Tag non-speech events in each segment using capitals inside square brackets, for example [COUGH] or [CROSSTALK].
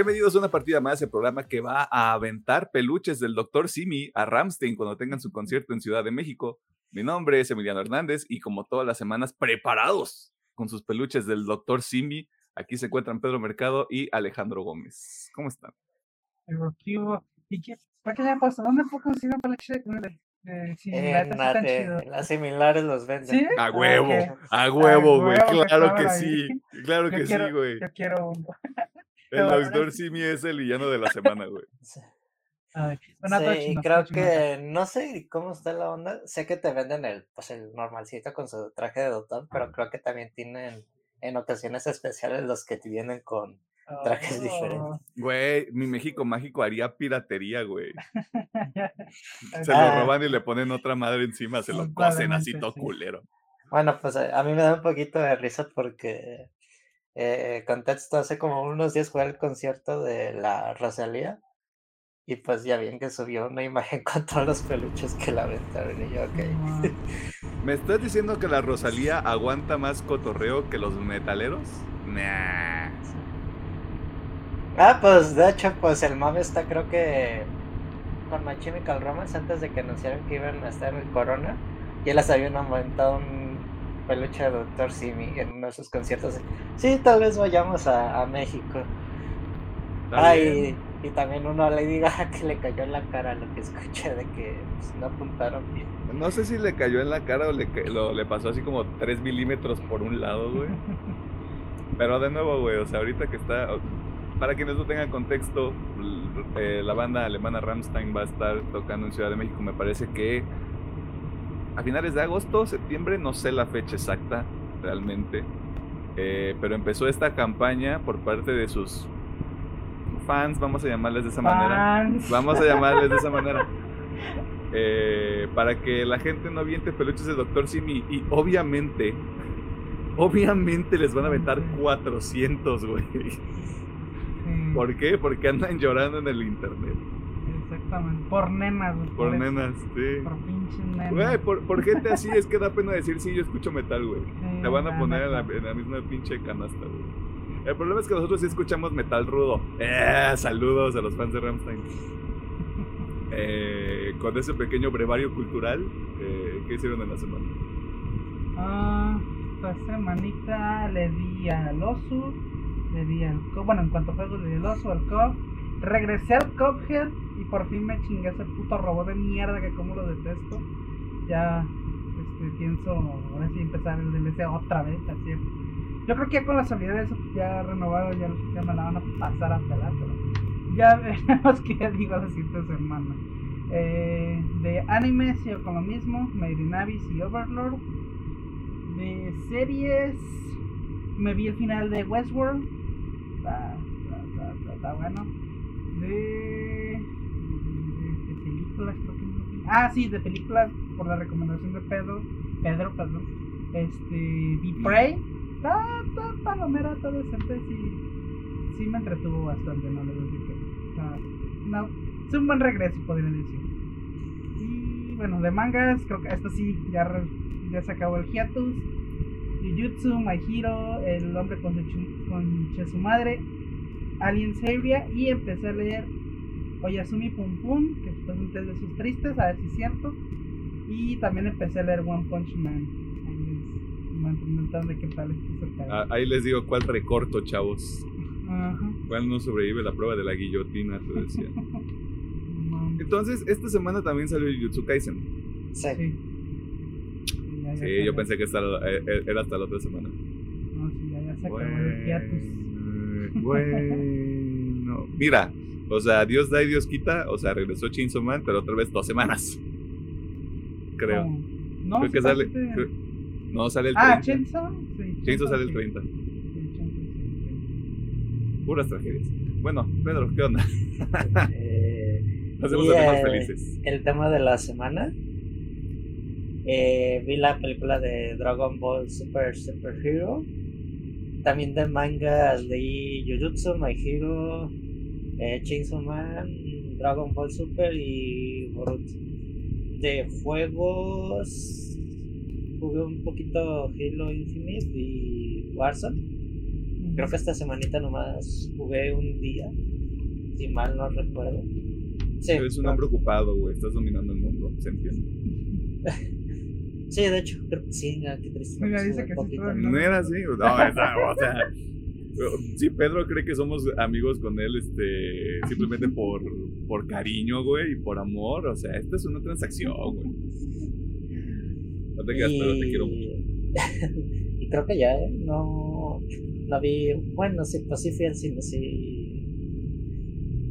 Bienvenidos a una partida más, el programa que va a aventar peluches del Dr. Simi a Ramstein cuando tengan su concierto en Ciudad de México. Mi nombre es Emiliano Hernández y como todas las semanas, preparados con sus peluches del Dr. Simi, aquí se encuentran Pedro Mercado y Alejandro Gómez. ¿Cómo están? ¿Y qué? ¿Para qué le ha puesto? ¿Dónde puedo conseguir un peluche de, de en, la, de, las similares los venden. ¿Sí? A huevo, a huevo, güey. Claro que sí. Claro que sí, güey. Yo quiero un. El doctor Simi es el villano de la semana, güey. [LAUGHS] Sí, sí creo que no sé cómo está la onda. Sé que te venden el, pues el normalcito con su traje de doctor, pero creo que también tienen en ocasiones especiales los que te vienen con trajes diferentes. Oh. Güey, mi México mágico haría piratería, güey. [LAUGHS] Se lo roban y le ponen otra madre encima, se lo cosen así todo culero. Bueno, pues a mí me da un poquito de risa porque eh, contexto, hace como unos días fue el concierto de la Rosalía y pues ya bien que subió una [LAUGHS] imagen con todos los peluches que la aventaron y yo, ok. ¿Me estás diciendo que la Rosalía aguanta más cotorreo que los metaleros? Nah. Ah, pues de hecho, pues el mame está creo que con My Chemical Romance antes de que anunciaran que iban a estar en el Corona, ya les habían aumentado un peluche de Doctor Simi en uno de sus conciertos. Sí, tal vez vayamos a, a México. Ah, y, y, también uno le diga que le cayó en la cara lo que escuché de que pues, no apuntaron bien. No sé si le cayó en la cara o le, lo, le pasó así como 3 milímetros por un lado, güey. Pero de nuevo, güey, o sea, ahorita que está. Para quienes no tengan contexto, eh, la banda alemana Rammstein va a estar tocando en Ciudad de México, me parece que a finales de agosto, septiembre, no sé la fecha exacta realmente, eh, pero empezó esta campaña por parte de sus fans, vamos a llamarles de esa manera. Vamos a llamarles de esa manera. [LAUGHS] Eh, para que la gente no aviente peluches de Doctor Simi y obviamente, obviamente les van a aventar 400, güey. ¿Por qué? Porque andan llorando en el internet. Exactamente. Por nenas. Por, nenas, sí. Por pinches nenas. Güey, por, por, gente así es que da pena decir, sí, yo escucho metal, güey. Te van a poner en la, en la, misma pinche canasta, güey. El problema es que nosotros sí escuchamos metal rudo. Eh, saludos a los fans de Ramstein. Eh, con ese pequeño brevario cultural, eh, ¿qué hicieron en la semana? Ah, esta semanita le di al oso le di al bueno, en cuanto a juegos le di al oso, al cop, regresé al Cuphead y por fin me chingué ese puto robot de mierda que como lo detesto. Ya este, pienso ahora sí empezar el DLC otra vez, así Yo creo que ya con la salida de eso ya renovado ya, me la van a pasar a pelar, pero ya [LAUGHS] veremos qué digo la siguiente semana. Eh, de anime sigo con lo mismo, Made in Abyss y Overlord. De series me vi el final de Westworld. Está, está, está, está bueno. De, Ah, sí, de películas por la recomendación de Pedro. Pedro, perdón. Este, vi Prey. Está, está palomera, está decente. Sí, sí me entretuvo bastante, no le voy que. no, es un buen regreso, podría decir. Y bueno, de mangas, creo que esto sí, ya, ya se acabó el hiatus. Jujutsu, My Hero, El hombre con, con su madre, Alien Sabria y empecé a leer Oyasumi Pum Pum, que fue un test de sus tristes, a ver si es cierto. Y también empecé a leer One Punch Man. de qué tal ah, Ahí les digo cuál recorto, chavos. Ajá. ¿Cuál no sobrevive la prueba de la guillotina? Te decía. [LAUGHS] Entonces, esta semana también salió Jujutsu Kaisen. Sí. Sí, yo pensé que eh, eh, era hasta la otra semana. No, sí, ya, ya se acabó el Bueno, [LAUGHS] mira, o sea, Dios da y Dios quita, o sea, regresó Chainsaw Man, pero otra vez dos semanas. Creo. No, creo que sale. no, sale el 30. Ah, Chainsaw. Sí, Chainsaw sale el 30. Puras tragedias. Bueno, Pedro, ¿qué onda? Eh, Hacemos temas felices. El tema de la semana eh, vi la película de Dragon Ball Super Super Hero. También de mangas leí Jujutsu, My Hero, eh, Chainsaw Man, Dragon Ball Super y Boruto. De juegos jugué un poquito Halo Infinite y Warzone. Creo que esta semanita nomás jugué un día, si mal no recuerdo. Sí, Eres un hombre ocupado, güey, estás dominando el mundo, se entiende. [LAUGHS] sí, de hecho, creo que sí, ah, qué triste. Mira, dice que no era así, no, o sea, [LAUGHS] si Pedro cree que somos amigos con él, este, simplemente por, por cariño, güey, y por amor, o sea, esta es una transacción, güey. No te quedas, pero te quiero mucho. [LAUGHS] y creo que ya, ¿eh? no, no vi, bueno, sí, pues sí fui al cine, sí.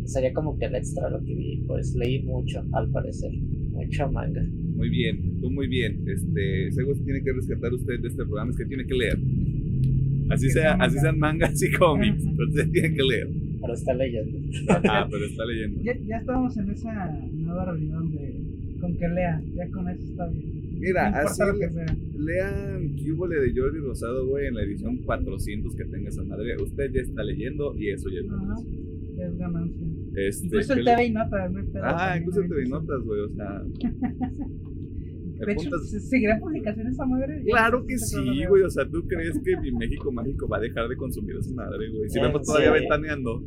Sería como que el extra lo que vi, pues leí mucho, al parecer, mucho manga. Muy bien, tú muy bien. Este, si tiene que rescatar usted de este programa es que tiene que leer. Así, sea, así sean mangas y cómics, usted tiene que leer. Pero está leyendo. Ah, pero está leyendo. Ya, ya estamos en esa nueva realidad donde con que lea, ya con eso está bien. Mira, así lean Cúbole de Jordi Rosado, güey, en la edición 400 que tenga esa madre. Usted ya está leyendo y eso ya es ganancia. Es ganancia. Este, incluso el TV y Notas, Ah, incluso el TV y Notas, güey, o sea. [LAUGHS] De hecho, ¿seguirán publicaciones esa madre? Claro que sí, güey. O sea, ¿tú crees que mi México mágico va a dejar de consumir esa madre, güey? Si vemos todavía ventaneando.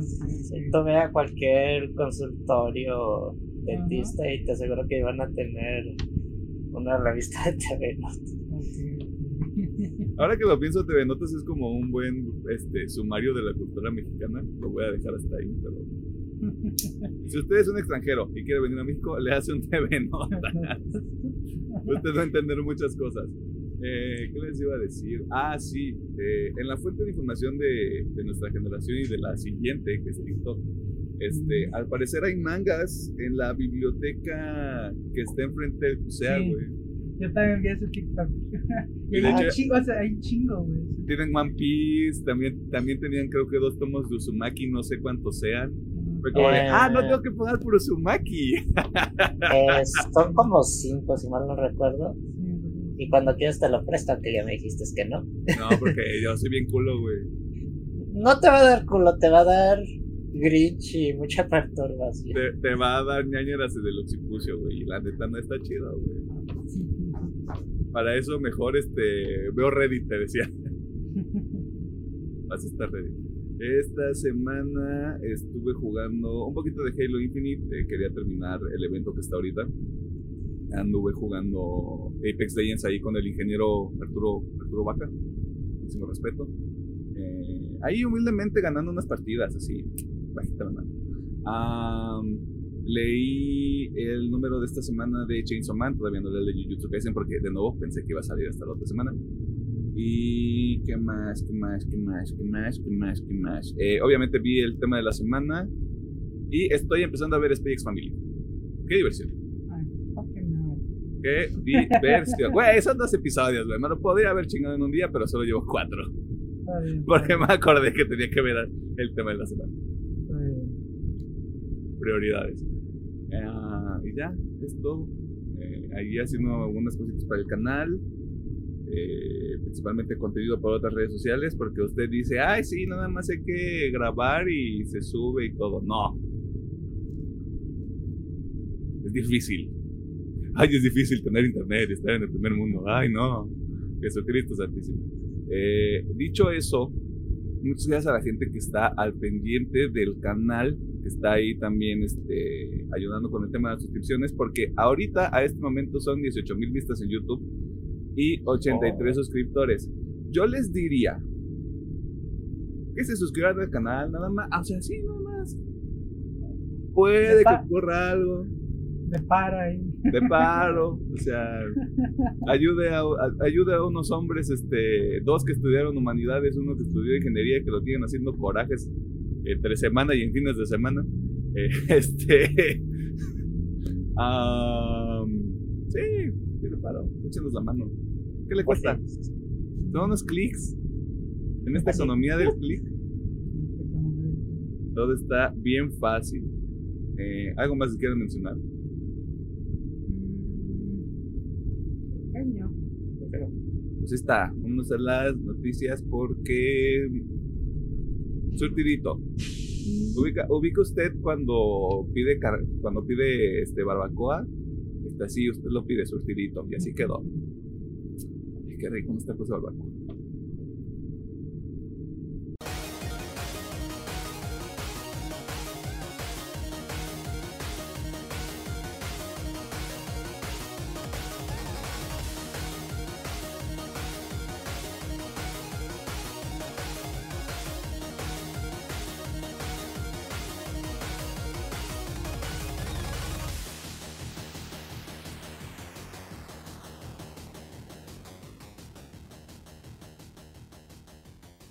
Sí, Tome a cualquier consultorio dentista y te aseguro que van a tener una revista de TV Notas. Ahora que lo pienso, TV Notas es como un buen este, sumario de la cultura mexicana. Lo voy a dejar hasta ahí, pero si usted es un extranjero y quiere venir a México, le hace un TV Nota. [LAUGHS] usted va a entender muchas cosas. Eh, ¿Qué les iba a decir? Ah, sí. Eh, en la fuente de información de, de, nuestra generación y de la siguiente, que es TikTok, este, al parecer hay mangas en la biblioteca que está enfrente del museo, güey. Yo también vi ese TikTok. [LAUGHS] y hay, chingo, o sea, hay chingo, güey. Tienen One Piece, también, también tenían creo que dos tomos de Uzumaki, no sé cuántos sean ah, no tengo que pagar por Uzumaki. Eh, son como cinco, si mal no recuerdo. Y cuando quieres te lo presto, que ya me dijiste que no. No, porque yo soy bien culo, güey. No te va a dar culo, te va a dar Grinch y mucha perturbación. Te, te va a dar ñañeras del occipucio, güey. Y la neta no está chida, güey. Para eso mejor este veo Reddit, te decía. [LAUGHS] Vas a estar Reddit. Esta semana estuve jugando un poquito de Halo Infinite. Eh, quería terminar el evento que está ahorita. Anduve jugando Apex Legends ahí con el ingeniero Arturo, Arturo Vaca. Muchísimo respeto. Eh, ahí humildemente ganando unas partidas así. Bajita mano. leí el número de esta semana de Chainsaw Man. Todavía no leí el de Jujutsu Kaisen porque de nuevo pensé que iba a salir hasta la otra semana. Y qué más, qué más, qué más, qué más, qué más, qué más. Eh, obviamente vi el tema de la semana y estoy empezando a ver SpaceX Family. Qué diversión. Ay, Qué diversión. [LAUGHS] Güey, esos dos episodios, güey. Me lo podría haber chingado en un día, pero solo llevo cuatro. Porque me acordé que tenía que ver el tema de la semana. Prioridades. Ah, y ya, es todo. Eh, ahí haciendo algunas cositas para el canal. Eh, principalmente contenido por otras redes sociales, porque usted dice, ay, sí, nada más hay que grabar y se sube y todo. No. Es difícil. Ay, es difícil tener internet, estar en el primer mundo. Ay, no. Jesucristo Santísimo. Eh, dicho eso, muchas gracias a la gente que está al pendiente del canal, que está ahí también este, ayudando con el tema de las suscripciones, porque ahorita, a este momento, son 18 mil vistas en YouTube y 83 suscriptores. Yo les diría que se suscriban al canal, nada más. O sea, sí, nada más. Puede que ocurra algo. De paro ahí. De paro. [LAUGHS] O sea, ayude a, ayude a unos hombres, este, dos que estudiaron humanidades, uno que estudió ingeniería, que lo tienen haciendo corajes entre semana y en fines de semana. [LAUGHS] Eh, este. [LAUGHS] sí, sí, de paro. Échenos la mano. ¿Qué le cuesta? Son unos clics. En esta economía del clic, todo está bien fácil. Eh, ¿Algo más que quieran mencionar? Pues está, vamos a las noticias porque surtidito. Ubica, ubica usted cuando pide cuando pide este barbacoa, está así, usted lo pide surtidito y así quedó qué rico está cosa barbacoa.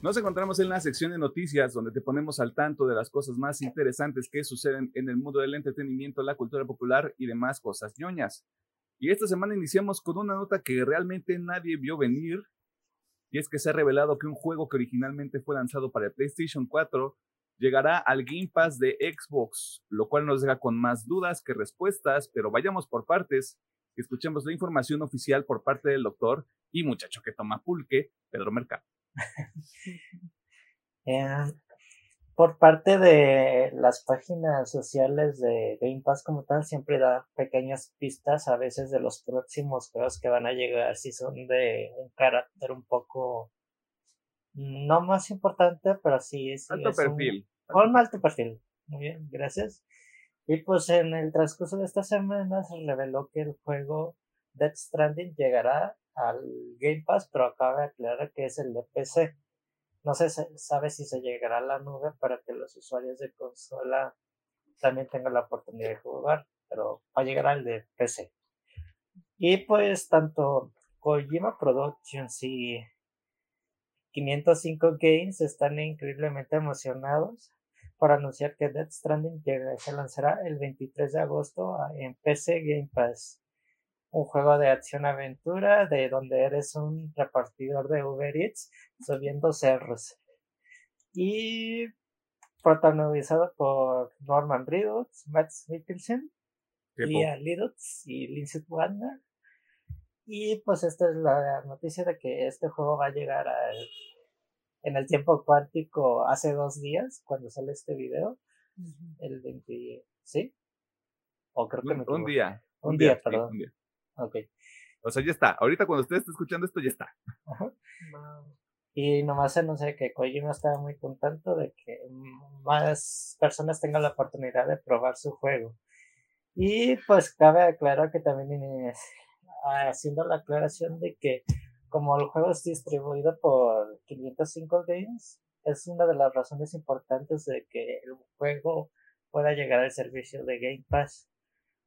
Nos encontramos en la sección de noticias donde te ponemos al tanto de las cosas más interesantes que suceden en el mundo del entretenimiento, la cultura popular y demás cosas ñoñas. Y esta semana iniciamos con una nota que realmente nadie vio venir. Y es que se ha revelado que un juego que originalmente fue lanzado para PlayStation 4 llegará al Game Pass de Xbox, lo cual nos deja con más dudas que respuestas, pero vayamos por partes escuchemos la información oficial por parte del doctor y muchacho que toma pulque, Pedro Mercado. [LAUGHS] Eh, por parte de las páginas sociales de Game Pass como tal, siempre da pequeñas pistas a veces de los próximos juegos que van a llegar, si son de un carácter un poco no más importante, pero sí, es alto perfil. Un, un alto perfil. Muy bien, gracias. Y pues en el transcurso de esta semana se reveló que el juego Death Stranding llegará al Game Pass, pero acaba de aclarar que es el de PC. No se sabe si se llegará a la nube para que los usuarios de consola también tengan la oportunidad de jugar, pero va a llegar al de PC. Y pues tanto Kojima Productions y 505 Games están increíblemente emocionados por anunciar que Death Stranding se lanzará el 23 de agosto en PC Game Pass. Un juego de acción-aventura de donde eres un repartidor de Uber Eats subiendo cerros. Y protagonizado por Norman Reedus, Matt Mikkelsen, Leah Lidutz y Lindsay Wagner. Y pues esta es la noticia de que este juego va a llegar al, en el tiempo cuántico hace dos días, cuando sale este video. El 20, ¿sí? O creo que un, día. Un, día, perdón. un día. Ok. O sea, ya está. Ahorita cuando usted esté escuchando esto, ya está. Y nomás anuncié que Kojima estaba muy contento de que más personas tengan la oportunidad de probar su juego. Y pues cabe aclarar que también es, haciendo la aclaración de que como el juego es distribuido por 505 Games, es una de las razones importantes de que el juego pueda llegar al servicio de Game Pass.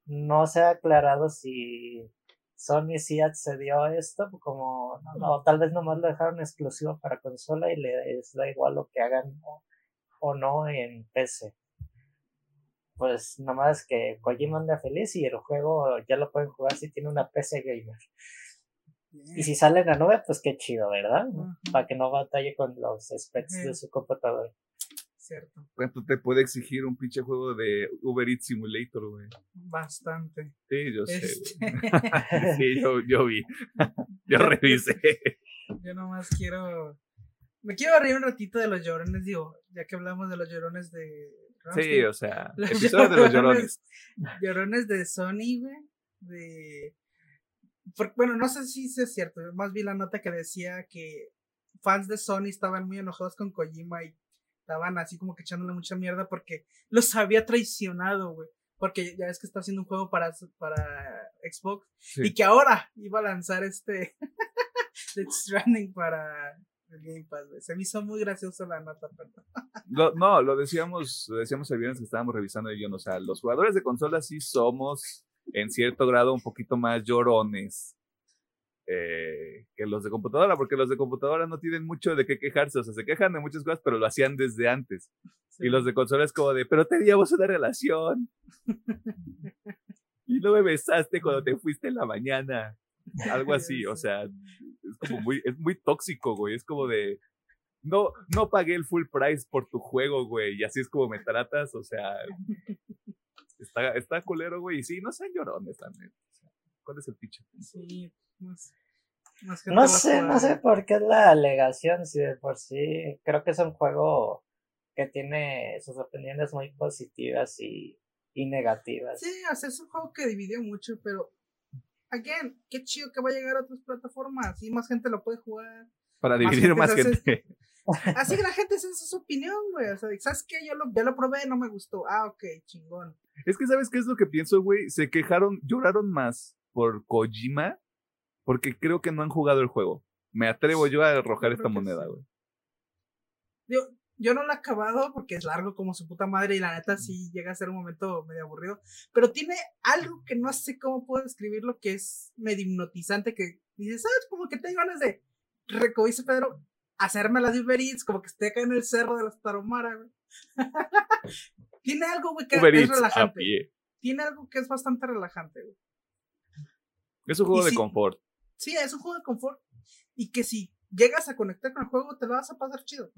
No se ha aclarado si Sony sí accedió a esto, como no, tal vez nomás lo dejaron exclusivo para consola y les da igual lo que hagan o, o no en PC. Pues nomás que Kojima anda feliz y el juego ya lo pueden jugar si tiene una PC gamer. Y si sale en la nube, pues qué chido, ¿verdad? Para que no batalle con los specs de su computador. Cierto. ¿Cuánto te puede exigir un pinche juego de Uber Eats Simulator, güey? Bastante. Sí, yo sé, este [LAUGHS] sí, yo, yo vi. [LAUGHS] yo revisé. Yo nomás quiero. Me quiero reír un ratito de los llorones, digo, ya que hablamos de los llorones de. Sí, o sea, [LAUGHS] episodio de los llorones. Llorones de Sony, güey. De bueno, no sé si es cierto, más vi la nota que decía que fans de Sony estaban muy enojados con Kojima y estaban así como que echándole mucha mierda porque los había traicionado, güey. Porque ya es que está haciendo un juego para, para Xbox y que ahora iba a lanzar este [LAUGHS] Death Stranding para el Game Pass, güey. Se me hizo muy gracioso la nota, perdón. no, lo decíamos, lo decíamos el viernes que estábamos revisando el guion. O sea, los jugadores de consola sí somos en cierto grado un poquito más llorones eh, que los de computadora, porque los de computadora no tienen mucho de qué quejarse, o sea, se quejan de muchas cosas, pero lo hacían desde antes. Y los de consola es como de, pero teníamos una relación. [LAUGHS] y no me besaste cuando te fuiste en la mañana. Algo así, o sea, es como muy, es muy tóxico, güey. Es como de, no, no pagué el full price por tu juego, güey, y así es como me tratas, o sea, [LAUGHS] Está, está culero, güey. Y sí, no sean llorones también. ¿Cuál es el pinche? Sí, más, no sé, no sé por qué es la alegación, si de por sí creo que es un juego que tiene sus opiniones muy positivas y, y negativas. Sí, o sea, es un juego que dividió mucho, pero again, qué chido que va a llegar a otras plataformas y más gente lo puede jugar. Para dividir más gente. Así que la gente esa es su opinión, güey. O sea, ¿sabes qué? Yo lo, ya lo probé, no me gustó. Ah, ok, chingón. Es que, ¿sabes qué es lo que pienso, güey? Se quejaron, lloraron más por Kojima porque creo que no han jugado el juego. Me atrevo yo a arrojar esta moneda, güey. Yo, yo no lo he acabado porque es largo como su puta madre y la neta sí llega a ser un momento medio aburrido. Pero tiene algo que no sé cómo puedo describirlo que es medio hipnotizante que dices, ¿sabes? Como que te ganas de, recogice Pedro, hacerme las Uber Eats, como que esté acá en el cerro de las Tarahumara, güey. [LAUGHS] Tiene algo, güey, que Uber es Eats a relajante. pie. Tiene algo que es bastante relajante, güey. Es un juego Y de confort. Sí, es un juego de confort. Y que si llegas a conectar con el juego, te lo vas a pasar chido.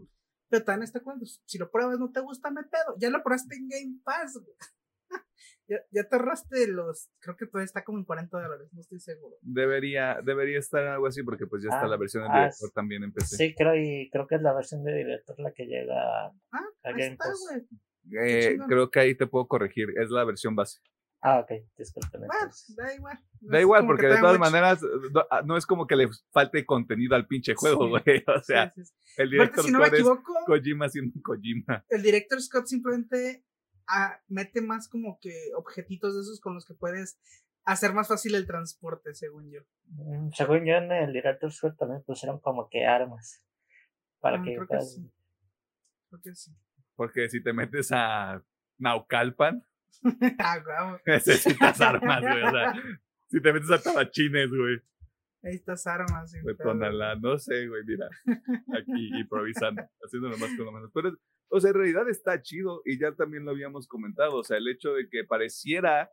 Pero también está cuando, si lo pruebas, no te gusta, hay pedo. Ya lo probaste en Game Pass, güey. [LAUGHS] ya, ya te ahorraste los. Creo que todavía está como en 40 dólares, no estoy seguro. Debería, debería estar algo así porque pues ya está Ah, la versión del ah, director sí. también en PC. Sí, creo, y creo que es la versión de director la que llega a Ah, a Game está, Pass. Eh, creo que ahí te puedo corregir, es la versión base. Ah, ok, disculpen. Bueno, da igual. No Da igual, que porque de todas mucho- maneras no, ah, no es como que le falte contenido al pinche juego, Sí. güey. [LAUGHS] O sea, Sí, sí, sí. el Aparte, director si no me Scott es equivoco, Kojima siendo Kojima. el director Scott simplemente ah, mete más como que objetitos de esos con los que puedes hacer más fácil el transporte, según yo. Mm, Según yo, en el Director Scott también pusieron como que armas. Para Ah, que, creo que puedas- sí. Creo que sí. Porque si te metes a Naucalpan, [LAUGHS] ah, guau. [LAUGHS] necesitas armas, güey. O sea, si te metes a Tabachines, güey. Estas armas. pedo. tónala, no sé, güey, mira. Aquí [LAUGHS] improvisando, haciendo más con lo menos. Pero, o sea, en realidad está chido y ya también lo habíamos comentado. O sea, el hecho de que pareciera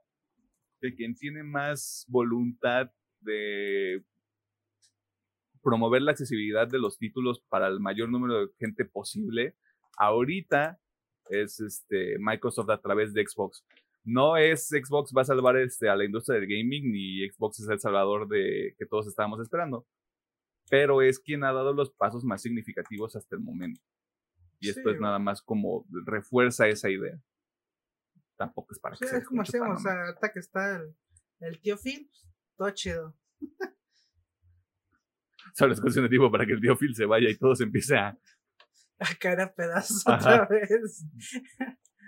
que quien tiene más voluntad de promover la accesibilidad de los títulos para el mayor número de gente posible, ahorita es este Microsoft a través de Xbox. No es Xbox va a salvar este, a la industria del gaming, ni Xbox es el salvador de que todos estábamos esperando, pero es quien ha dado los pasos más significativos hasta el momento. Y esto Sí, es nada más como refuerza esa idea. Tampoco es para Sí, que se es como hacemos, o sea, ahorita que está el, el tío Phil, todo chido. Solo es cuestión de tiempo para que el tío Phil se vaya y todo se empiece a. A caer a pedazos [LAUGHS] Ajá. otra vez.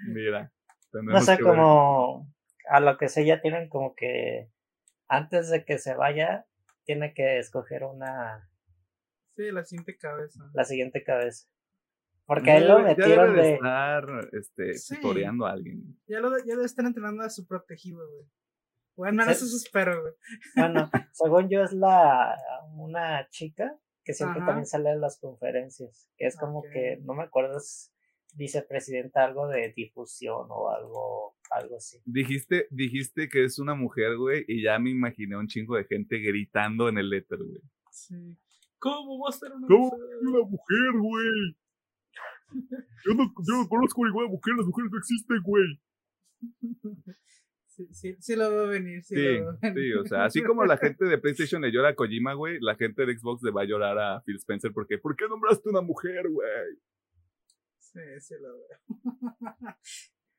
Mira. No sé, que ver. como a lo que sé, ya tienen como que antes de que se vaya, tiene que escoger una, Sí, la siguiente cabeza. la siguiente cabeza. Porque Ya ahí lo ya metieron debe de de. estar este, Sí. tutoreando a alguien. Ya, lo, de- ya debe estar entrenando a su protegido, güey. O al menos Sí. eso espero, güey. Bueno, según yo, es la una chica que siempre Ajá. también sale en las conferencias. Que es como que, no me acuerdo, es vicepresidenta algo de difusión o algo, algo así. Dijiste, dijiste que es una mujer, güey, y ya me imaginé un chingo de gente gritando en el éter, güey. Sí. ¿Cómo va a ser una ¿Cómo? mujer? Una mujer, güey. Yo no, yo no conozco ninguna mujer, las mujeres no existen, güey. [LAUGHS] Sí, sí, sí lo veo venir, sí, Sí, lo veo venir. sí, o sea, así como la gente de PlayStation le llora a Kojima, güey, la gente de Xbox le va a llorar a Phil Spencer porque ¿por qué nombraste una mujer, güey? Sí, sí lo veo.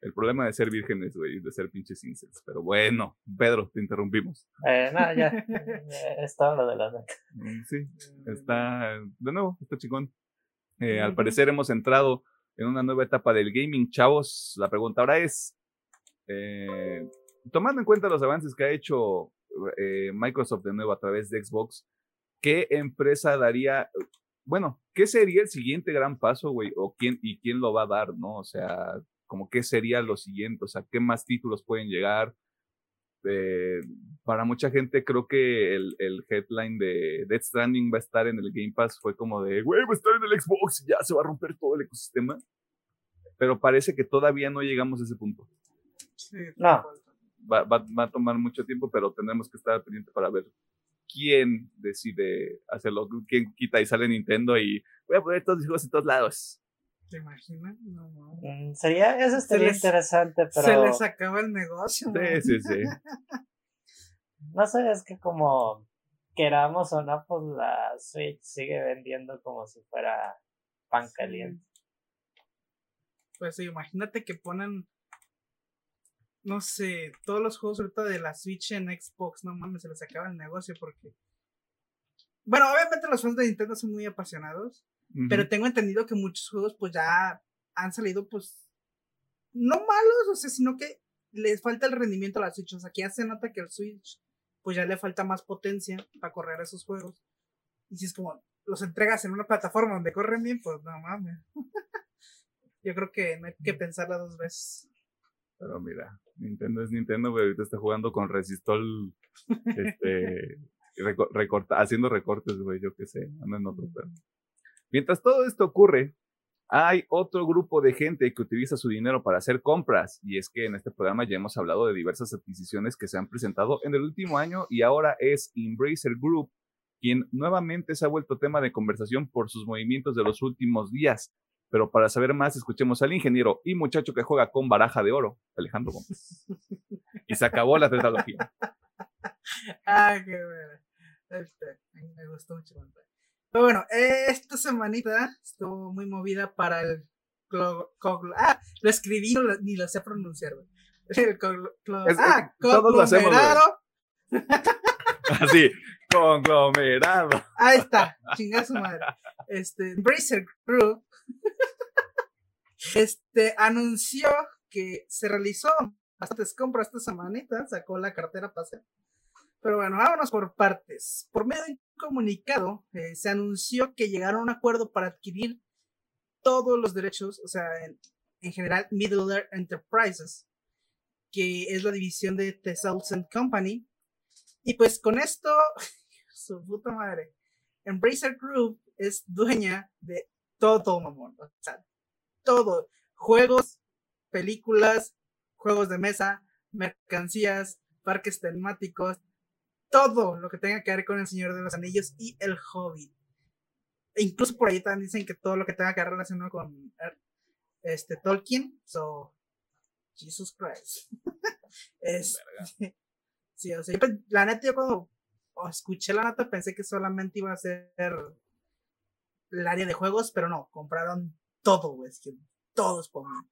El problema de ser vírgenes, güey, de ser pinches incels. Pero bueno, Pedro, te interrumpimos. Eh, no, ya, [LAUGHS] eh, es todo lo de la neta. Mm, Sí, está, de nuevo, está chingón. Eh, Al parecer hemos entrado en una nueva etapa del gaming, chavos. La pregunta ahora es, eh, tomando en cuenta los avances que ha hecho eh, Microsoft de nuevo a través de Xbox, ¿qué empresa daría, bueno, qué sería el siguiente gran paso, güey? ¿O quién, y quién lo va a dar, no? O sea, como qué sería lo siguiente, o sea, qué más títulos pueden llegar. Eh, para mucha gente creo que el, el headline de Death Stranding va a estar en el Game Pass fue como de, güey, va a estar en el Xbox y ya se va a romper todo el ecosistema. Pero parece que todavía no llegamos a ese punto. Sí, No. Va, va- va a tomar mucho tiempo, pero tendremos que estar pendiente para ver quién decide hacerlo, quién quita y sale Nintendo y voy a poner todos mis juegos en todos lados. ¿Te imaginas? No, no. Mm, Sería, eso estaría les- interesante, Se pero les acaba el negocio. ¿no? Sí, sí, sí. [LAUGHS] no sé, es que como queramos o no, pues la Switch sigue vendiendo como si fuera pan caliente. Pues sí, imagínate que ponen, no sé, todos los juegos ahorita de la Switch en Xbox, no mames, se les acaba el negocio porque... Bueno, obviamente los fans de Nintendo son muy apasionados, pero tengo entendido que muchos juegos pues ya han salido pues no malos, o sea, sino que les falta el rendimiento a la Switch, o sea, que ya se nota que el Switch pues ya le falta más potencia para correr esos juegos. Y si es como los entregas en una plataforma donde corren bien, pues no mames. [LAUGHS] Yo creo que no hay que pensarla dos veces. Pero mira, Nintendo es Nintendo, güey. Ahorita está jugando con Resistol, este, reco- recorta- haciendo recortes, güey, yo qué sé, anda en otro pedo. Mientras todo esto ocurre, hay otro grupo de gente que utiliza su dinero para hacer compras. Y es que en este programa ya hemos hablado de diversas adquisiciones que se han presentado en el último año y ahora es Embracer Group quien nuevamente se ha vuelto tema de conversación por sus movimientos de los últimos días. Pero para saber más, escuchemos al ingeniero y muchacho que juega con baraja de oro, Alejandro Gómez. [LAUGHS] Y se acabó la tetralogía. [LAUGHS] Ah, qué bueno. Este, me gustó mucho. Pero bueno, esta semanita estuvo muy movida para el Ah, lo escribí, ni lo sé pronunciar, [LAUGHS] El ah, todos lo hacemos, Así, conglomerado. Ahí está, chingada su madre. Este, Bracer Group este, anunció que se realizó bastantes compras esta semanita, sacó la cartera para hacer pero bueno, vámonos por partes. Por medio de un comunicado, eh, se anunció que llegaron a un acuerdo para adquirir todos los derechos, o sea, en, general, Middle Earth Enterprises, que es la división de The Thousand Company. Y pues con esto, [LAUGHS] su puta madre, Embracer Group es dueña de todo, mamón. O sea, todo. Juegos, películas, juegos de mesa, mercancías, parques temáticos, todo lo que tenga que ver con el Señor de los Anillos y el Hobbit. E incluso por ahí también dicen que todo lo que tenga que ver relacionado con este Tolkien, so Jesus Christ. [LAUGHS] sí, o sea, la neta yo cuando escuché la nota pensé que solamente iba a ser el área de juegos, pero no, compraron todo, güey, es que todos por mí.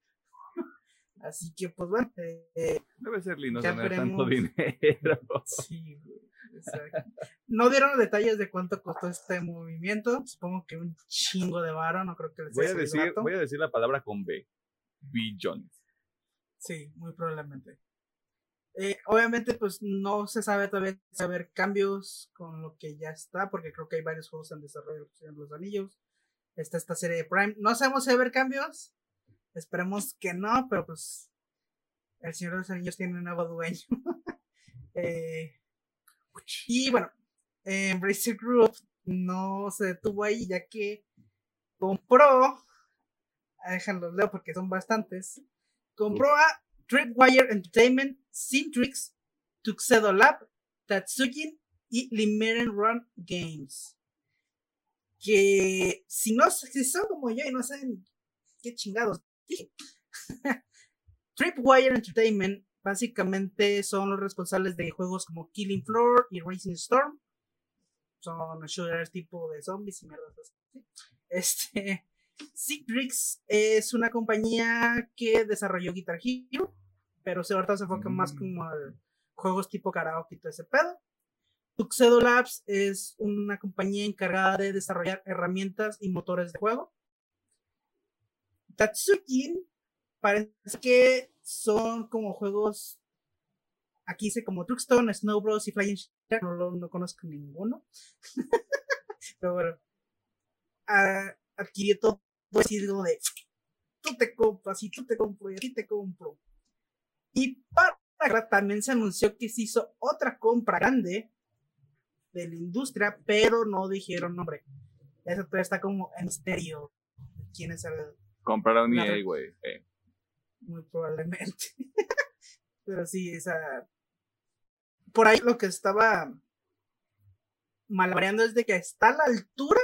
[LAUGHS] Así que, pues bueno. Eh, Debe ser lindo tener tanto dinero. [LAUGHS] Sí, exacto. No dieron detalles de cuánto costó este movimiento. Supongo que un chingo de varo, no creo que les voy a decir Voy a decir la palabra con B. Billones. Sí, muy probablemente. Eh, obviamente, pues no se sabe todavía saber cambios con lo que ya está, porque creo que hay varios juegos en desarrollo en los anillos. Está esta serie de Prime. No sabemos si va a haber cambios. Esperemos que no, pero pues el Señor de los Anillos tiene un nuevo dueño. [LAUGHS] Eh, y bueno, Embracer Group no se detuvo ahí ya que compró, déjenlos leo porque son bastantes, compró a Tripwire Entertainment, Cintrix, Tuxedo Lab, Tatsujin y Limerick Run Games. Que si no si son como yo y no saben qué chingados [LAUGHS] Tripwire Entertainment básicamente son los responsables de juegos como Killing Floor y Racing Storm. Son shooters tipo de zombies y mierdas así. Este. [LAUGHS] Citrix es una compañía que desarrolló Guitar Hero, pero se ahorita se enfoca más mm. como a juegos tipo karaoke y todo ese pedo. Tuxedo Labs es una compañía encargada de desarrollar herramientas y motores de juego. Tatsukin parece que son como juegos. Aquí dice como Truckstone, Snow Bros. y Flying Shark. No, no conozco ninguno. [LAUGHS] Pero bueno. adquirí todo decir de tú te compras y tú te compro y aquí te compro. Y para también se anunció que se hizo otra compra grande de la industria, pero no dijeron nombre. Eso todavía está como en misterio. ¿Quién es el Compraron EA, güey. Muy probablemente. [LAUGHS] Pero sí, esa. Por ahí lo que estaba malabareando es de que está a la altura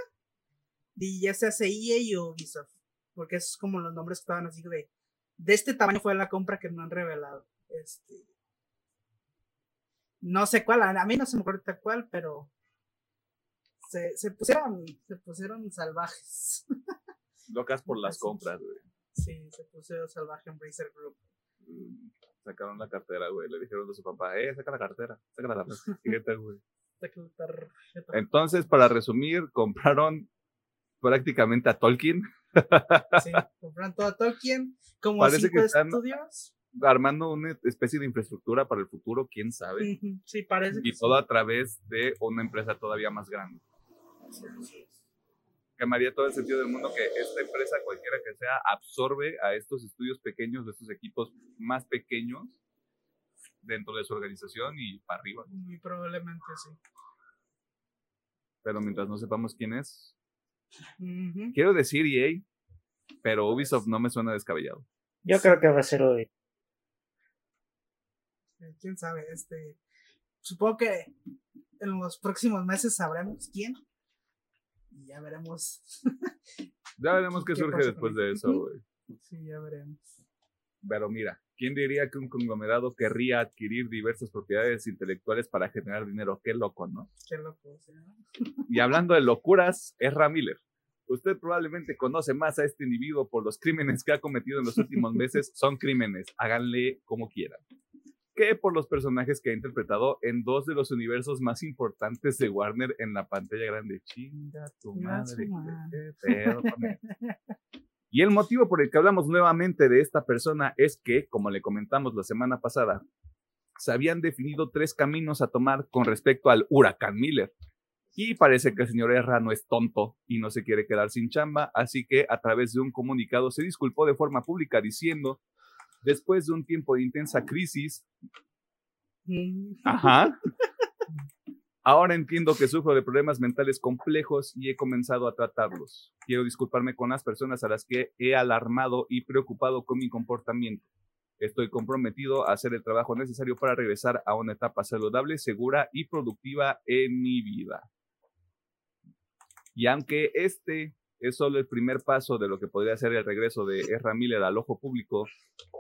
de ya sea EA o Ubisoft. Porque esos es como los nombres que estaban así de. De este tamaño fue la compra que no han revelado. Este. No sé cuál, a mí no se me acuerda cuál, pero. Se, se pusieron. Se pusieron salvajes. [LAUGHS] Locas por las compras, güey. Sí, se puso salvaje en Bracer Group. Mm, sacaron la cartera, güey. Le dijeron a su papá, eh, saca la cartera, saca la [LAUGHS] tarjeta, güey. Entonces, para resumir, [LAUGHS] compraron prácticamente a Tolkien. Sí, compraron todo a Tolkien. Como Parece cinco que están estudios. Armando una especie de infraestructura para el futuro, quién sabe. Sí, parece. Y todo a través de una empresa todavía más grande. Sí, que todo el sentido del mundo que esta empresa, cualquiera que sea, absorbe a estos estudios pequeños, de estos equipos más pequeños dentro de su organización y para arriba. Muy probablemente sí. Pero mientras no sepamos quién es, Quiero decir EA, pero Ubisoft no me suena descabellado. Yo creo que va a ser hoy. Eh, quién sabe, este. Supongo que en los próximos meses sabremos quién. Y ya veremos. Ya veremos [LAUGHS] qué ¿Qué surge después de eso? eso, güey. Sí, ya veremos. Pero mira, ¿quién diría que un conglomerado querría adquirir diversas propiedades intelectuales para generar dinero? Qué loco, ¿no? Qué loco. ¿sí? Y hablando de locuras, Ezra Miller. Usted probablemente conoce más a este individuo por los crímenes que ha cometido en los últimos meses. [LAUGHS] Son crímenes, háganle como quieran. Que por los personajes que ha interpretado en dos de los universos más importantes de Warner en la pantalla grande. Chinga tu madre. [LAUGHS] Y el motivo por el que hablamos nuevamente de esta persona es que, como le comentamos la semana pasada, se habían definido tres caminos a tomar con respecto al huracán Miller. Y parece que el señor Erra no es tonto y no se quiere quedar sin chamba, así que a través de un comunicado se disculpó de forma pública diciendo, después de un tiempo de intensa crisis, Mm. ajá, [LAUGHS] ahora entiendo que sufro de problemas mentales complejos y he comenzado a tratarlos. Quiero disculparme con las personas a las que he alarmado y preocupado con mi comportamiento. Estoy comprometido a hacer el trabajo necesario para regresar a una etapa saludable, segura y productiva en mi vida. Y aunque este es solo el primer paso de lo que podría ser el regreso de Ezra Miller al ojo público,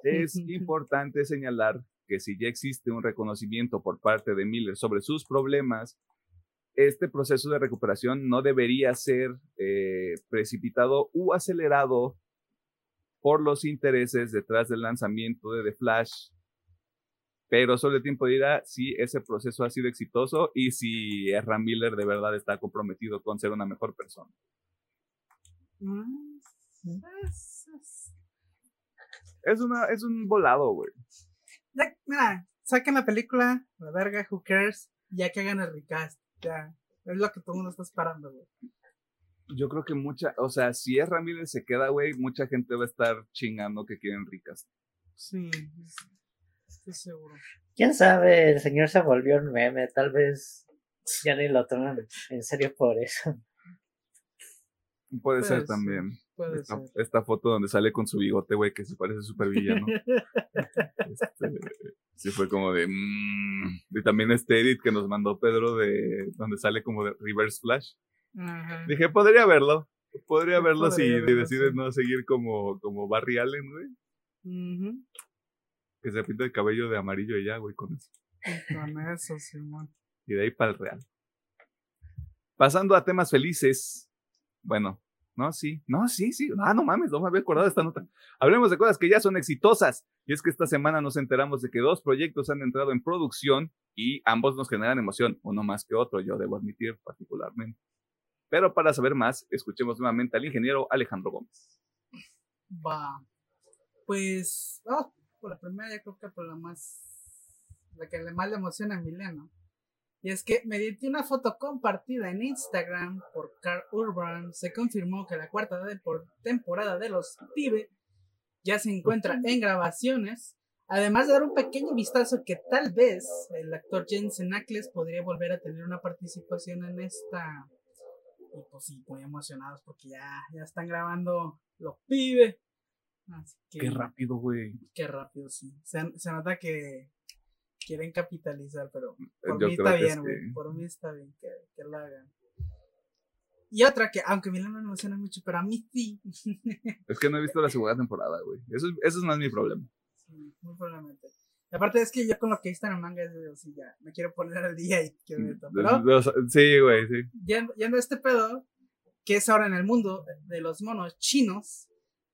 es importante señalar que si ya existe un reconocimiento por parte de Miller sobre sus problemas, este proceso de recuperación no debería ser eh, precipitado u acelerado por los intereses detrás del lanzamiento de The Flash. Pero solo el tiempo dirá si ese proceso ha sido exitoso y si Ezra Miller de verdad está comprometido con ser una mejor persona. Mm. Es, una, es un volado, güey. Ya, mira, saquen la película, la verga, who cares, ya que hagan el recast. Ya, es lo que todo el mundo está esperando, güey. Yo creo que mucha, o sea, si Ezra Miller se queda, güey, mucha gente va a estar chingando que quieren ricas. Sí, estoy seguro. Quién sabe, el señor se volvió un meme, tal vez ya ni lo toman en serio por eso. Puede ser ser. también. Puede Esta, ser. esta foto donde sale con su bigote, güey, que se parece súper villano. [LAUGHS] Este, sí fue como de... mm. Y también este edit que nos mandó Pedro de donde sale como de Reverse Flash. Dije, podría verlo. Podría Sí, verlo si verlo, decide sí. no seguir como, como Barry Allen, güey. Que se pinta el cabello de amarillo y ya, güey, con eso. Y Con eso, Simón. Y de ahí para el real. Pasando a temas felices. Bueno, no, sí, no, sí, sí. Ah, no mames, no me había acordado esta nota. Hablemos de cosas que ya son exitosas. Y es que esta semana nos enteramos de que dos proyectos han entrado en producción y ambos nos generan emoción, uno más que otro, yo debo admitir particularmente. Pero para saber más, escuchemos nuevamente al ingeniero Alejandro Gómez. Va. Pues, oh, por la primera, yo creo que por la más. La que más le emociona a Mileno. Y es que mediante una foto compartida en Instagram por Carl Urban, se confirmó que la cuarta de- por- temporada de Los Pibe ya se encuentra en grabaciones. Además de dar un pequeño vistazo que tal vez el actor Jensen Ackles podría volver a tener una participación en esta. Y pues sí, muy emocionados porque ya, ya están grabando Los Pibe. Así que, Qué rápido, güey. Qué rápido, sí. Se, se nota que quieren capitalizar, pero por Yo mí está bien, sí. güey. Por mí está bien que, que lo hagan. Y otra que, aunque a mí no me emociona mucho, pero a mí sí. [LAUGHS] Es que no he visto la segunda temporada, güey. Eso, es- eso es más mi problema. Sí, muy probablemente. Y aparte es que yo con lo que he visto en el manga es de, así, ya, me quiero poner al día y quiero ver todo. Pero Los- Sí, güey, sí. yendo, yendo a este pedo, que es ahora en el mundo de los monos chinos,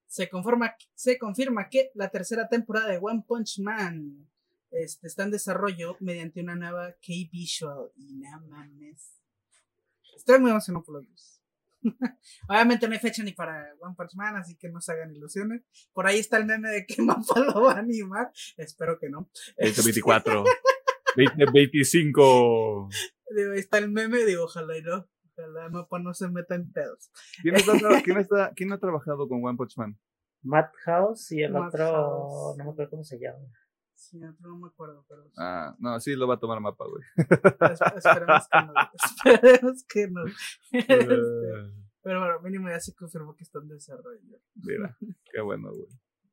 se, conforma, se confirma que la tercera temporada de One Punch Man este, está en desarrollo mediante una nueva K-Visual. Y no mames. Estoy muy emocionado por los dos. [LAUGHS] Obviamente no hay fecha ni para One Punch Man, así que no se hagan ilusiones. Por ahí está el meme de que [LAUGHS] Mapa lo va a animar. Espero que no. [LAUGHS] 2024. 2025. Digo, ahí está el meme, digo, ojalá y no. Ojalá Mapa no se meta en pedos. ¿Quién, está tra- quién, está- quién ha trabajado con One Punch Man? Matt House y el Matt otro, House. no me acuerdo cómo se llama. Sí, otro no me acuerdo, pero. Ah, no, sí, lo va a tomar mapa, güey. Es- esperemos que no. [LAUGHS] Esperemos que no. [LAUGHS] Este, Pero bueno, mínimo ya se confirmó que está en desarrollo. Mira, [LAUGHS] qué bueno, güey.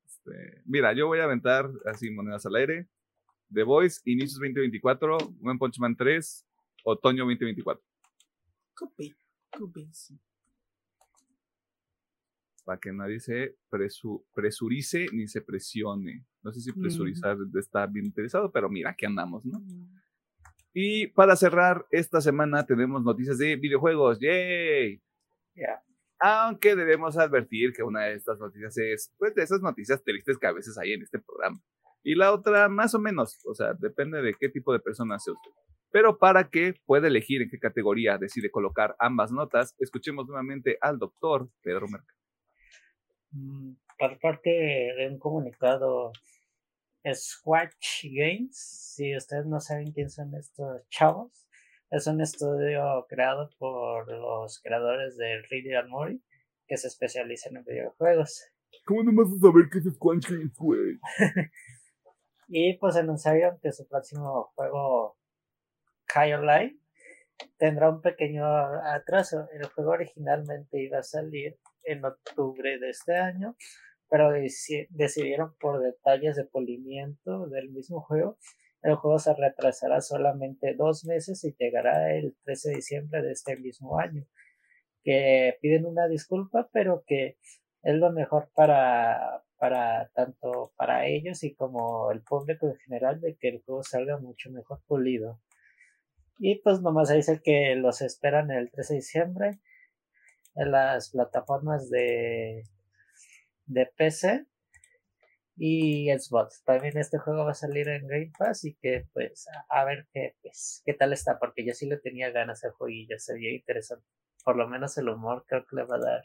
Este, mira, yo voy a aventar así monedas al aire. The Voice, inicios 2024, One Punch Man 3, otoño 2024. Copy, copy, sí. Para que nadie se presu- presurice ni se presione. No sé si presurizar está bien interesado, pero mira, aquí andamos, ¿no? Mm. Y para cerrar, esta semana tenemos noticias de videojuegos. ¡Yay! Ya. Aunque debemos advertir que una de estas noticias es, pues, de esas noticias tristes que a veces hay en este programa. Y la otra, más o menos, o sea, depende de qué tipo de persona sea usted. Pero para que pueda elegir en qué categoría decide colocar ambas notas, escuchemos nuevamente al doctor Pedro Mercado. Mm, Por parte de un comunicado, Squatch Games, si ustedes no saben quién son estos chavos, es un estudio creado por los creadores de and Morty que se especializan en videojuegos. ¿Cómo no vas a saber qué es Squanch Games, güey? [LAUGHS] Y pues anunciaron que su próximo juego, High Life, tendrá un pequeño atraso. El juego originalmente iba a salir en octubre de este año, pero deci- decidieron por detalles de polimiento del mismo juego, el juego se retrasará solamente dos meses y llegará el 13 de diciembre de este mismo año. Que piden una disculpa, pero que es lo mejor para, para tanto para ellos y como el público en general de que el juego salga mucho mejor pulido. Y pues nomás dice que los esperan el 13 de diciembre en las plataformas de, de PC y Xbox. También este juego va a salir en Game Pass y que pues a, ver qué, pues, qué tal está, porque yo sí le tenía ganas al jueguillo, se veía interesante. Por lo menos el humor creo que le va a dar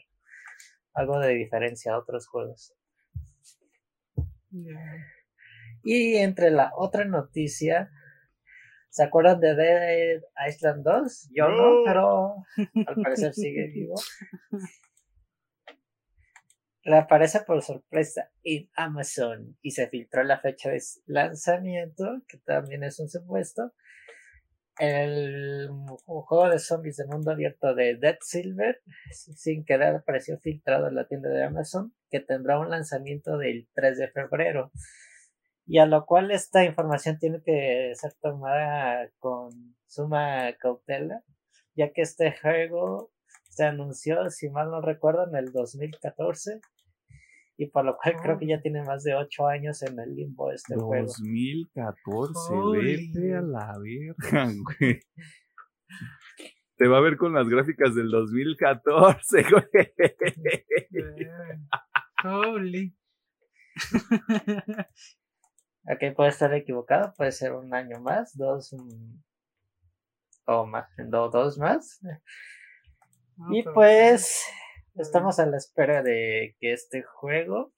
algo de diferencia a otros juegos. Y entre la otra noticia, ¿se acuerdan de Dead Island 2? Yo no, No. pero [LAUGHS] al parecer sigue vivo. [LAUGHS] Le aparece por sorpresa en Amazon y se filtró la fecha de lanzamiento, que también es un supuesto. El juego de zombies de mundo abierto de Dead Silver, sin querer apareció filtrado en la tienda de Amazon, que tendrá un lanzamiento del 3 de febrero y a lo cual esta información tiene que ser tomada con suma cautela, ya que este juego se anunció, si mal no recuerdo, en el 2014 y por lo cual creo que ya tiene más de 8 años en el limbo este juego. 2014, Holy. vete a la verga, [LAUGHS] güey. Te va a ver con las gráficas del 2014, [LAUGHS] güey. Holy. [LAUGHS] Aquí puede estar equivocado, puede ser un año más, dos mm, o más, do- dos más. No, Y pero- pues estamos a la espera de que este juego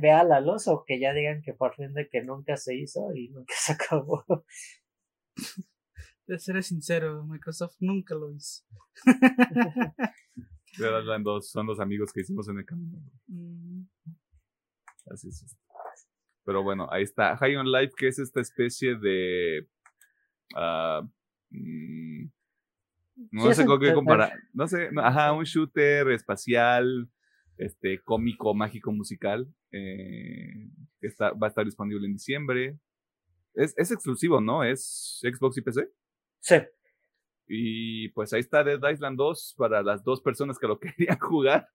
vea la luz o que ya digan que por fin de que nunca se hizo y nunca [LAUGHS] se acabó. De ser sincero, Microsoft nunca lo hizo. [LAUGHS] De verdad, eran dos- son los amigos que hicimos en el camino. Mm, Así es. Pero bueno, ahí está. High on Life, que es esta especie de. ah, mm, no Sí, sé con qué comparar. No sé, no, ajá, un shooter espacial, este, cómico, mágico, musical. eh, que está, va a estar disponible en diciembre. Es, es exclusivo, ¿no? Es Xbox y PC. Sí, Y pues ahí está Dead Island 2 para las dos personas que lo [LAUGHS] querían jugar.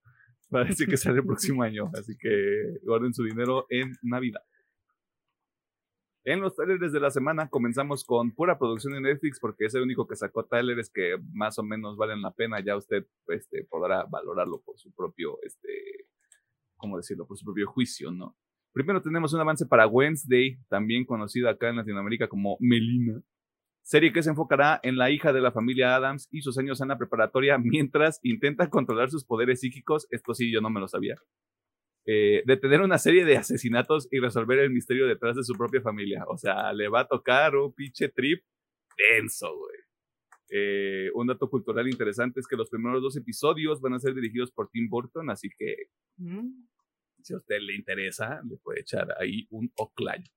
Parece que sale el próximo año. Así que guarden su dinero en Navidad. En los trailers de la semana comenzamos con pura producción de Netflix porque es el único que sacó trailers que más o menos valen la pena. Ya usted este, podrá valorarlo por su propio, este, ¿cómo decirlo? Por su propio juicio, ¿no? Primero tenemos un avance para Wednesday, también conocida acá en Latinoamérica como Melina serie que se enfocará en la hija de la familia Adams y sus años en la preparatoria mientras intenta controlar sus poderes psíquicos, esto sí yo no me lo sabía, eh, detener una serie de asesinatos y resolver el misterio detrás de su propia familia. O sea, le va a tocar un pinche trip denso, güey. Eh, un dato cultural interesante es que los primeros dos episodios van a ser dirigidos por Tim Burton, así que mm, si a usted le interesa, le puede echar ahí un oclayo.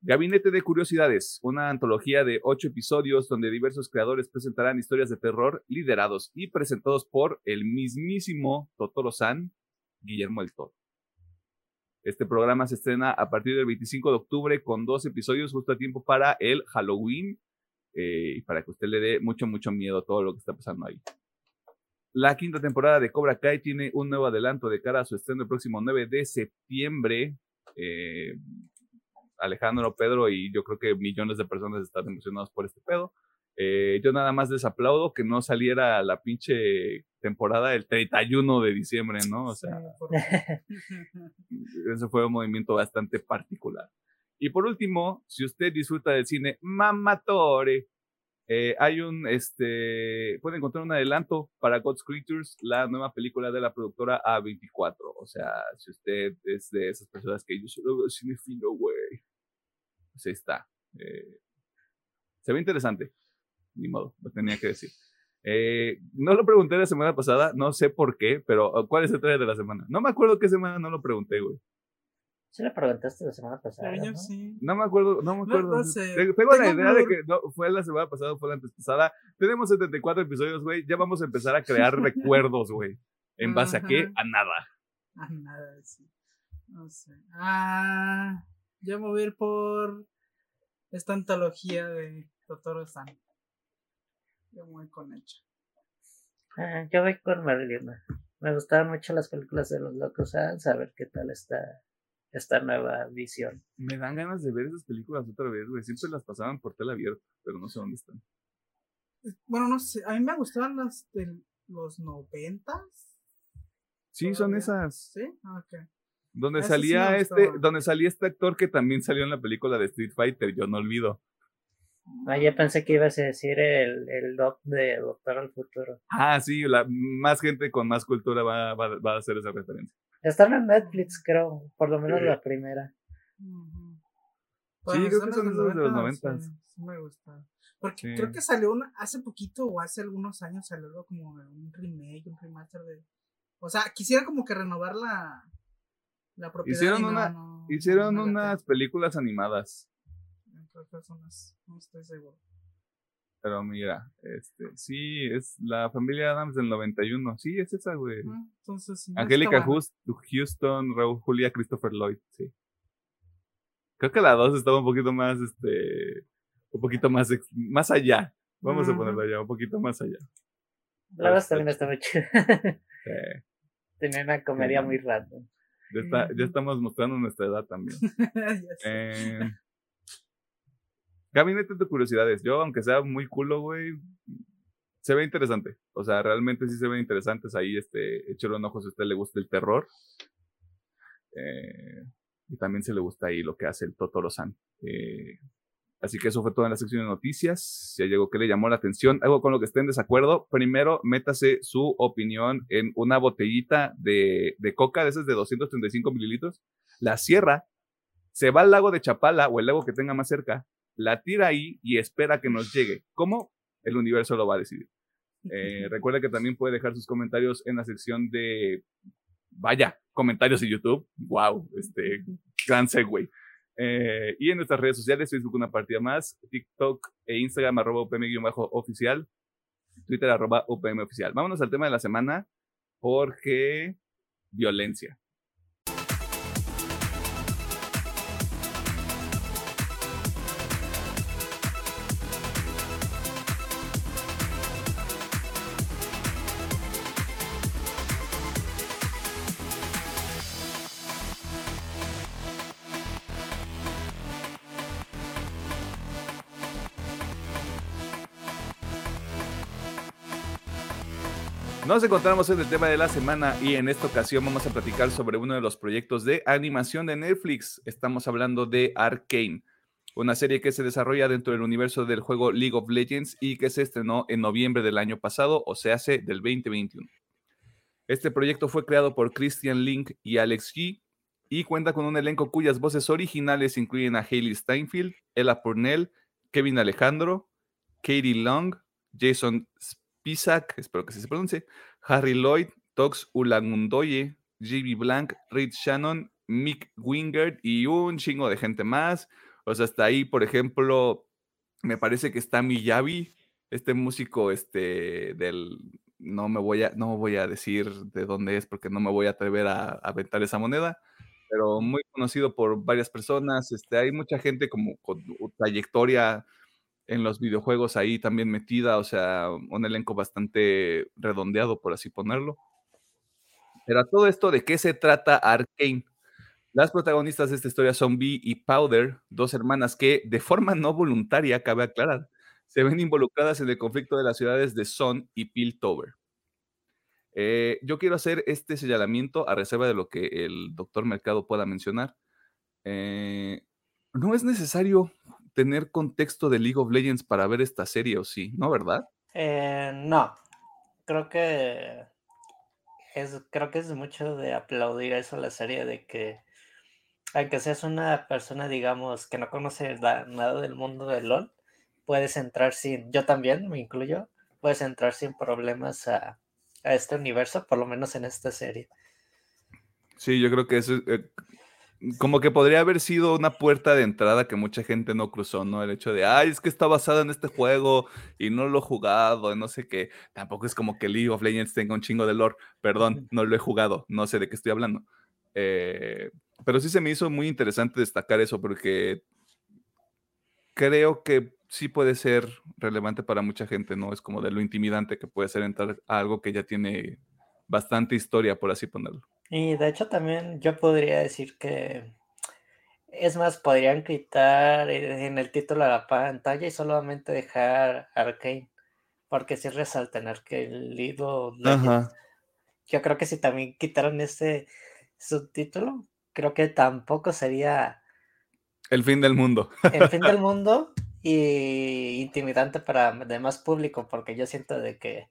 Gabinete de Curiosidades, una antología de ocho episodios donde diversos creadores presentarán historias de terror liderados y presentados por el mismísimo Totoro-san, Guillermo el Toro. Este programa se estrena a partir del 25 de octubre con dos episodios justo a tiempo para el Halloween eh, y para que usted le dé mucho, mucho miedo a todo lo que está pasando ahí. La quinta temporada de Cobra Kai tiene un nuevo adelanto de cara a su estreno el próximo 9 de septiembre. Eh, Alejandro, Pedro y yo creo que millones de personas están emocionados por este pedo. Eh, yo nada más les aplaudo que no saliera la pinche temporada el 31 de diciembre, ¿no? O sea, [LAUGHS] [LAUGHS] ese fue un movimiento bastante particular. Y por último, si usted disfruta del cine Mamatore, eh, hay un, este, puede encontrar un adelanto para God's Creatures, la nueva película de la productora A24. O sea, si usted es de esas personas que yo solo veo cine fino, güey, pues ahí está. Eh, se ve interesante. Ni modo, lo tenía que decir. Eh, no lo pregunté la semana pasada, no sé por qué, pero ¿cuál es el trailer de la semana? No me acuerdo qué semana no lo pregunté, güey. Sí le preguntaste la semana pasada. ¿no? Sí. no me acuerdo, no me acuerdo. Tengo la idea de que no, fue la semana pasada o fue la antes pasada. Tenemos 74 episodios, güey. Ya vamos a empezar a crear [LAUGHS] recuerdos, güey. ¿En base a qué? A nada. A nada, sí. No sé. Ah, yo me voy a ir por esta antología de Totoro San. Yo voy con hecho. Ah, yo voy con Marilena. Me gustaban mucho las películas de los locos a ver qué tal está esta nueva visión. Me dan ganas de ver esas películas otra vez, güey. Siempre las pasaban por tela abierta, pero no sé dónde están. Bueno, no sé. A mí me gustaban las de los noventas. Sí, son esas. Sí, ah, ok. Donde salía este, donde salía este actor que también salió en la película de Street Fighter, yo no olvido. Ah, ya pensé que ibas a decir el, el doc de Doctor al Futuro. Ah, sí, la, más gente con más cultura va, va, va a hacer esa referencia. Están en Netflix, creo, por lo menos la primera. sí, creo que son los de los 90. Sí, me gusta. Porque creo que salió una, hace poquito o hace algunos años salió algo como un remake, un remaster de. O sea, quisiera como que renovar la, la propiedad. Hicieron, una, hicieron unas películas animadas. Unas, no estoy seguro. Pero mira, este, sí, es la familia Adams del 91. Sí, es esa, güey. Entonces, sí, Angélica Houston, Raúl Julia, Christopher Lloyd, sí. Creo que la 2 estaba un poquito más, este, un poquito más, más allá. Vamos a ponerlo allá, un poquito más allá. La 2 también estaba chida. [LAUGHS] Tenía una comedia muy random. Ya, ya estamos mostrando nuestra edad también. [LAUGHS] eh, Gabinete de curiosidades. Yo, aunque sea muy culo, güey, se ve interesante. O sea, realmente sí se ven interesantes ahí. Este, échale un ojo si a usted le gusta el terror. Eh, y también se le gusta ahí lo que hace el Totoro-san. Eh, así que eso fue todo en la sección de noticias. Si hay algo que le llamó la atención, algo con lo que esté en desacuerdo, primero métase su opinión en una botellita de, de coca de esas de 235 mililitros. La cierra, se va al lago de Chapala o el lago que tenga más cerca la tira ahí y espera que nos llegue. ¿Cómo? El universo lo va a decidir. Eh, recuerda que también puede dejar sus comentarios en la sección de, vaya, comentarios en YouTube. Wow, este, gran segue. Eh, y en nuestras redes sociales, Facebook una partida más, TikTok e Instagram arroba UPM-oficial, Twitter arroba UPM oficial. Vámonos al tema de la semana, porque violencia. Nos encontramos en el tema de la semana y en esta ocasión vamos a platicar sobre uno de los proyectos de animación de Netflix. Estamos hablando de Arcane, una serie que se desarrolla dentro del universo del juego League of Legends y que se estrenó en noviembre del año pasado, o sea, hace del 2021. Este proyecto fue creado por Christian Link y Alex G y cuenta con un elenco cuyas voces originales incluyen a Hayley Steinfeld, Ella Purnell, Kevin Alejandro, Katie Long, Jason Pisak, espero que se pronuncie, Harry Lloyd, Tox Ulangundoye, JB Blank, Reed Shannon, Mick Wingard y un chingo de gente más. O sea, hasta ahí, por ejemplo, me parece que está Miyavi, este músico este, del... No me, voy a, no voy a decir de dónde es porque no me voy a atrever a, a aventar esa moneda, pero muy conocido por varias personas. Este, hay mucha gente como con trayectoria en los videojuegos ahí también metida, o sea, un elenco bastante redondeado, por así ponerlo. Pero a todo esto, ¿de qué se trata Arkane? Las protagonistas de esta historia son Vi y Powder, dos hermanas que, de forma no voluntaria, cabe aclarar, se ven involucradas en el conflicto de las ciudades de Son y Piltover. Eh, yo quiero hacer este señalamiento a reserva de lo que el doctor Mercado pueda mencionar. Eh, no es necesario tener contexto de League of Legends para ver esta serie, ¿o sí? ¿No, verdad? Eh, no, creo que es, creo que es mucho de aplaudir eso la serie de que aunque seas una persona, digamos, que no conoce nada del mundo del LOL, puedes entrar sin, yo también me incluyo, puedes entrar sin problemas a, este universo, por lo menos en esta serie. Sí, yo creo que eso, eh, como que podría haber sido una puerta de entrada que mucha gente no cruzó, ¿no? El hecho de, ay, es que está basada en este juego y no lo he jugado, no sé qué. Tampoco es como que League of Legends tenga un chingo de lore. Perdón, no lo he jugado, no sé de qué estoy hablando. Eh, pero sí se me hizo muy interesante destacar eso porque creo que sí puede ser relevante para mucha gente, ¿no? Es como de lo intimidante que puede ser entrar a algo que ya tiene bastante historia, por así ponerlo. Y de hecho también yo podría decir que, es más, podrían quitar en el título de la pantalla y solamente dejar Arcane, porque si resaltan que el Legends. Yo creo que si también quitaron ese subtítulo, creo que tampoco sería... El fin del mundo. El fin del [LAUGHS] mundo y intimidante para demás público, porque yo siento de que,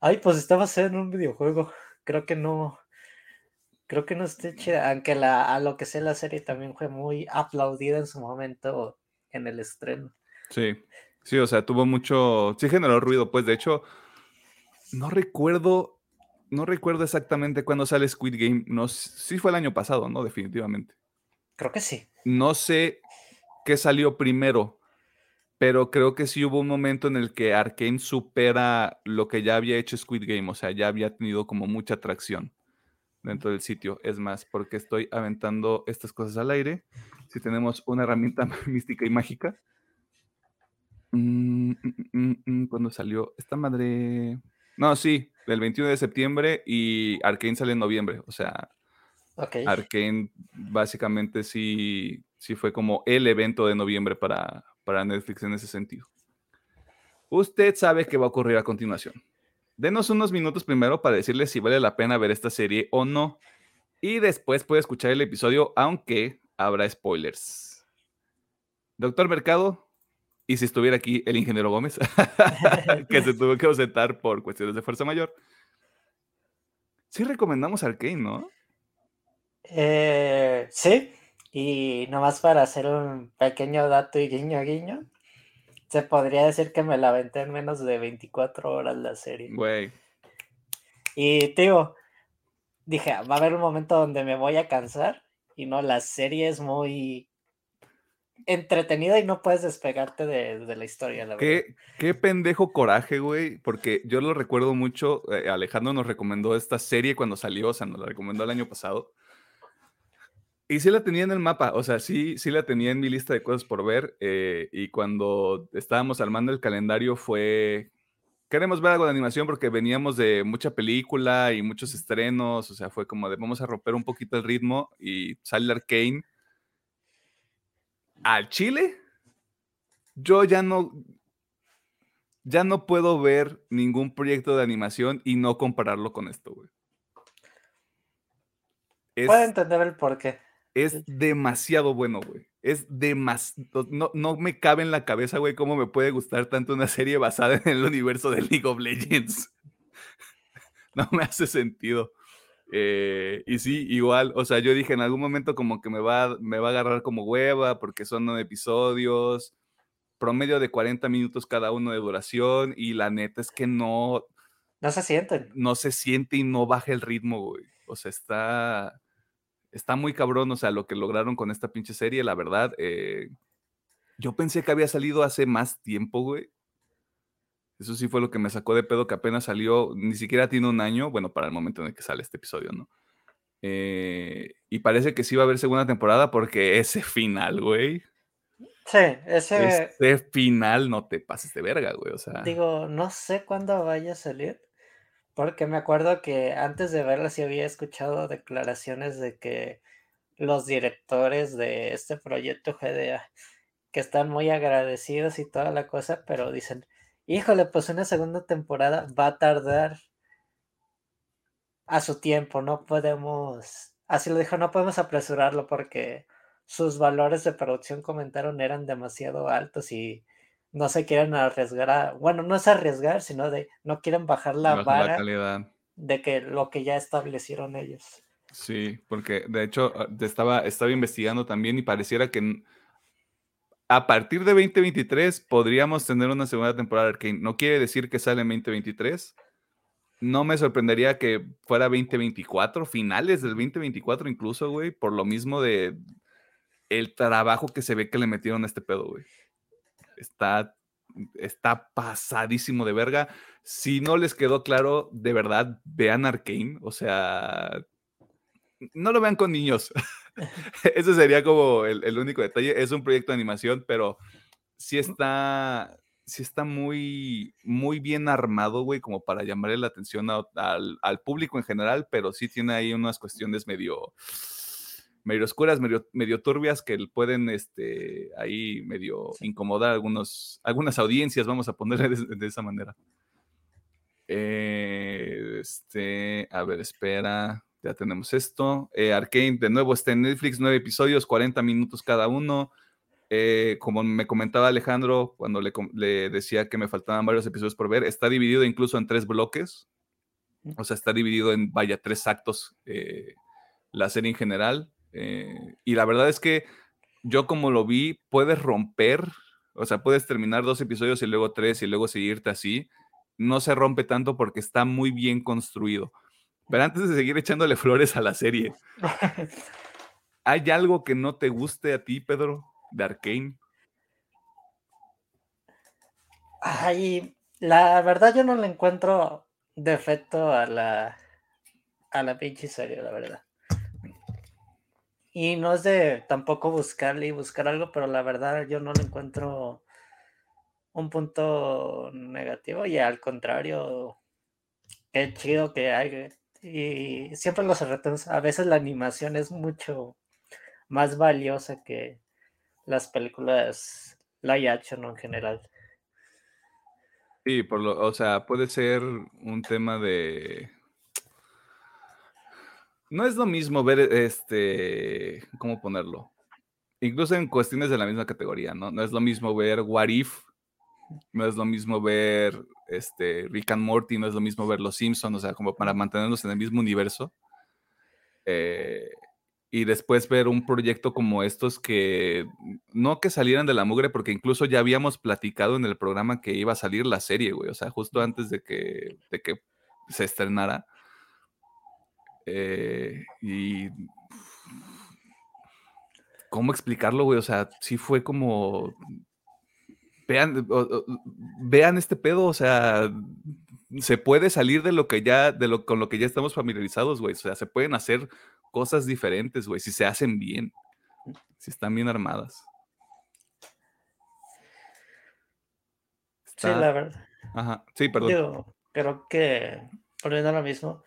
ay, pues estaba en un videojuego. Creo que no, creo que no esté chida, aunque la, a lo que sé la serie también fue muy aplaudida en su momento en el estreno. Sí, sí, o sea, tuvo mucho, sí generó ruido, pues de hecho, no recuerdo, no recuerdo exactamente cuándo sale Squid Game, no, sí fue el año pasado, ¿no? Definitivamente. Creo que sí. No sé qué salió primero, pero creo que sí hubo un momento en el que Arkane supera lo que ya había hecho Squid Game, o sea, ya había tenido como mucha atracción dentro del sitio. Es más, porque estoy aventando estas cosas al aire. Si tenemos una herramienta [LAUGHS] mística y mágica. Mm, mm, mm, ¿Cuándo salió? Esta madre. No, sí, del 21 de septiembre y Arkane sale en noviembre. O sea, okay. Arkane básicamente sí, sí fue como el evento de noviembre para, para Netflix en ese sentido. Usted sabe qué va a ocurrir a continuación. Denos unos minutos primero para decirles si vale la pena ver esta serie o no. Y después puede escuchar el episodio, aunque habrá spoilers. Doctor Mercado, y si estuviera aquí el ingeniero Gómez, [LAUGHS] que se tuvo que ausentar por cuestiones de fuerza mayor. Sí recomendamos Arkane, ¿no? Eh, sí, y nomás para hacer un pequeño dato y guiño guiño, se podría decir que me la aventé en menos de 24 horas la serie. Güey. Y, tío, dije, va a haber un momento donde me voy a cansar. Y no, la serie es muy entretenida y no puedes despegarte de, la historia, la ¿Qué, verdad. Qué pendejo coraje, güey, porque yo lo recuerdo mucho. Eh, Alejandro nos recomendó esta serie cuando salió, o sea, nos la recomendó el año pasado. Y sí la tenía en el mapa, o sea, sí, sí la tenía en mi lista de cosas por ver. Eh, y cuando estábamos armando el calendario fue, queremos ver algo de animación porque veníamos de mucha película y muchos estrenos, o sea, fue como de vamos a romper un poquito el ritmo y sale Arcane. Al Chile, yo ya no, ya no puedo ver ningún proyecto de animación y no compararlo con esto, güey. Puedo entender el porqué es demasiado bueno, güey. Es demasiado. No, no me cabe en la cabeza, güey, cómo me puede gustar tanto una serie basada en el universo de League of Legends. [LAUGHS] no me hace sentido. Eh, y sí, igual, o sea, yo dije en algún momento como que me va, me va a agarrar como hueva porque son episodios, promedio de 40 minutos cada uno de duración y la neta es que no... No se sienten. No se siente y no baja el ritmo, güey. O sea, está está muy cabrón, o sea, lo que lograron con esta pinche serie, la verdad. Eh, Yo pensé que había salido hace más tiempo, güey. Eso sí fue lo que me sacó de pedo, que apenas salió, ni siquiera tiene un año, bueno, para el momento en el que sale este episodio, ¿no? Eh, y parece que sí va a haber segunda temporada porque ese final, güey. Sí, ese... Ese final no te pases de verga, güey, o sea... Digo, no sé cuándo vaya a salir, porque me acuerdo que antes de verla sí había escuchado declaraciones de que los directores de este proyecto GDA, que están muy agradecidos y toda la cosa, pero dicen, híjole, pues una segunda temporada va a tardar a su tiempo, no podemos, así lo dijo, no podemos apresurarlo porque sus valores de producción comentaron eran demasiado altos y no se quieren arriesgar a, bueno, no es arriesgar, sino de no quieren bajar la vara de que lo que ya establecieron ellos. Sí, porque de hecho ah, estaba, estaba investigando también y pareciera que a partir de 2023 podríamos tener una segunda temporada de Arkane. No quiere decir que sale en 2023, no me sorprendería que fuera 2024, finales del 2024 incluso, güey, por lo mismo de el trabajo que se ve que le metieron a este pedo, güey. Está, está pasadísimo de verga. Si no les quedó claro, de verdad, vean Arkane, o sea, no lo vean con niños. [LAUGHS] Ese sería como el, el único detalle. Es un proyecto de animación, pero sí está, sí está muy, muy bien armado, güey, como para llamarle la atención al, público en general, pero sí tiene ahí unas cuestiones medio, medio oscuras, medio, medio turbias que pueden este, ahí medio incomodar algunos, algunas audiencias, vamos a ponerle de, esa manera. Eh, este, a ver, espera, ya tenemos esto. Eh, Arkane, de nuevo, está en Netflix, nueve episodios, 40 minutos cada uno. Eh, como me comentaba Alejandro cuando le, decía que me faltaban varios episodios por ver, está dividido incluso en tres bloques. O sea, está dividido en, vaya, tres actos eh, la serie en general. Eh, y la verdad es que yo como lo vi, puedes romper, o sea, puedes terminar dos episodios y luego tres y luego seguirte así. No se rompe tanto porque está muy bien construido. Pero antes de seguir echándole [LAUGHS] flores a la serie, ¿hay algo que no te guste a ti, Pedro? de Arkane? Ay, la verdad yo no le encuentro defecto a la a la pinche serie, la verdad. Y no es de tampoco buscarle y buscar algo, pero la verdad yo no le encuentro un punto negativo y al contrario, qué chido que hay. Y siempre los retos, a veces la animación es mucho más valiosa que, las películas live action en general. Sí, por lo, o sea, puede ser un tema de. No es lo mismo ver este. ¿Cómo ponerlo? Incluso en cuestiones de la misma categoría, ¿no? No es lo mismo ver What If, no es lo mismo ver este, Rick and Morty, no es lo mismo ver Los Simpsons, o sea, como para mantenernos en el mismo universo. Eh, y después ver un proyecto como estos que no que salieran de la mugre, porque incluso ya habíamos platicado en el programa que iba a salir la serie, güey, o sea, justo antes de que, de que se estrenara. Eh, y ¿cómo explicarlo, güey? O sea, sí fue como vean, vean este pedo, o sea, se puede salir de lo que ya, de lo con lo que ya estamos familiarizados, güey. O sea, se pueden hacer cosas diferentes, güey, si se hacen bien, si están bien armadas. Sí, la verdad. Ajá, sí, perdón. Yo creo que, volviendo lo mismo,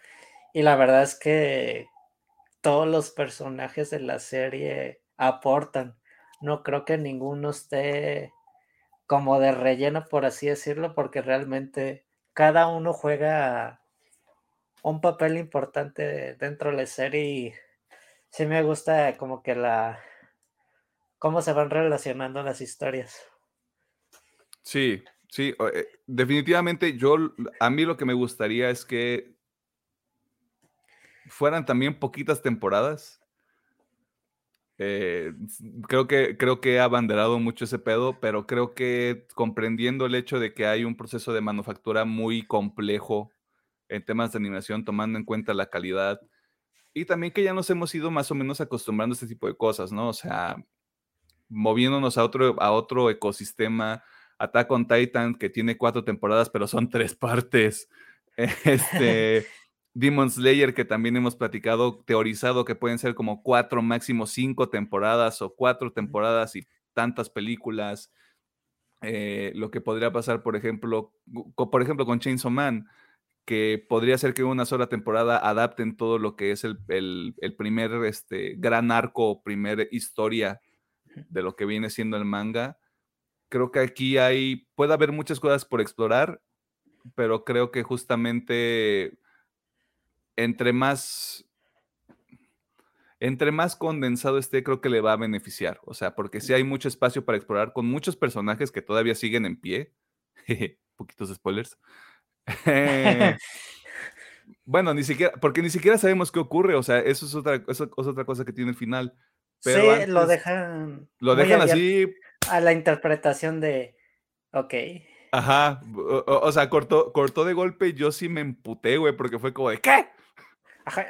y la verdad es que todos los personajes de la serie aportan. No creo que ninguno esté como de relleno, por así decirlo, porque realmente cada uno juega un papel importante dentro de la serie y sí me gusta como que la cómo se van relacionando las historias. Sí, sí, eh, definitivamente yo a mí lo que me gustaría es que fueran también poquitas temporadas. Eh, creo que creo que he abanderado mucho ese pedo, pero creo que comprendiendo el hecho de que hay un proceso de manufactura muy complejo en temas de animación, tomando en cuenta la calidad. Y también que ya nos hemos ido más o menos acostumbrando a este tipo de cosas, ¿no? O sea, moviéndonos a otro, a otro ecosistema, Attack on Titan, que tiene cuatro temporadas, pero son tres partes. [LAUGHS] Este, Demon Slayer, que también hemos platicado, teorizado que pueden ser como cuatro, máximo cinco temporadas o cuatro temporadas y tantas películas. Eh, lo que podría pasar, por ejemplo, por ejemplo, con Chainsaw Man, que podría ser que en una sola temporada adapten todo lo que es el, primer este, gran arco, primer historia de lo que viene siendo el manga. Creo que aquí hay, puede haber muchas cosas por explorar, pero creo que justamente entre más entre más condensado esté, creo que le va a beneficiar. O sea, porque si hay mucho espacio para explorar con muchos personajes que todavía siguen en pie. [LAUGHS] Poquitos spoilers. [LAUGHS] bueno, ni siquiera, porque ni siquiera sabemos qué ocurre. O sea, eso es otra, eso es otra cosa que tiene el final. Pero sí, lo dejan. Lo dejan así. A la interpretación de. Ok. Ajá. O, sea, cortó, cortó de golpe y yo sí me emputé, güey, porque fue como de ¿qué?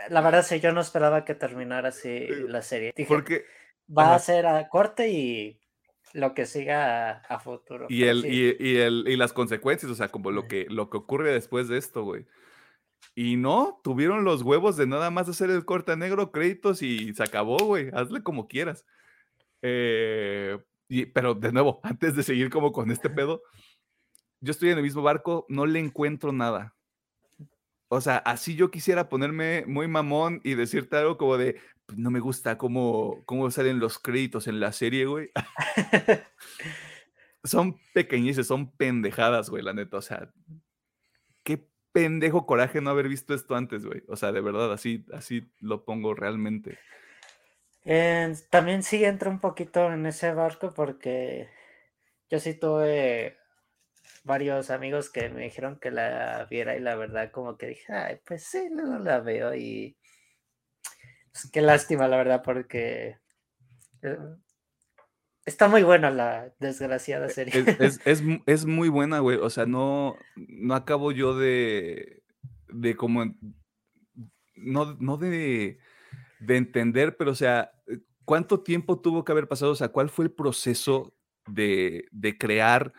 La verdad sí, yo no esperaba que terminara así la serie. porque va a ser a corte y lo que siga a, futuro. Y, el, y, el, y las consecuencias, o sea, como lo que, lo que ocurre después de esto, güey. Y no, tuvieron los huevos de nada más hacer el corte negro, créditos y se acabó, güey. Hazle como quieras. Eh, y, pero de nuevo, [LAUGHS] antes de seguir como con este pedo, yo estoy en el mismo barco, no le encuentro nada. O sea, así yo quisiera ponerme muy mamón y decirte algo como de, pues, no me gusta cómo, cómo salen los créditos en la serie, güey. [LAUGHS] son pequeñices, son pendejadas, güey, la neta. O sea, qué pendejo coraje no haber visto esto antes, güey. O sea, de verdad, así, así lo pongo realmente. también sí entra un poquito en ese barco porque yo sí tuve varios amigos que me dijeron que la viera y la verdad como que dije, ay, pues sí, luego la veo y pues, qué lástima la verdad porque eh, está muy buena la desgraciada e, serie. Es, [LAUGHS] muy buena, güey, o sea, no, no acabo yo de, de como, no, no de, de entender, pero o sea, ¿cuánto tiempo tuvo que haber pasado? O sea, ¿cuál fue el proceso de, de crear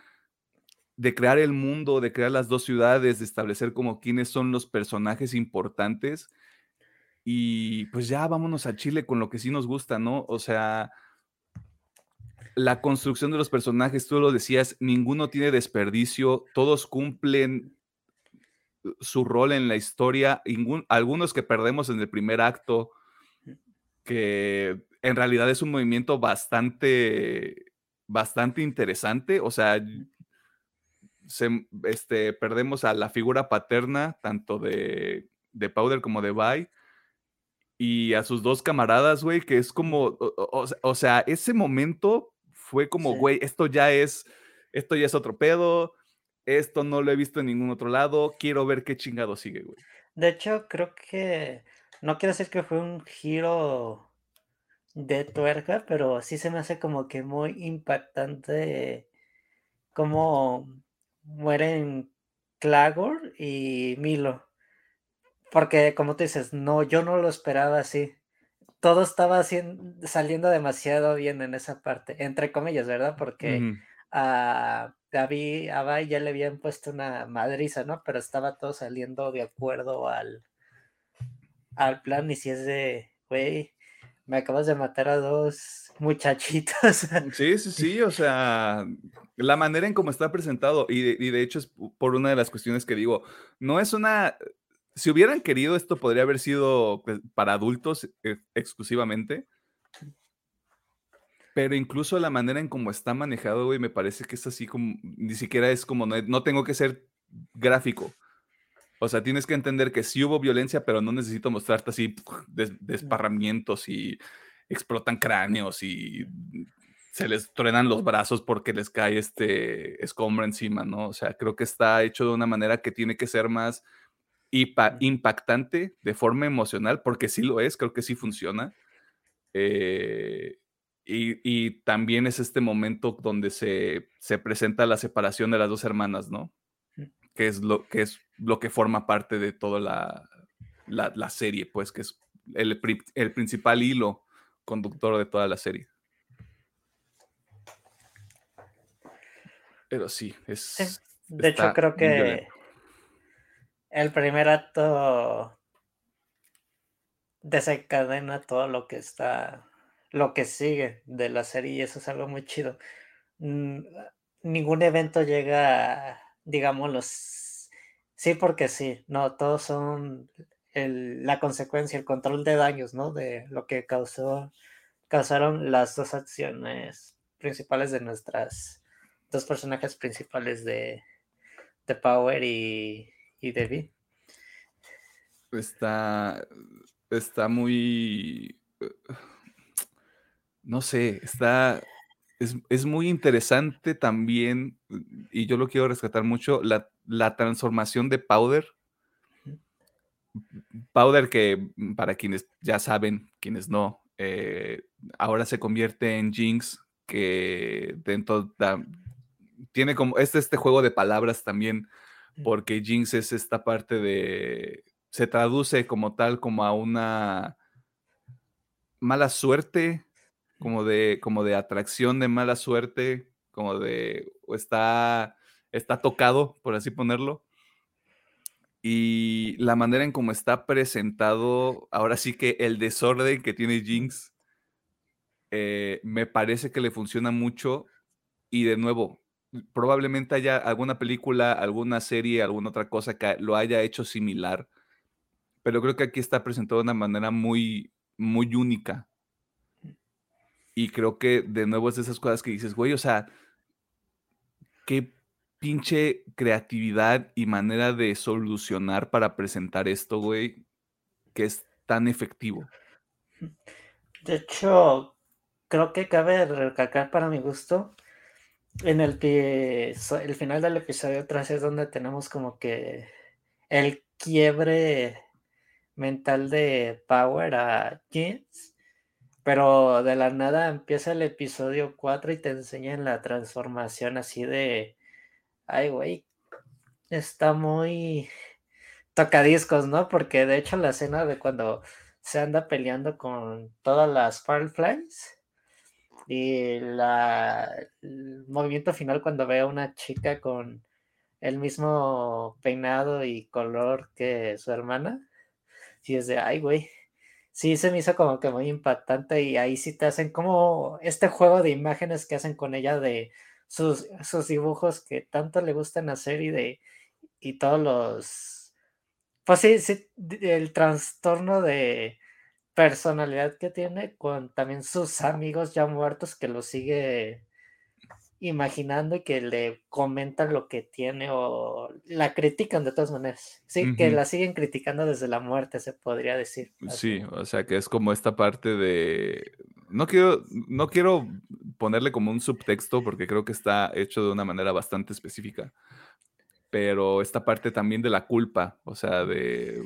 de crear el mundo, de crear las dos ciudades, de establecer como quiénes son los personajes importantes. Y pues ya vámonos a Chile con lo que sí nos gusta, ¿no? O sea, la construcción de los personajes, tú lo decías, ninguno tiene desperdicio, todos cumplen su rol en la historia, algunos que perdemos en el primer acto, que en realidad es un movimiento bastante, bastante interesante, o sea, este, perdemos a la figura paterna, tanto de, Powder como de Vi, y a sus dos camaradas, güey, que es como, o, sea, ese momento fue como, güey, esto ya es, esto ya es otro pedo, esto no lo he visto en ningún otro lado, quiero ver qué chingado sigue, güey. De hecho, creo que, no quiero decir que fue un giro de tuerca, pero sí se me hace como que muy impactante como mueren Clagor y Milo. Porque, como tú dices, no, yo no lo esperaba así. Todo estaba saliendo demasiado bien en esa parte, entre comillas, ¿verdad? Porque a David, a ya le habían puesto una madriza, ¿no? Pero estaba todo saliendo de acuerdo al, al plan. Y si es de, güey, me acabas de matar a dos muchachitos. [LAUGHS] Sí, sí, sí, o sea, la manera en cómo está presentado, y de, hecho es por una de las cuestiones que digo, no es una, si hubieran querido esto podría haber sido pues, para adultos eh, exclusivamente, pero incluso la manera en cómo está manejado, güey, me parece que es así como, ni siquiera es como, no, no tengo que ser gráfico. O sea, tienes que entender que sí hubo violencia, pero no necesito mostrarte así desparramientos y explotan cráneos y se les truenan los brazos porque les cae este escombro encima, ¿no? O sea, creo que está hecho de una manera que tiene que ser más impactante de forma emocional, porque sí lo es, creo que sí funciona. Eh, y, también es este momento donde se, se presenta la separación de las dos hermanas, ¿no? que es lo que, es lo que forma parte de toda la, la, serie, pues que es el, el, principal hilo conductor de toda la serie. Pero sí, es. De hecho, creo que el primer acto desencadena todo lo que está, lo que sigue de la serie y eso es algo muy chido. Ningún evento llega, digamos, los... Sí, porque sí, no, todos son la consecuencia, el control de daños, ¿no? De lo que causó, causaron las dos acciones principales de nuestras dos personajes principales de, de Power y, y Debbie. Está, está muy, no sé, está, es, muy interesante también, y yo lo quiero rescatar mucho, la, la transformación de Powder Powder, que mm, para quienes ya saben, quienes no, eh, ahora se convierte en Jinx, que dentro tiene como este, este juego de palabras también, porque Jinx es esta parte de, se traduce como tal como a una mala suerte, como de, como de atracción de mala suerte, como de, está, está tocado, por así ponerlo y la manera en cómo está presentado, ahora sí que el desorden que tiene Jinx, eh, me parece que le funciona mucho. Y de nuevo, probablemente haya alguna película, alguna serie, alguna otra cosa que lo haya hecho similar. Pero creo que aquí está presentado de una manera muy, muy única. Y creo que de nuevo es de esas cosas que dices, güey, o sea, qué pinche creatividad y manera de solucionar para presentar esto, güey, que es tan efectivo. De hecho, creo que cabe recalcar para mi gusto en el que el final del episodio 3 es donde tenemos como que el quiebre mental de Power a Jeans, pero de la nada empieza el episodio 4 y te enseñan la transformación así de ay, güey, está muy tocadiscos, ¿no? Porque de hecho la escena de cuando se anda peleando con todas las Fireflies y el movimiento final cuando ve a una chica con el mismo peinado y color que su hermana, sí es de, ay, güey, sí se me hizo como que muy impactante y ahí sí te hacen como este juego de imágenes que hacen con ella de sus, dibujos que tanto le gustan hacer y de y todos los pues sí, sí el trastorno de personalidad que tiene con también sus amigos ya muertos que lo sigue imaginando y que le comentan lo que tiene o la critican de todas maneras. Sí, que la siguen criticando desde la muerte, se podría decir. Sí, o sea que es como esta parte de... No quiero, no quiero ponerle como un subtexto porque creo que está hecho de una manera bastante específica, pero esta parte también de la culpa, o sea, de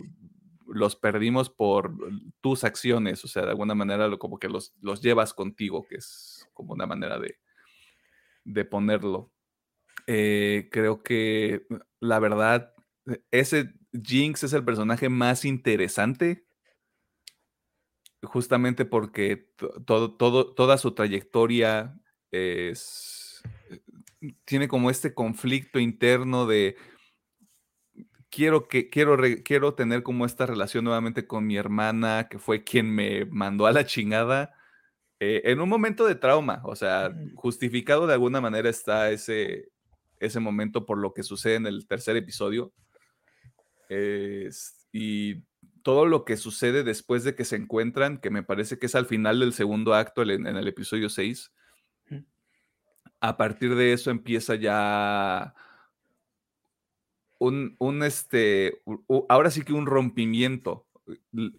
los perdimos por tus acciones, o sea, de alguna manera como que los, los llevas contigo, que es como una manera de, de ponerlo. Eh, creo que la verdad, ese Jinx es el personaje más interesante. Justamente porque todo, todo, toda su trayectoria es, eh, tiene como este conflicto interno de quiero que quiero quiero tener como esta relación nuevamente con mi hermana que fue quien me mandó a la chingada eh, en un momento de trauma, o sea, justificado de alguna manera está ese, ese momento por lo que sucede en el tercer episodio. y todo lo que sucede después de que se encuentran, que me parece que es al final del segundo acto, en, el episodio 6, a partir de eso empieza ya un, un este, ahora sí que un rompimiento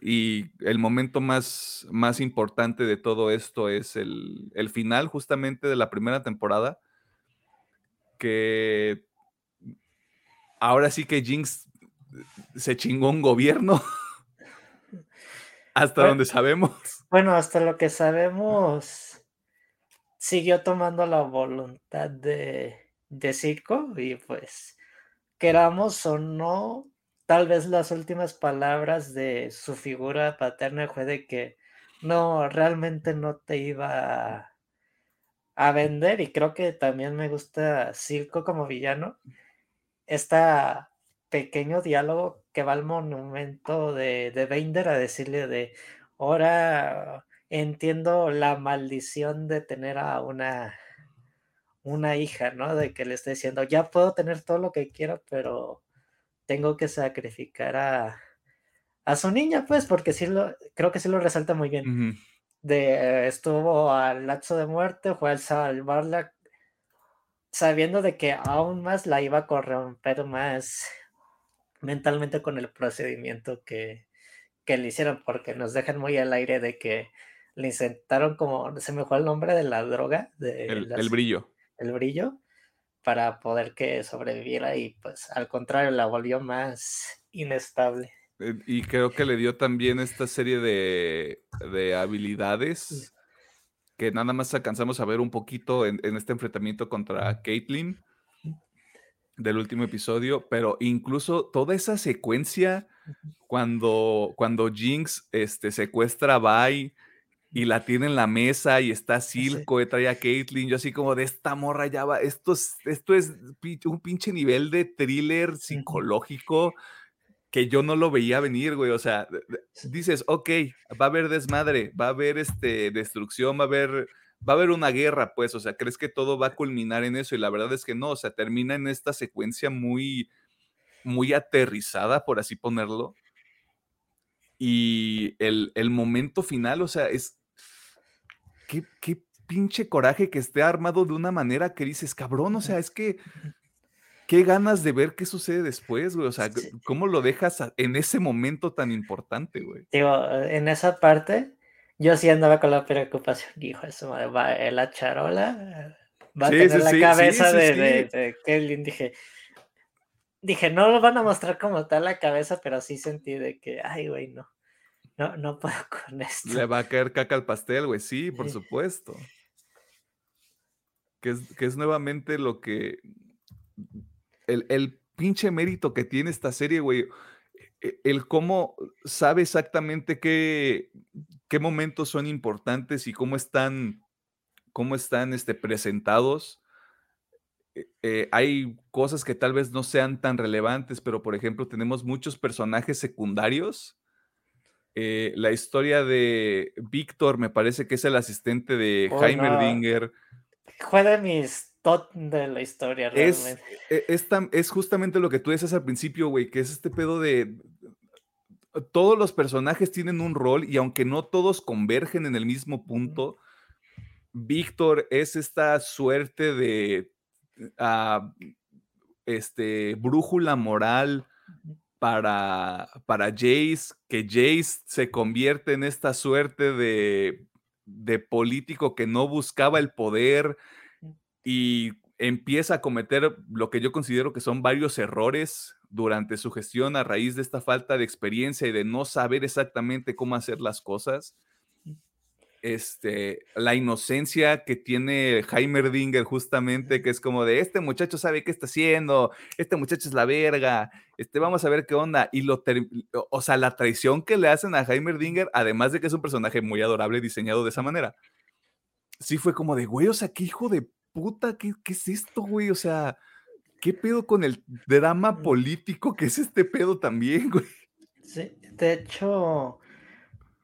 y el momento más, más importante de todo esto es el, final justamente de la primera temporada, que ahora sí que Jinx se chingó un gobierno. [LAUGHS] hasta donde sabemos. [LAUGHS] Bueno, hasta lo que sabemos, siguió tomando la voluntad de, de Circo y pues queramos o no, tal vez las últimas palabras de su figura paterna fue de que no, realmente no te iba a vender y creo que también me gusta Circo como villano. Esta pequeño diálogo que va al monumento de, de Bender a decirle de ahora entiendo la maldición de tener a una una hija, ¿no? De que le esté diciendo, ya puedo tener todo lo que quiero, pero tengo que sacrificar a, a su niña, pues, porque sí lo, creo que sí lo resalta muy bien. De estuvo al lazo de muerte, fue al salvarla, sabiendo de que aún más la iba a corromper más mentalmente con el procedimiento que, que le hicieron, porque nos dejan muy al aire de que le intentaron como, se me fue el nombre de la droga. De el, brillo. El brillo, para poder que sobreviviera y pues al contrario la volvió más inestable. Eh, y creo que le dio también esta serie de, de habilidades que nada más alcanzamos a ver un poquito en, en este enfrentamiento contra Caitlyn del último episodio, pero incluso toda esa secuencia cuando, cuando Jinx este, secuestra a Vi y la tiene en la mesa y está Silco, y trae a Caitlyn, yo así como de esta morra ya va, esto es, esto es un pinche nivel de thriller psicológico que yo no lo veía venir, güey, o sea, dices, ok, va a haber desmadre, va a haber este, destrucción, va a haber va a haber una guerra, pues, o sea, crees que todo va a culminar en eso y la verdad es que no, o sea, termina en esta secuencia muy, muy aterrizada, por así ponerlo. Y el, momento final, o sea, es, qué, qué pinche coraje que esté armado de una manera que dices, cabrón, o sea, es que qué ganas de ver qué sucede después, güey. O sea, ¿cómo lo dejas en ese momento tan importante, güey? Digo, en esa parte, yo sí andaba con la preocupación, hijo, eso va, eh, la charola va a tener la cabeza de, de, Kelly. Dije, dije, no lo van a mostrar como tal la cabeza, pero sí sentí de que, ay, güey, no, no, no puedo [LAUGHS] con esto. Le va a caer caca al pastel, güey, sí, por supuesto. Que es, que es nuevamente lo que, el, el pinche mérito que tiene esta serie, güey e, el cómo sabe exactamente qué, qué momentos son importantes y cómo están, cómo están este, presentados. Eh, eh, hay cosas que tal vez no sean tan relevantes, pero por ejemplo tenemos muchos personajes secundarios. Eh, la historia de Víctor me parece que es el asistente de oh, Heimerdinger. Fue de mis top de la historia, realmente. E, es, es justamente lo que tú dices al principio, güey, que es este pedo de todos los personajes tienen un rol y aunque no todos convergen en el mismo punto, Víctor es esta suerte de ah, este, brújula moral para, para Jace, que Jace se convierte en esta suerte de, de político que no buscaba el poder y empieza a cometer lo que yo considero que son varios errores durante su gestión a raíz de esta falta de experiencia y de no saber exactamente cómo hacer las cosas. Este, la inocencia que tiene Heimerdinger justamente, que es como de, este muchacho sabe qué está haciendo, este muchacho es la verga, este, vamos a ver qué onda. Y lo, o sea, la traición que le hacen a Heimerdinger, además de que es un personaje muy adorable diseñado de esa manera, sí fue como de, güey, o sea, qué hijo de puta, ¿qué, qué es esto, güey? O sea, ¿qué pedo con el drama político que es este pedo también, [LAUGHS] güey? Sí, de hecho,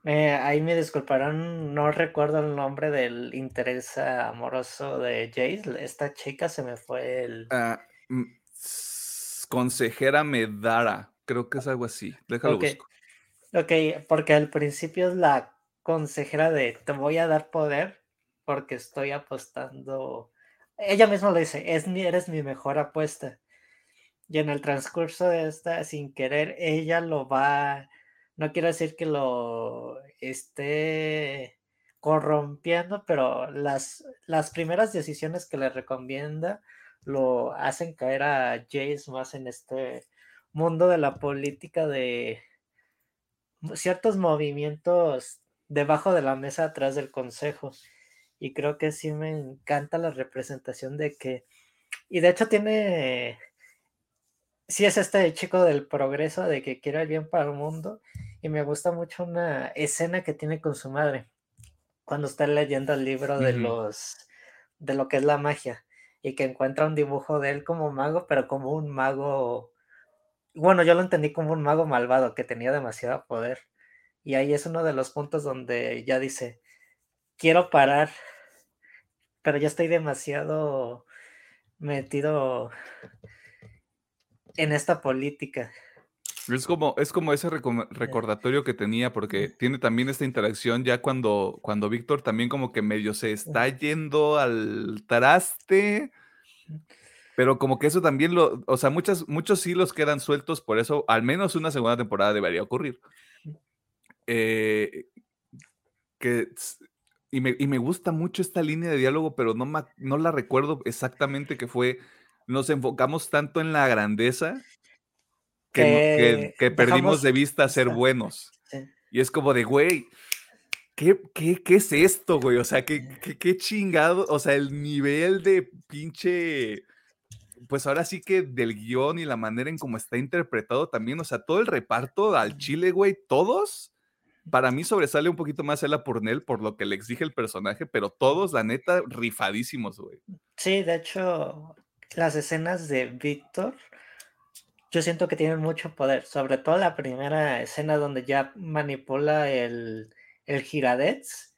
eh, ahí me disculparán, no recuerdo el nombre del interés amoroso de Jace. Esta chica se me fue el. Mm, consejera Medara, creo que es algo así. Déjalo okay. Ok, porque al principio es la consejera de te voy a dar poder porque estoy apostando ella misma lo dice, es mi, eres mi mejor apuesta. Y en el transcurso de esta, sin querer, ella lo va, no quiero decir que lo esté corrompiendo, pero las, las primeras decisiones que le recomienda lo hacen caer a Jace más en este mundo de la política de ciertos movimientos debajo de la mesa atrás del consejo y creo que sí me encanta la representación de que, y de hecho tiene, sí es este chico del progreso, de que quiere el bien para el mundo, y me gusta mucho una escena que tiene con su madre, cuando está leyendo el libro de los de lo que es la magia y que encuentra un dibujo de él como mago, pero como un mago, bueno, yo lo entendí como un mago malvado que tenía demasiado poder. Y ahí es uno de los puntos donde ya dice, quiero parar, pero ya estoy demasiado metido en esta política. Es como, es como ese recordatorio que tenía, porque tiene también esta interacción ya cuando, cuando Víctor también como que medio se está yendo al traste, pero como que eso también lo, o sea, muchas, muchos hilos quedan sueltos, por eso al menos una segunda temporada debería ocurrir. Eh, que, y, me, y me gusta mucho esta línea de diálogo, pero no, no la recuerdo exactamente que fue, nos enfocamos tanto en la grandeza que, perdimos de vista ser buenos. Y es como de, güey, ¿qué, qué, es esto, güey? O sea, ¿qué, qué, chingado, o sea, el nivel de pinche, pues ahora sí que del guion y la manera en cómo está interpretado también, o sea, todo el reparto al chile, güey, todos, para mí sobresale un poquito más Ella Purnell por lo que le exige el personaje, pero todos, la neta, rifadísimos, güey. Sí, de hecho, las escenas de Víctor yo siento que tienen mucho poder, sobre todo la primera escena donde ya manipula el, el giradets,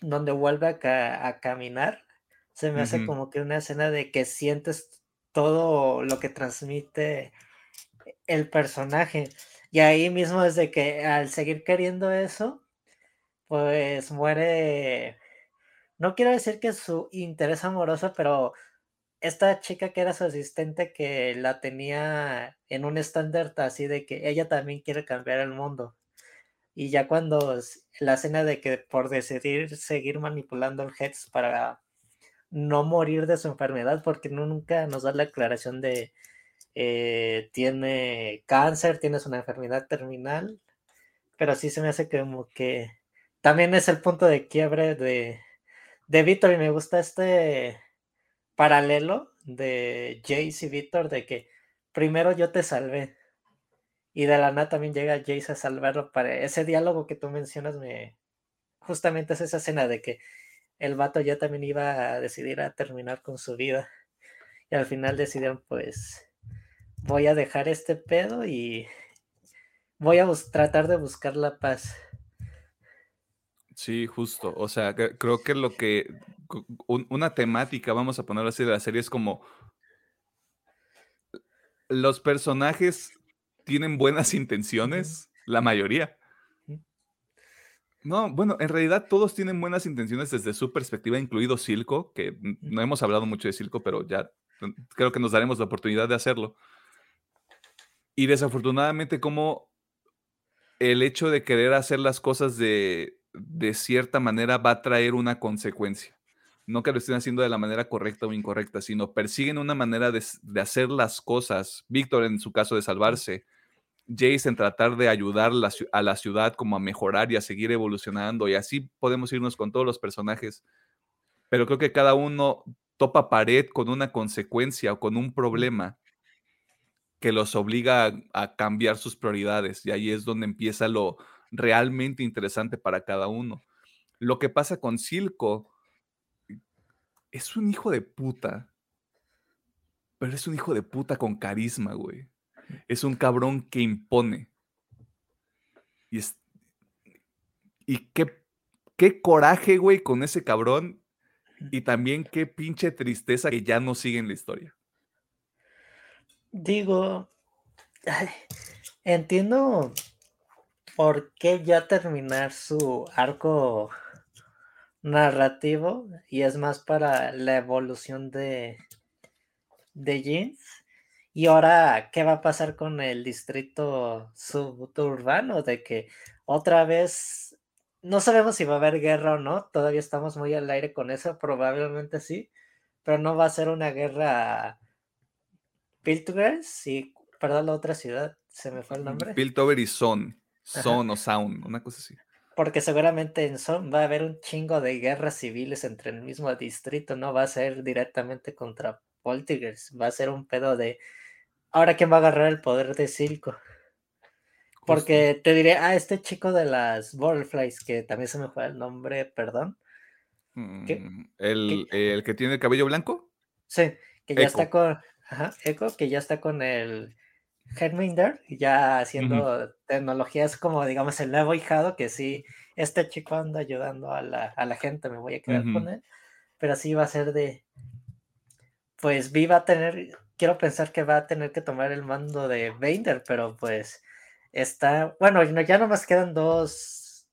donde vuelve a, caminar, se me hace como que una escena de que sientes todo lo que transmite el personaje. Y ahí mismo es de que al seguir queriendo eso, pues muere, no quiero decir que su interés amoroso, pero esta chica que era su asistente que la tenía en un estándar así de que ella también quiere cambiar el mundo. Y ya cuando la escena de que por decidir seguir manipulando el Heads para no morir de su enfermedad, porque nunca nos da la aclaración de eh, tiene cáncer, tienes una enfermedad terminal, pero sí se me hace como que también es el punto de quiebre de, de Víctor y me gusta este paralelo de Jace y Víctor de que primero yo te salvé y de la nada también llega Jace a salvarlo para ese diálogo que tú mencionas me justamente es esa escena de que el vato ya también iba a decidir a terminar con su vida y al final decidieron pues voy a dejar este pedo y voy a tratar de buscar la paz. Sí, justo. O sea, creo que lo que una temática, vamos a ponerlo así, de la serie es como los personajes tienen buenas intenciones, la mayoría. No, bueno, en realidad todos tienen buenas intenciones desde su perspectiva, incluido Silco, que no hemos hablado mucho de Silco, pero ya creo que nos daremos la oportunidad de hacerlo. Y desafortunadamente como el hecho de querer hacer las cosas de, de cierta manera va a traer una consecuencia no que lo estén haciendo de la manera correcta o incorrecta, sino persiguen una manera de, hacer las cosas. Víctor en su caso de salvarse, Jace en tratar de ayudar a la ciudad como a mejorar y a seguir evolucionando y así podemos irnos con todos los personajes. Pero creo que cada uno topa pared con una consecuencia o con un problema que los obliga a, cambiar sus prioridades y ahí es donde empieza lo realmente interesante para cada uno. Lo que pasa con Silco es un hijo de puta. Pero es un hijo de puta con carisma, güey. Es un cabrón que impone. Y es. Y qué, qué coraje, güey, con ese cabrón. Y también qué pinche tristeza que ya no sigue en la historia. Digo. entiendo por qué ya terminar su arco narrativo y es más para la evolución de, de Jeans. Y ahora, ¿qué va a pasar con el distrito suburbano? De que otra vez, no sabemos si va a haber guerra o no, todavía estamos muy al aire con eso, probablemente sí, pero no va a ser una guerra Piltover y, perdón, la otra ciudad, se me fue el nombre. Piltover y Son, Son o Sound, una cosa así. Porque seguramente en Son va a haber un chingo de guerras civiles entre el mismo distrito, no va a ser directamente contra Poltergeist, va a ser un pedo de ahora quién va a agarrar el poder de Silco. Porque te diré, ah, este chico de las Butterflies, que también se me fue el nombre, perdón. Mm, ¿El, ¿El, que tiene el cabello blanco? Sí, que ya está con. Ajá, Echo, que ya está con el Headminder, ya haciendo tecnologías como, digamos, el nuevo hijado, que sí, este chico anda ayudando a la, a la gente, me voy a quedar con él. Pero sí va a ser de. Pues Vi va a tener. Quiero pensar que va a tener que tomar el mando de Vader, pero pues está. Bueno, ya nomás quedan dos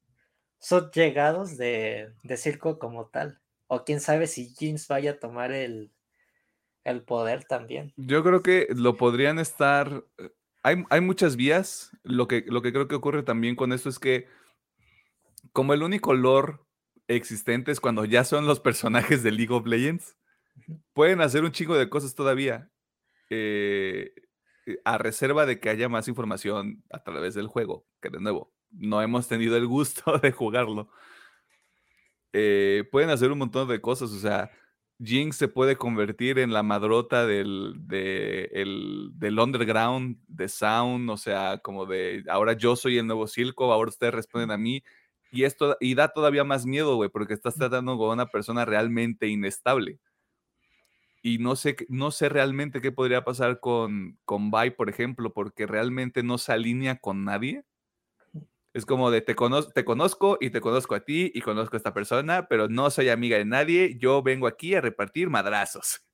subllegados de, de circo como tal. O quién sabe si Jeans vaya a tomar el, el poder también. Yo creo que lo podrían estar. Eh, hay, hay, muchas vías. Lo que, lo que creo que ocurre también con esto es que, como el único lore existente es cuando ya son los personajes de League of Legends, pueden hacer un chingo de cosas todavía. Eh, eh, a reserva de que haya más información a través del juego, que de nuevo, no hemos tenido el gusto [LAUGHS] de jugarlo. pueden hacer un montón de cosas, o sea, Jinx se puede convertir en la madrota del, del underground, de Sound, o sea, como de ahora yo soy el nuevo Silco, ahora ustedes responden a mí. Y esto y da todavía más miedo, güey, porque estás tratando con una persona realmente inestable. Y no sé, no sé realmente qué podría pasar con, con Vi, por ejemplo, porque realmente no se alinea con nadie. Es como de te, te conozco y te conozco a ti y conozco a esta persona, pero no soy amiga de nadie. Yo vengo aquí a repartir madrazos.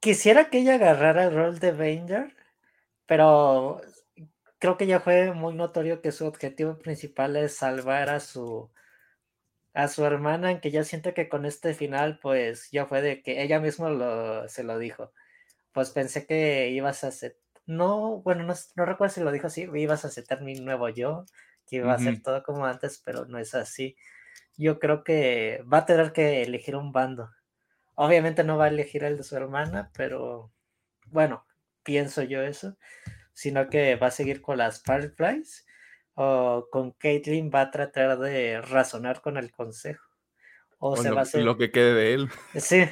Quisiera que ella agarrara el rol de Avenger, pero creo que ya fue muy notorio que su objetivo principal es salvar a su a su hermana, que ya siento que con este final, pues ya fue de que ella misma se lo dijo. Pues pensé que ibas a aceptar no, bueno, no, recuerdo si lo dijo así, ibas a aceptar mi nuevo yo, que iba a ser todo como antes, pero no es así. Yo creo que va a tener que elegir un bando. Obviamente no va a elegir el de su hermana, pero bueno, pienso yo eso, sino que va a seguir con las Fireflies o con Caitlyn va a tratar de razonar con el consejo. O, se va a hacer... lo que quede de él. Sí,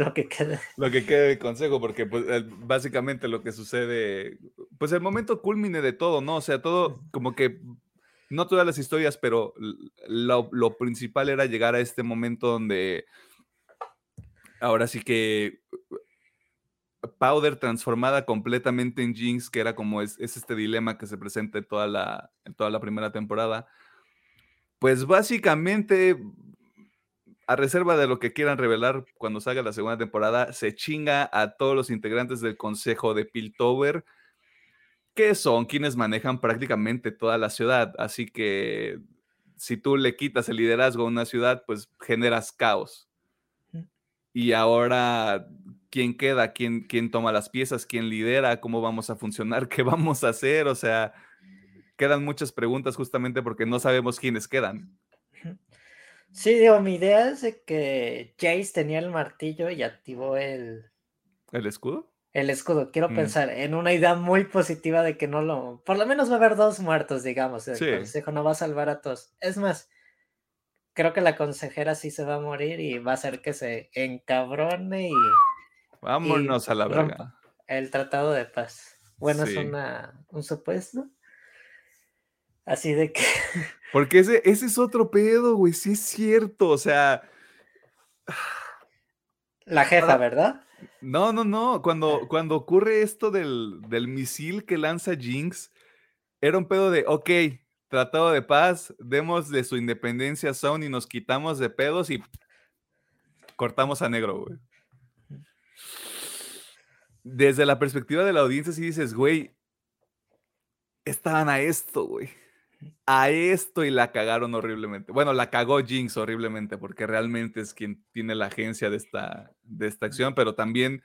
[LAUGHS] lo que quede. Lo que quede de consejo, porque pues, básicamente lo que sucede, pues el momento culmine de todo, ¿no? O sea, todo como que, no todas las historias, pero lo, lo principal era llegar a este momento donde ahora sí que Powder transformada completamente en Jinx, que era como es, es, este dilema que se presenta en toda la, en toda la primera temporada. Pues básicamente a reserva de lo que quieran revelar cuando salga la segunda temporada, se chinga a todos los integrantes del consejo de Piltover, que son quienes manejan prácticamente toda la ciudad. Así que si tú le quitas el liderazgo a una ciudad, pues generas caos. Y ahora, ¿quién queda? ¿Quién, quién toma las piezas? ¿Quién lidera? ¿Cómo vamos a funcionar? [LAUGHS] ¿Qué vamos a hacer? O sea, quedan muchas preguntas justamente porque no sabemos quiénes quedan. Sí, digo, mi idea es de que Jace tenía el martillo y activó el... ¿El escudo? El escudo. Quiero mm. pensar en una idea muy positiva de que no lo... Por lo menos va a haber dos muertos, digamos. El consejo no va a salvar a todos. Es más, creo que la consejera sí se va a morir y va a hacer que se encabrone y... Vámonos a la verga. El tratado de paz. Bueno, es una, un supuesto. Así de que. [LAUGHS] Porque ese, ese es otro pedo, güey. Sí es cierto. O sea. La jefa, ¿verdad? No, no, no. Cuando, cuando ocurre esto del, del misil que lanza Jinx, era un pedo de, ok, tratado de paz, demos de su independencia a Sony, nos quitamos de pedos y cortamos a negro, güey. Desde la perspectiva de la audiencia, sí dices, güey, estaban a esto, güey a esto y la cagaron horriblemente. Bueno, la cagó Jinx horriblemente porque realmente es quien tiene la agencia de esta, de esta acción, pero también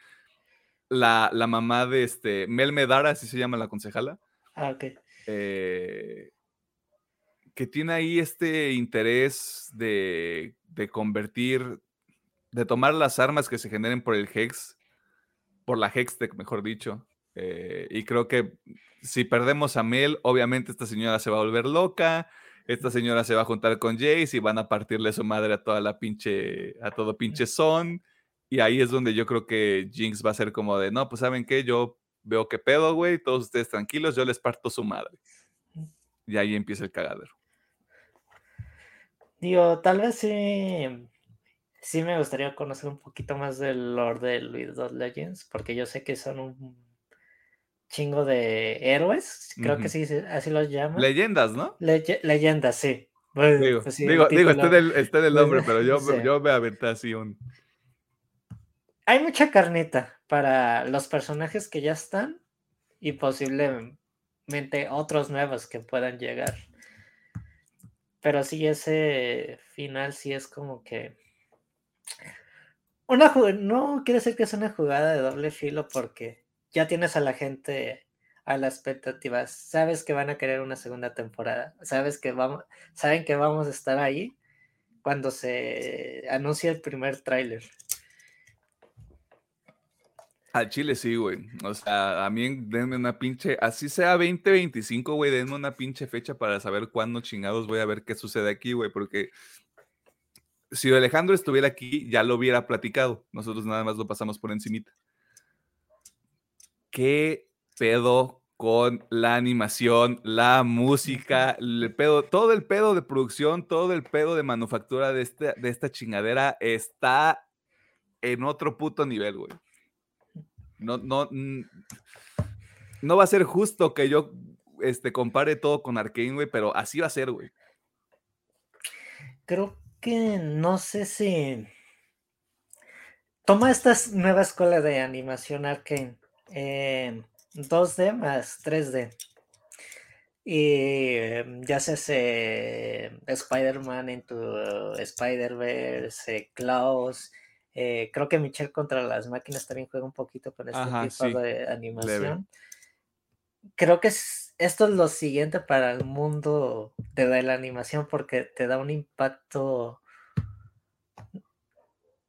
la, mamá de este, Mel Medara, así se llama la concejala. Ah, ok. Eh, que tiene ahí este interés de, de convertir, de tomar las armas que se generen por el Hex, por la Hextech, mejor dicho, eh, y creo que si perdemos a Mel, obviamente esta señora se va a volver loca. Esta señora se va a juntar con Jace y van a partirle su madre a toda la pinche, a todo pinche son. Y ahí es donde yo creo que Jinx va a ser como de, no, pues saben qué, yo veo que pedo, güey, todos ustedes tranquilos, yo les parto su madre. Y ahí empieza el cagadero. Digo, tal vez sí, sí me gustaría conocer un poquito más del Lord de Luis Legends, porque yo sé que son un chingo de héroes, creo que sí, así los llaman. Leyendas, ¿no? leyendas, sí. digo, pues digo, digo está, nombre, pero yo, [LAUGHS] yo me aventé así un... Hay mucha carnita para los personajes que ya están y posiblemente otros nuevos que puedan llegar. Pero sí, ese final sí es como que. Una no quiere decir que es una jugada de doble filo porque ya tienes a la gente a la expectativa. Sabes que van a querer una segunda temporada. Sabes que vamos, saben que vamos a estar ahí cuando se anuncia el primer tráiler. Al Chile sí, güey. O sea, a mí denme una pinche, así sea 2025, güey, denme una pinche fecha para saber cuándo chingados voy a ver qué sucede aquí, güey, porque si Alejandro estuviera aquí, ya lo hubiera platicado. Nosotros nada más lo pasamos por encimita. ¿Qué pedo con la animación, la música, el pedo, todo el pedo de producción, todo el pedo de manufactura de, este, de esta chingadera está en otro puto nivel, güey. No, no, no va a ser justo que yo este, compare todo con Arkane, güey, pero así va a ser, güey. Creo que no sé si toma esta nueva escuela de animación Arkane, 2D más 3D. Y em, ya se hace Spider-Man into Spider-Verse, Klaus, eh, creo que Michelle contra las máquinas también juega un poquito con este tipo de animación. Creo que esto es lo siguiente para el mundo de la animación porque te da un impacto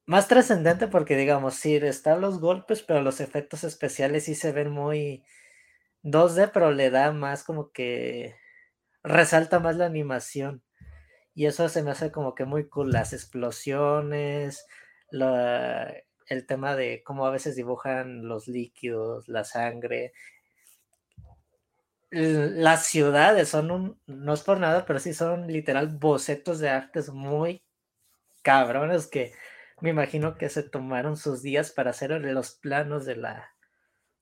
más trascendente porque digamos, sí, están los golpes, pero los efectos especiales sí se ven muy 2D, pero le da más como que resalta más la animación. Y eso se me hace como que muy cool, las explosiones, el tema de cómo a veces dibujan los líquidos, la sangre. Las ciudades son un, no es por nada, pero sí son literal bocetos de artes muy cabrones que me imagino que se tomaron sus días para hacer los planos de la,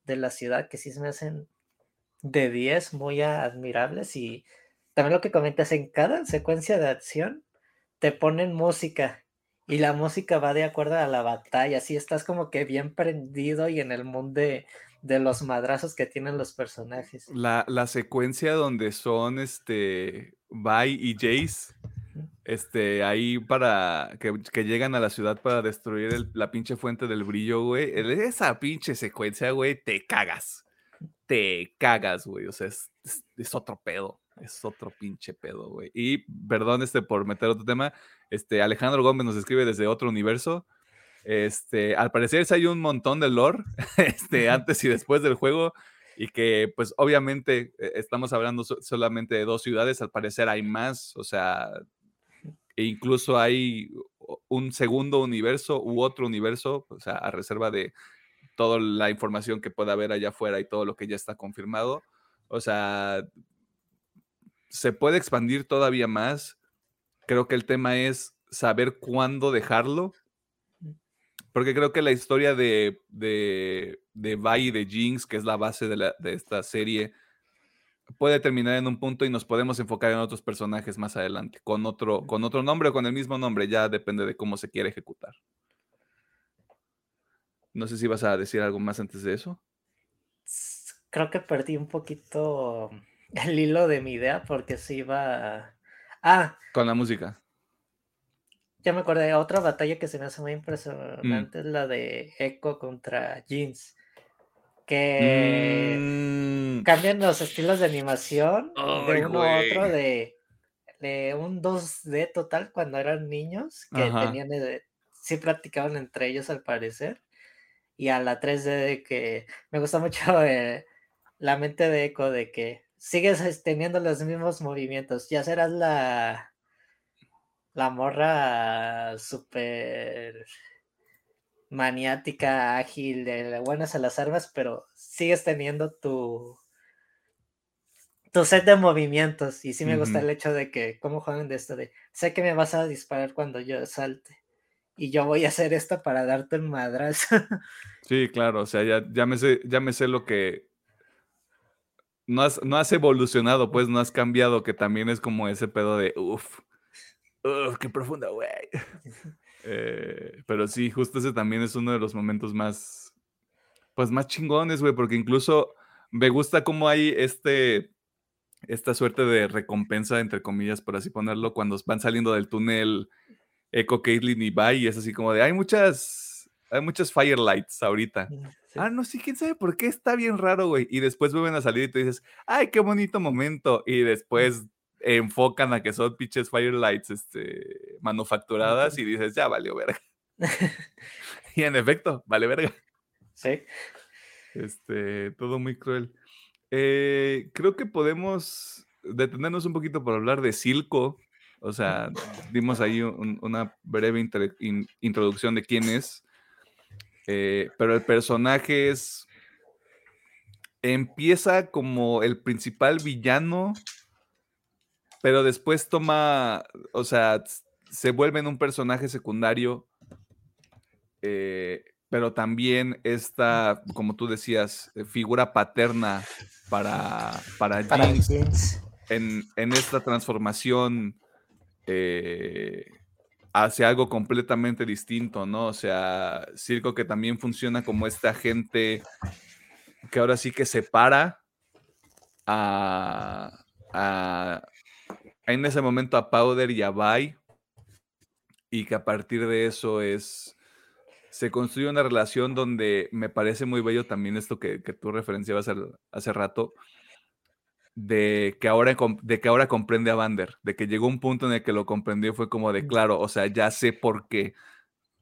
de la ciudad, que sí se me hacen de 10 muy admirables. Y también lo que comentas, en cada secuencia de acción te ponen música y la música va de acuerdo a la batalla, así estás como que bien prendido y en el mundo de, los madrazos que tienen los personajes. La, secuencia donde son este Vi y Jace, este, ahí para que, llegan a la ciudad para destruir la pinche fuente del brillo, güey. Esa pinche secuencia, güey, te cagas. Te cagas, güey. O sea, es, es otro pedo. Es otro pinche pedo, güey. Y perdón este por meter otro tema. Este, Alejandro Gómez nos escribe desde otro universo. Este, al parecer hay un montón de lore, [LAUGHS] este, antes y después del juego, y que pues obviamente eh, estamos hablando solamente de dos ciudades, al parecer hay más, o sea, e incluso hay un segundo universo u otro universo, o sea, a reserva de toda la información que pueda haber allá afuera y todo lo que ya está confirmado. O sea, se puede expandir todavía más. Creo que el tema es saber cuándo dejarlo. Porque creo que la historia de, de, de Vi y de Jinx, que es la base de, la, de esta serie, puede terminar en un punto y nos podemos enfocar en otros personajes más adelante, con otro, con otro nombre o con el mismo nombre, ya depende de cómo se quiere ejecutar. No sé si vas a decir algo más antes de eso. Creo que perdí un poquito el hilo de mi idea porque se iba. Ah. Con la música. Ya me acordé de otra batalla que se me hace muy impresionante, es la de Echo contra Jeans. Que mm. cambian los estilos de animación de uno a otro de, de, un 2D total cuando eran niños, que tenían sí practicaban entre ellos al parecer. Y a la 3D de que me gusta mucho eh, la mente de Echo de que sigues teniendo los mismos movimientos. Ya serás la, la morra súper maniática, ágil, de buenas a las armas, pero sigues teniendo tu tu set de movimientos. Y sí me gusta el hecho de que, ¿cómo juegan de esto? De, sé que me vas a disparar cuando yo salte. Y yo voy a hacer esto para darte un madrazo. [LAUGHS] Sí, claro, o sea, ya, ya, me sé, ya me sé lo que... No has, no has evolucionado, pues no has cambiado, que también es como ese pedo de, uff, uff, qué profunda, güey. Eh, pero sí, justo ese también es uno de los momentos más, pues más chingones, güey, porque incluso me gusta cómo hay este, esta suerte de recompensa, entre comillas, por así ponerlo, cuando van saliendo del túnel Echo, Caitlyn y Bai, y es así como de, hay muchas, hay muchas firelights ahorita. Ah, no, sí, quién sabe por qué está bien raro, güey. Y después vuelven a salir y tú dices, ay, qué bonito momento. Y después enfocan a que son pinches firelights este, manufacturadas y dices, ya valió verga. [LAUGHS] y en efecto, vale verga. Sí. Este, todo muy cruel. Eh, creo que podemos detenernos un poquito por hablar de Silco. O sea, dimos ahí una breve introducción de quién es. Eh, pero el personaje es. Empieza como el principal villano, pero después toma. O sea, se vuelve en un personaje secundario. Eh, pero también esta, como tú decías, eh, figura paterna para, para, En, esta transformación eh, hacia algo completamente distinto, ¿no? O sea, Circo que también funciona como esta gente que ahora sí que separa a, a en ese momento a Powder y a Bai y que a partir de eso es se construye una relación donde me parece muy bello también esto que, tú referenciabas hace, rato, de que, ahora, de que ahora comprende a Vander, de que llegó un punto en el que lo comprendió y fue como de, claro, o sea, ya sé por qué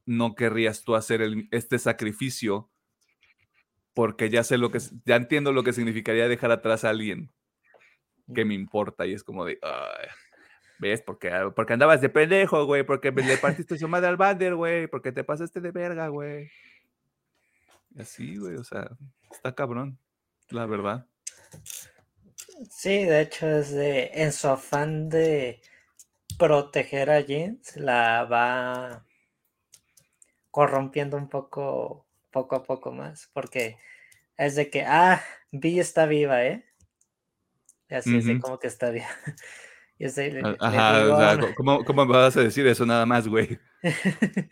no querrías tú hacer este sacrificio, porque ya sé lo que, ya entiendo lo que significaría dejar atrás a alguien que me importa y es como de, ¿Ves? Porque, porque andabas de pendejo, güey. Porque le [LAUGHS] partiste su madre al Bander, güey. Porque te pasaste de verga, güey. así, güey. O sea, está cabrón. La verdad. Sí, de hecho, es de. En su afán de proteger a Jeans, la va corrompiendo un poco, poco a poco más. Porque es de que, ah, Vi está viva, ¿eh? Así es como que está viva. [LAUGHS] Ah, ajá, o sea, ¿cómo, ¿cómo, vas a decir eso nada más, güey? [LAUGHS]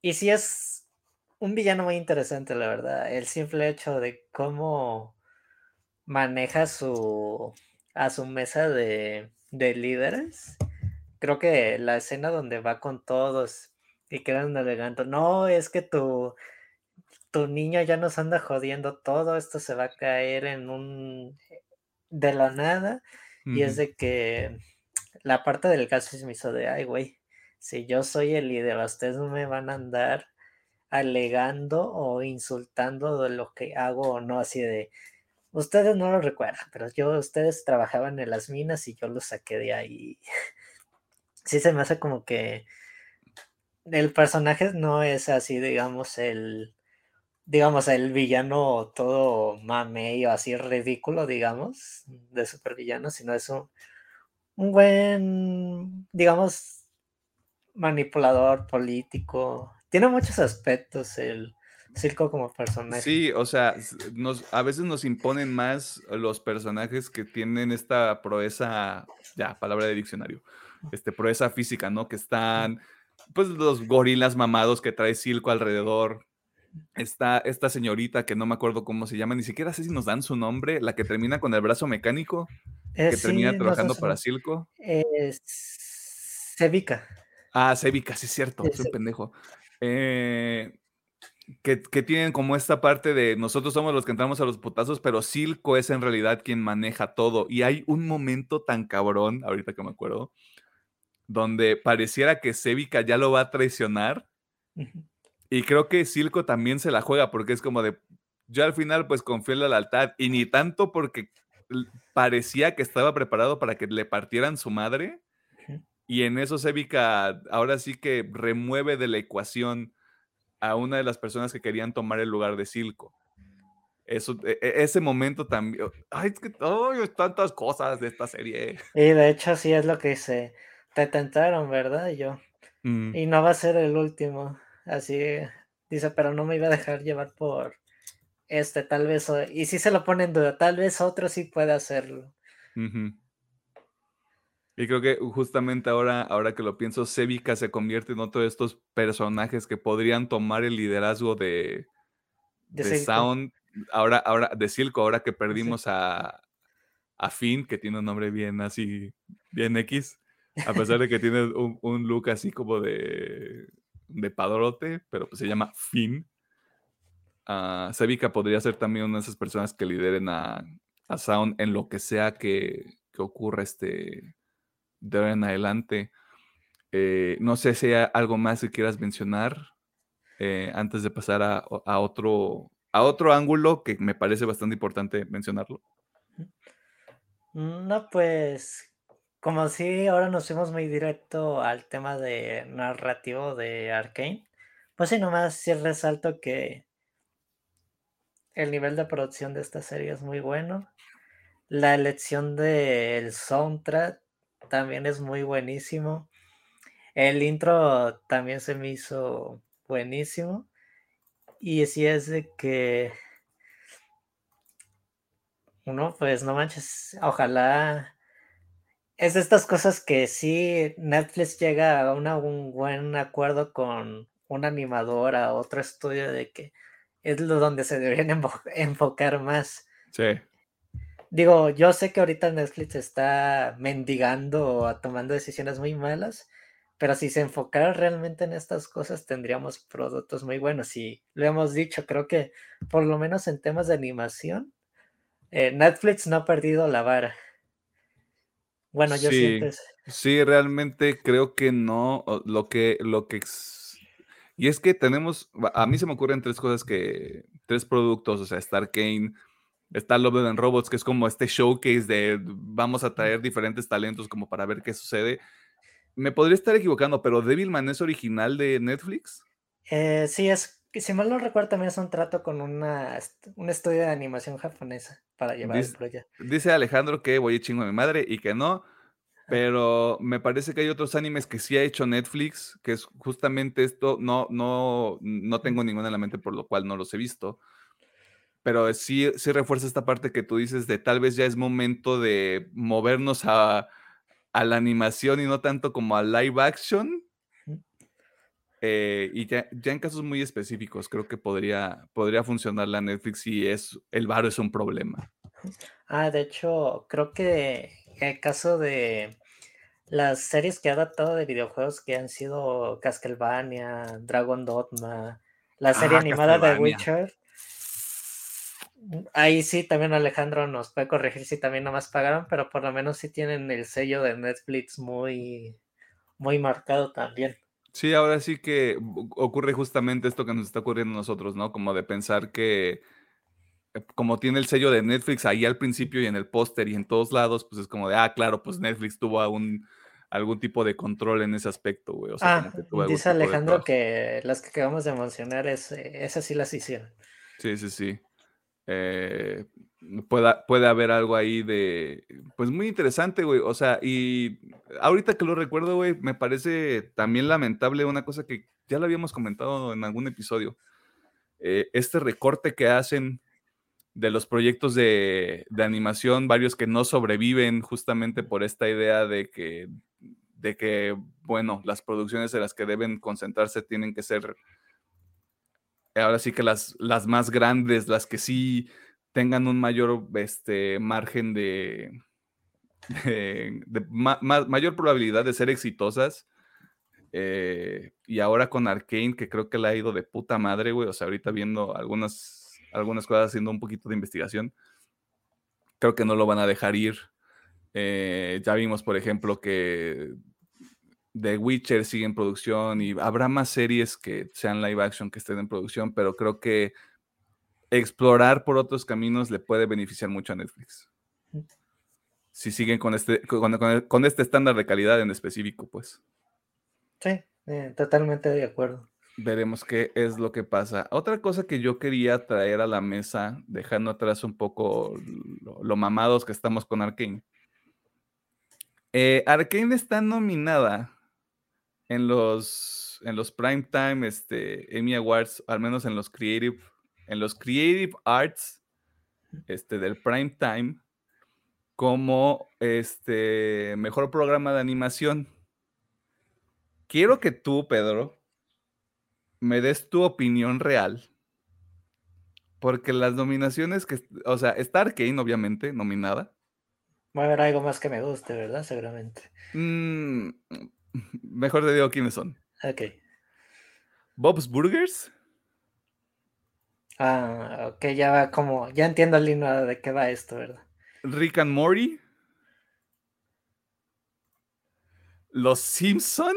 y sí es un villano muy interesante, la verdad. El simple hecho de cómo maneja su a su mesa de, de líderes. Creo que la escena donde va con todos y quedan navegando, no, es que tu, tu niño ya nos anda jodiendo todo, esto se va a caer en un de la nada y es de que la parte del caso se me hizo de, ay, güey, si yo soy el líder, ustedes no me van a andar alegando o insultando de lo que hago o no, así de, ustedes no lo recuerdan, pero yo, ustedes trabajaban en las minas y yo los saqué de ahí. [LAUGHS] sí se me hace como que el personaje no es así, digamos, el digamos, el villano todo mamey así ridículo, digamos, de supervillano, sino es un, buen, digamos, manipulador político. Tiene muchos aspectos el circo como personaje. Sí, o sea, nos, a veces nos imponen más los personajes que tienen esta proeza, ya, palabra de diccionario, este, proeza física, ¿no? Que están, pues, los gorilas mamados que trae Silco alrededor, está esta señorita que no me acuerdo cómo se llama, ni siquiera sé si nos dan su nombre, la que termina con el brazo mecánico, que eh, termina trabajando para Silco. Es Sevica. Ah, Sevica, sí es cierto, soy un pendejo. Eh, que, tienen como esta parte de nosotros somos los que entramos a los putazos, pero Silco es en realidad quien maneja todo. Y hay un momento tan cabrón, ahorita que me acuerdo, donde pareciera que Sevica ya lo va a traicionar. Y creo que Silco también se la juega porque es como de, yo al final pues confío en la lealtad y ni tanto porque parecía que estaba preparado para que le partieran su madre. Y en eso Sevica ahora sí que remueve de la ecuación a una de las personas que querían tomar el lugar de Silco. Eso, e, e, ese momento también. Ay, es que tantas cosas de esta serie. Y de hecho, sí es lo que dice. Te tentaron, ¿verdad? Y yo. Mm, Y no va a ser el último. Así dice, pero no me iba a dejar llevar por este, tal vez. Y si se lo pone en duda, tal vez otro sí puede hacerlo. Y creo que justamente ahora, ahora que lo pienso, Sevica se convierte en otro de estos personajes que podrían tomar el liderazgo de, De. Sound. Ahora, ahora, de Silco, ahora que perdimos a, a Finn, que tiene un nombre bien así, bien X, a pesar de que tiene un, un look así como de, de padrote, pero pues se llama Finn. Ah, Sevica podría ser también una de esas personas que lideren a, a Sound en lo que sea que, que ocurra este, de ahora en adelante. Eh, no sé si hay algo más que quieras mencionar eh, antes de pasar a, a otro, a otro ángulo que me parece bastante importante mencionarlo. No, pues, como si ahora nos fuimos muy directo al tema de narrativo de Arkane, pues sí, nomás sí resalto que el nivel de producción de esta serie es muy bueno. La elección del soundtrack también es muy buenísimo. El intro también se me hizo buenísimo. Y sí es de que uno, pues no manches, ojalá es de estas cosas que sí Netflix llega a una- un buen acuerdo con una animadora, otro estudio de que es lo donde se deberían enfo- enfocar más. Sí, Digo, yo sé que ahorita Netflix está mendigando o tomando decisiones muy malas, pero si se enfocara realmente en estas cosas tendríamos productos muy buenos. Y lo hemos dicho, creo que por lo menos en temas de animación, eh, Netflix no ha perdido la vara. Bueno, yo Sí. sí, realmente creo que no. Lo que, lo que y es que tenemos, a mí se me ocurren tres cosas que, tres productos, o sea, está Arcane, está Love and Robots, que es como este showcase de vamos a traer diferentes talentos como para ver qué sucede. Me podría estar equivocando, pero Devilman es original de Netflix. Eh, sí, es que si mal no recuerdo también es un trato con una, est- un estudio de animación japonesa para llevar el Dis- proyecto. Dice Alejandro que voy a chingo a mi madre y que no, pero me parece que hay otros animes que sí ha hecho Netflix, que es justamente esto, no, no, no tengo ninguna en la mente por lo cual no los he visto, pero sí, sí refuerza esta parte que tú dices de tal vez ya es momento de movernos a, a la animación y no tanto como a live action. Eh, y ya, ya en casos muy específicos creo que podría, podría funcionar la Netflix si es, el varo es un problema. Ah, de hecho, creo que el caso de las series que ha adaptado de videojuegos que han sido Castlevania, Dragon Dogma, la serie Ah, animada de. Witcher. Ahí sí, también Alejandro nos puede corregir si también nomás pagaron, pero por lo menos sí tienen el sello de Netflix muy, muy marcado también. Sí, ahora sí que ocurre justamente esto que nos está ocurriendo a nosotros, ¿no? Como de pensar que eh, como tiene el sello de Netflix ahí al principio y en el póster y en todos lados, pues es como de, ah, claro, pues Netflix tuvo algún, algún tipo de control en ese aspecto, güey. O sea, Ah, como que dice Alejandro que las que acabamos de mencionar, es, esas sí las hicieron. Sí, sí, sí. Eh, pueda- puede haber algo ahí de, pues muy interesante, güey. O sea, y ahorita que lo recuerdo, güey, me parece también lamentable una cosa que ya lo habíamos comentado en algún episodio. Eh, este recorte que hacen de los proyectos de, de animación, varios que no sobreviven justamente por esta idea de que, de que, bueno, las producciones en las que deben concentrarse tienen que ser ahora sí que las, las más grandes, las que sí tengan un mayor este, margen de, de, de ma- ma- mayor probabilidad de ser exitosas. Eh, y ahora con Arkane, que creo que le ha ido de puta madre, güey. O sea, ahorita viendo algunas, algunas cosas, haciendo un poquito de investigación, creo que no lo van a dejar ir. Eh, ya vimos, por ejemplo, que The Witcher sigue en producción y habrá más series que sean live action que estén en producción, pero creo que explorar por otros caminos le puede beneficiar mucho a Netflix. Si siguen con este, con, con- con este estándar de calidad en específico, pues. Sí, eh, totalmente de acuerdo. Veremos qué es lo que pasa. Otra cosa que yo quería traer a la mesa, dejando atrás un poco lo, lo mamados que estamos con Arkane. Eh, Arkane está nominada en los, en los Primetime este, Emmy Awards, al menos en los Creative, en los Creative Arts este, del Primetime, como este mejor programa de animación. Quiero que tú, Pedro, me des tu opinión real. Porque las nominaciones que, o sea, está Arkane, obviamente, nominada. Va a haber algo más que me guste, ¿verdad? Seguramente. Mm, mejor te digo quiénes son. Ok. Bob's Burgers, Ah, ok, ya va como, ya entiendo el línea de qué va esto, ¿verdad? Rick and Morty, Los Simpson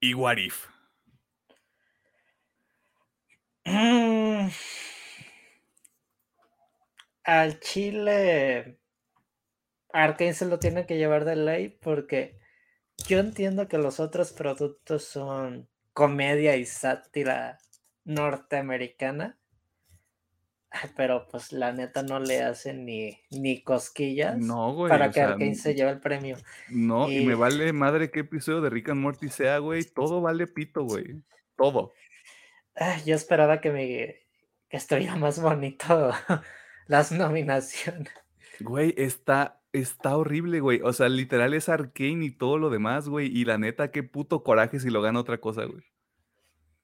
y What If. Mm. Al Chile, Arkane se lo tiene que llevar de ley porque yo entiendo que los otros productos son comedia y sátira norteamericana, pero pues la neta no le hacen ni, ni cosquillas No, güey. para que sea, Arkane se lleve el premio. no, y me vale madre qué episodio de Rick and Morty sea, güey. Todo vale pito, güey. Todo. Yo esperaba que me que estuviera más bonito [LAUGHS] las nominaciones. Güey, está, está horrible, güey. O sea, literal es Arkane y todo lo demás, güey. Y la neta, qué puto coraje si lo gana otra cosa, güey.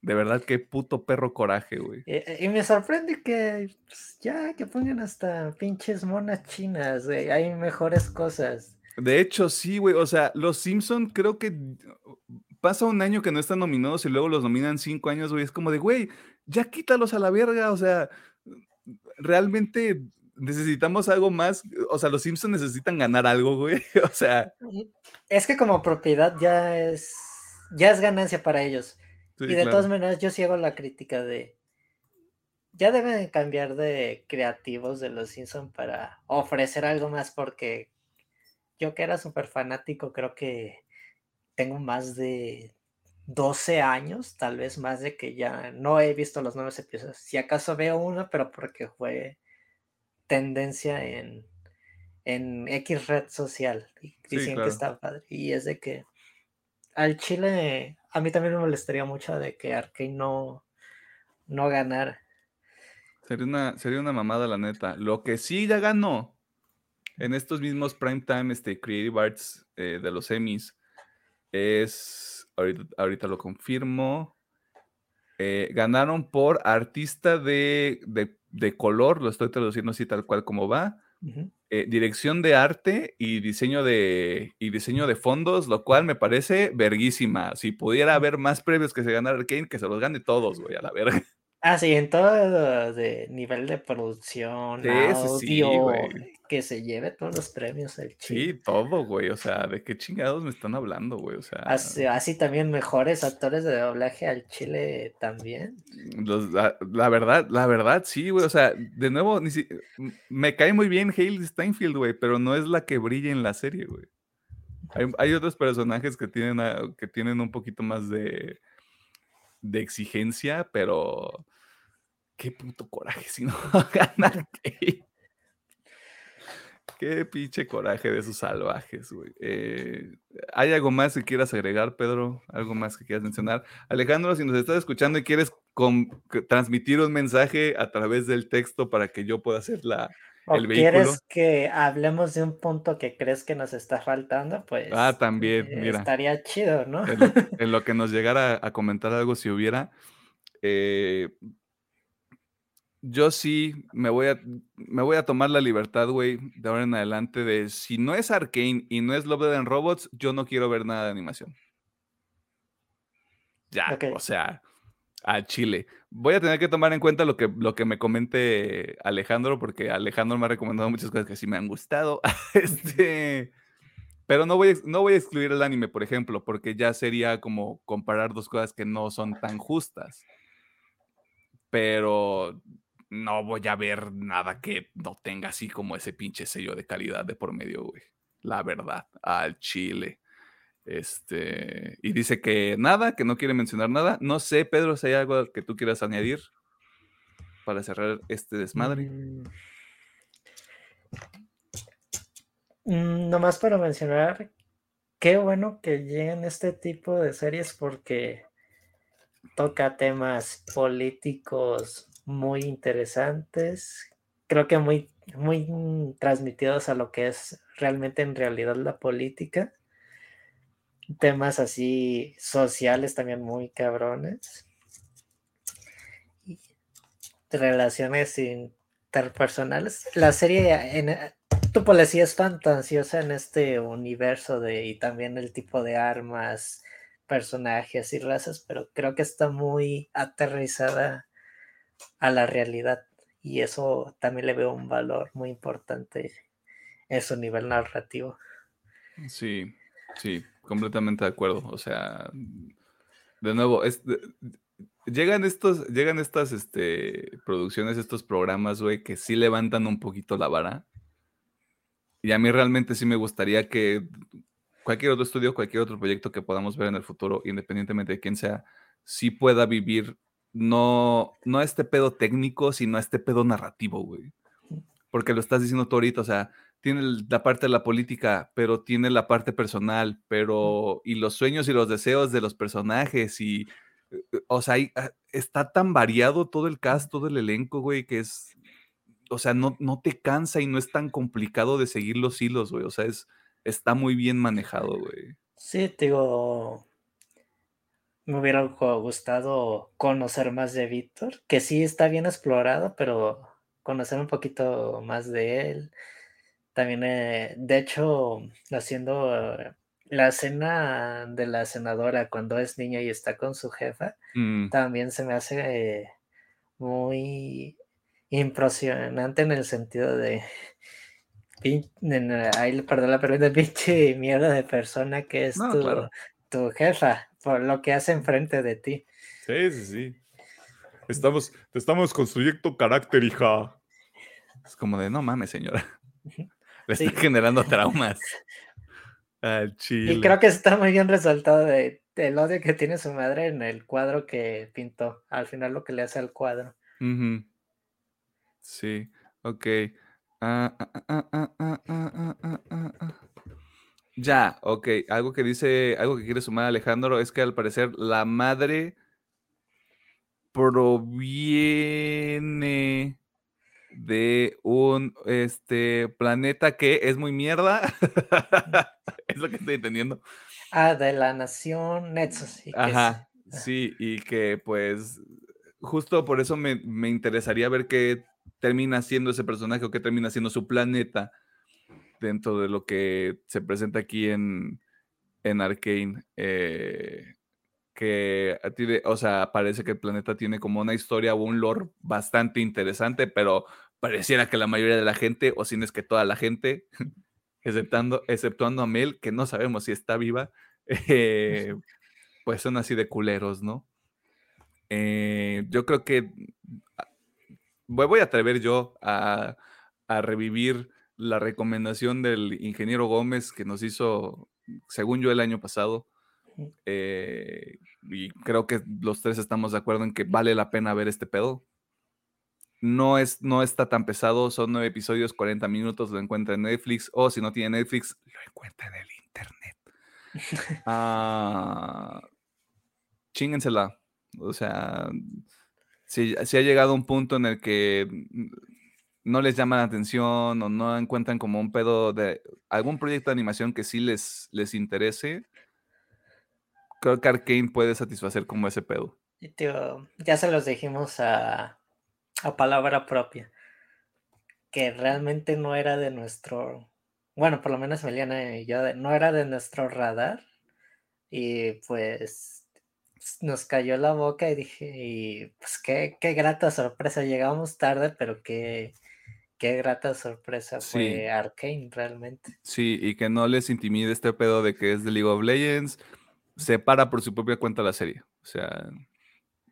De verdad, qué puto perro coraje, güey. Y, y me sorprende que pues, ya que pongan hasta pinches monas chinas, güey, hay mejores cosas. De hecho, sí, güey. O sea, los Simpson creo que pasa un año que no están nominados y luego los nominan cinco años, güey. Es como de, güey, ya quítalos a la verga. O sea, realmente necesitamos algo más. O sea, los Simpsons necesitan ganar algo, güey. [LAUGHS] O sea, Es que como propiedad ya es ya es ganancia para ellos. Sí, y de claro. todas maneras yo sí hago la crítica de ya deben cambiar de creativos de los Simpson para ofrecer algo más porque yo que era súper fanático creo que tengo más de 12 años, tal vez más de que ya no he visto los nuevos episodios. Si acaso veo uno, pero porque fue tendencia en, en X red social. Y Sí, dicen claro. que está padre. Y es de que al Chile, a mí también me molestaría mucho de que Arkane no, no ganara. Sería una, sería una mamada, la neta. Lo que sí ya ganó en estos mismos primetime este, Creative Arts eh, de los Emmys es. Ahorita, ahorita lo confirmo. eh, ganaron por artista de, de- de color, lo estoy traduciendo así tal cual como va. Ujú. Eh, dirección de arte y diseño de, y diseño de fondos, lo cual me parece verguísima. Si pudiera haber más premios que se ganara Arkane, que se los gane todos, güey, a la verga. Ah, sí, en todo de nivel de producción, Sí, sí, sí, audio, que se lleve todos los premios el Chile. Sí, todo, güey. O sea, ¿de qué chingados me están hablando, güey? O sea, Así, así también mejores actores de doblaje al Chile también. los- la, la verdad, la verdad, sí, güey. O sea, de nuevo, ni si- me cae muy bien Hale Steinfeld, güey, pero no es la que brilla en la serie, güey. Hay, hay otros personajes que tienen, a- que tienen un poquito más de, de exigencia, pero qué puto coraje si no [LAUGHS] gana Hale. Qué pinche coraje de esos salvajes, güey. Eh, ¿Hay algo más que quieras agregar, Pedro? ¿Algo más que quieras mencionar? Alejandro, si nos estás escuchando y quieres transmitir un mensaje a través del texto para que yo pueda hacer la... ¿O El vehículo. quieres que hablemos de un punto que crees que nos está faltando? Pues Ah, también, eh, mira. estaría chido, ¿no? En lo, [LAUGHS] en lo que nos llegara a comentar algo si hubiera. eh, yo sí me voy a me voy a tomar la libertad, güey, de ahora en adelante de si no es Arkane y no es Love and Robots, yo no quiero ver nada de animación. Ya, o sea, a Chile. Voy a tener que tomar en cuenta lo que, lo que me comente Alejandro, porque Alejandro me ha recomendado muchas cosas que sí me han gustado. [LAUGHS] este, pero no voy, no voy a excluir el anime, por ejemplo, porque ya sería como comparar dos cosas que no son tan justas. Pero no voy a ver nada que no tenga así como ese pinche sello de calidad de por medio, güey. La verdad, al chile. Este, y dice que nada, que no quiere mencionar nada. No sé, Pedro, si hay algo que tú quieras añadir para cerrar este desmadre. Mm. Mm, nomás para mencionar, qué bueno que lleguen este tipo de series porque toca temas políticos muy interesantes, creo que muy, muy transmitidos a lo que es realmente en realidad la política. Temas así sociales también muy cabrones. relaciones interpersonales. La serie en, tu policía es fantasiosa en este universo de y también el tipo de armas, personajes y razas, pero creo que está muy aterrizada a la realidad y eso también le veo un valor muy importante en su nivel narrativo. Sí, sí, completamente de acuerdo. O sea, de nuevo, llegan estos, llegan estas este, producciones, estos programas, güey, que sí levantan un poquito la vara. Y a mí realmente sí me gustaría que cualquier otro estudio, cualquier otro proyecto que podamos ver en el futuro, independientemente de quién sea, sí pueda vivir no, no este pedo técnico, sino este pedo narrativo, güey. Porque lo estás diciendo tú ahorita, o sea, tiene la parte de la política, pero tiene la parte personal, pero y los sueños y los deseos de los personajes y eh, eh, o sea, ah, está tan variado todo el cast, todo el elenco, güey, que es o sea, no, no te cansa y no es tan complicado de seguir los hilos, güey. O sea, es, está muy bien manejado, güey. Sí, te digo, me hubiera gustado conocer más de Víctor, que sí está bien explorado, pero conocer un poquito más de él. También, eh, de hecho, haciendo la escena de la senadora cuando es niña y está con su jefa, mm. también se me hace muy impresionante en el sentido de ahí perdón la pregunta, [LAUGHS] pinche mierda de persona que es tu, tu, jefa, por lo que hace enfrente de ti. Sí, sí, sí. Estamos, te estamos construyendo carácter, hija. Es como de, no mames, señora. [LAUGHS] Le está generando traumas. [LAUGHS] Y creo que está muy bien resaltado de, el odio que tiene su madre en el cuadro que pintó. Al final lo que le hace al cuadro. Sí, ok. Ya, ok. Algo que dice, algo que quiere sumar Alejandro es que al parecer la madre proviene de un este planeta que es muy mierda. [LAUGHS] es lo que estoy entendiendo. Ah, de la nación Netsos. Ajá. Sí, y que pues justo por eso me, me interesaría ver qué termina siendo ese personaje o qué termina siendo su planeta dentro de lo que se presenta aquí en, en Arkane. Eh, que o sea, parece que el planeta tiene como una historia o un lore bastante interesante, pero pareciera que la mayoría de la gente, o si no es que toda la gente, [LAUGHS] exceptando, exceptuando a Mel, que no sabemos si está viva, eh, [LAUGHS] pues son así de culeros, ¿no? Eh, yo creo que voy a atrever yo a, revivir la recomendación del ingeniero Gómez que nos hizo, según yo, el año pasado. Eh, y creo que los tres estamos de acuerdo en que vale la pena ver este pedo. No, es, no está tan pesado, son nueve episodios, 40 minutos, lo encuentra en Netflix, o si no tiene Netflix, lo encuentra en el internet. [LAUGHS] ah, chíngensela. O sea, si, ha llegado un punto en el que no les llama la atención o no encuentran como un pedo de algún proyecto de animación que sí les, les interese, creo que Arkane puede satisfacer como ese pedo. ya se los dijimos a, a palabra propia, que realmente no era de nuestro, bueno, por lo menos Meliana y yo, no era de nuestro radar. Y pues nos cayó la boca y dije, y pues qué, qué grata sorpresa, llegamos tarde, pero qué, qué grata sorpresa fue Arkane realmente. Sí, y que no les intimide este pedo de que es de League of Legends, se para por su propia cuenta la serie, o sea,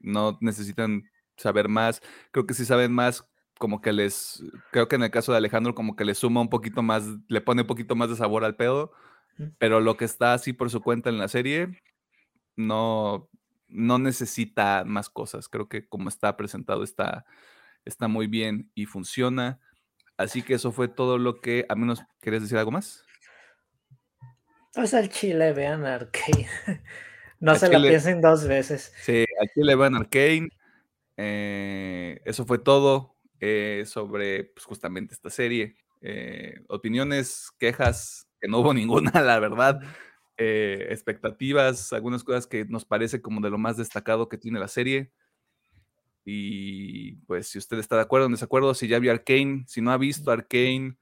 no necesitan saber más, creo que si saben más, como que les, creo que en el caso de Alejandro como que le suma un poquito más, le pone un poquito más de sabor al pedo, Pero lo que está así por su cuenta en la serie, no, no necesita más cosas. Creo que como está presentado está, está muy bien y funciona. Así que eso fue todo lo que, a menos, ¿quieres decir algo más? Pues al chile, vean Arcane. [LAUGHS] no se la piensen dos veces. Sí, aquí le van Arcane. Eh, eso fue todo eh, sobre pues, justamente esta serie. Eh, opiniones, quejas, que no hubo [LAUGHS] ninguna, la verdad. expectativas, algunas cosas que nos parece como de lo más destacado que tiene la serie. Y pues si usted está de acuerdo o en desacuerdo, si ya vio Arkane, si no ha visto Arkane,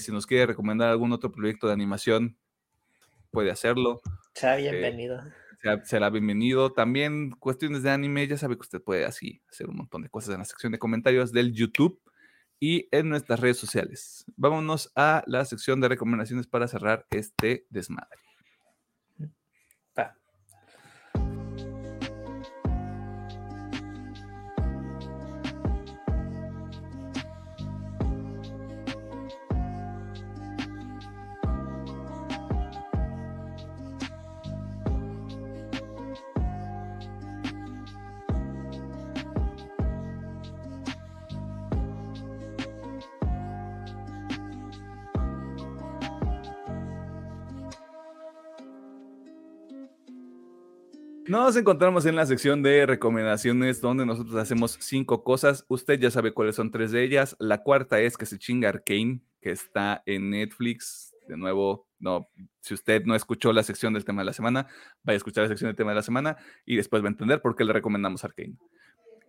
si nos quiere recomendar algún otro proyecto de animación, puede hacerlo. Sea bienvenido será bienvenido. También cuestiones de anime, ya sabe que usted puede así hacer un montón de cosas en la sección de comentarios del YouTube y en nuestras redes sociales. Vámonos a la sección de recomendaciones para cerrar este desmadre. Nos encontramos en la sección de recomendaciones donde nosotros hacemos cinco cosas. Usted ya sabe cuáles son tres de ellas. La cuarta es que se chinga Arcane, que está en Netflix. De nuevo, no, si usted no escuchó la sección del tema de la semana, vaya a escuchar la sección del tema de la semana y después va a entender por qué le recomendamos Arcane.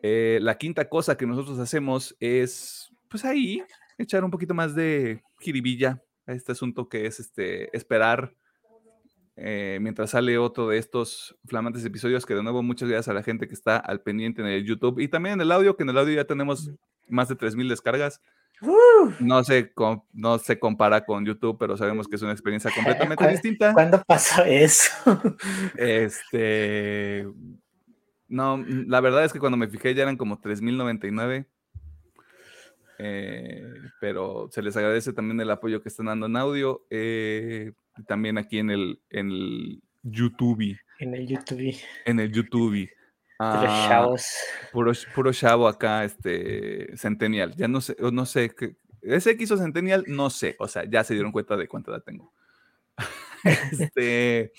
Eh, la quinta cosa que nosotros hacemos es, pues ahí, echar un poquito más de jiribilla a este asunto que es este, esperar eh, mientras sale otro de estos flamantes episodios, que de nuevo muchas gracias a la gente que está al pendiente en el YouTube y también en el audio, que en el audio ya tenemos más de 3.000 descargas. No se, no se compara con YouTube, pero sabemos que es una experiencia completamente distinta. ¿Cuándo pasó eso? [LAUGHS] este. No, la verdad es que cuando me fijé ya eran como 3.099. Eh, pero se les agradece también el apoyo que están dando en audio. Eh, también aquí en el, en el YouTube. En el YouTube. En el YouTube. Ah, chavos. Puro, puro, chavo acá, este, Centennial. Ya no sé, no sé, ese que hizo Centennial, no sé, o sea, ya se dieron cuenta de cuánta edad tengo. [LAUGHS] este,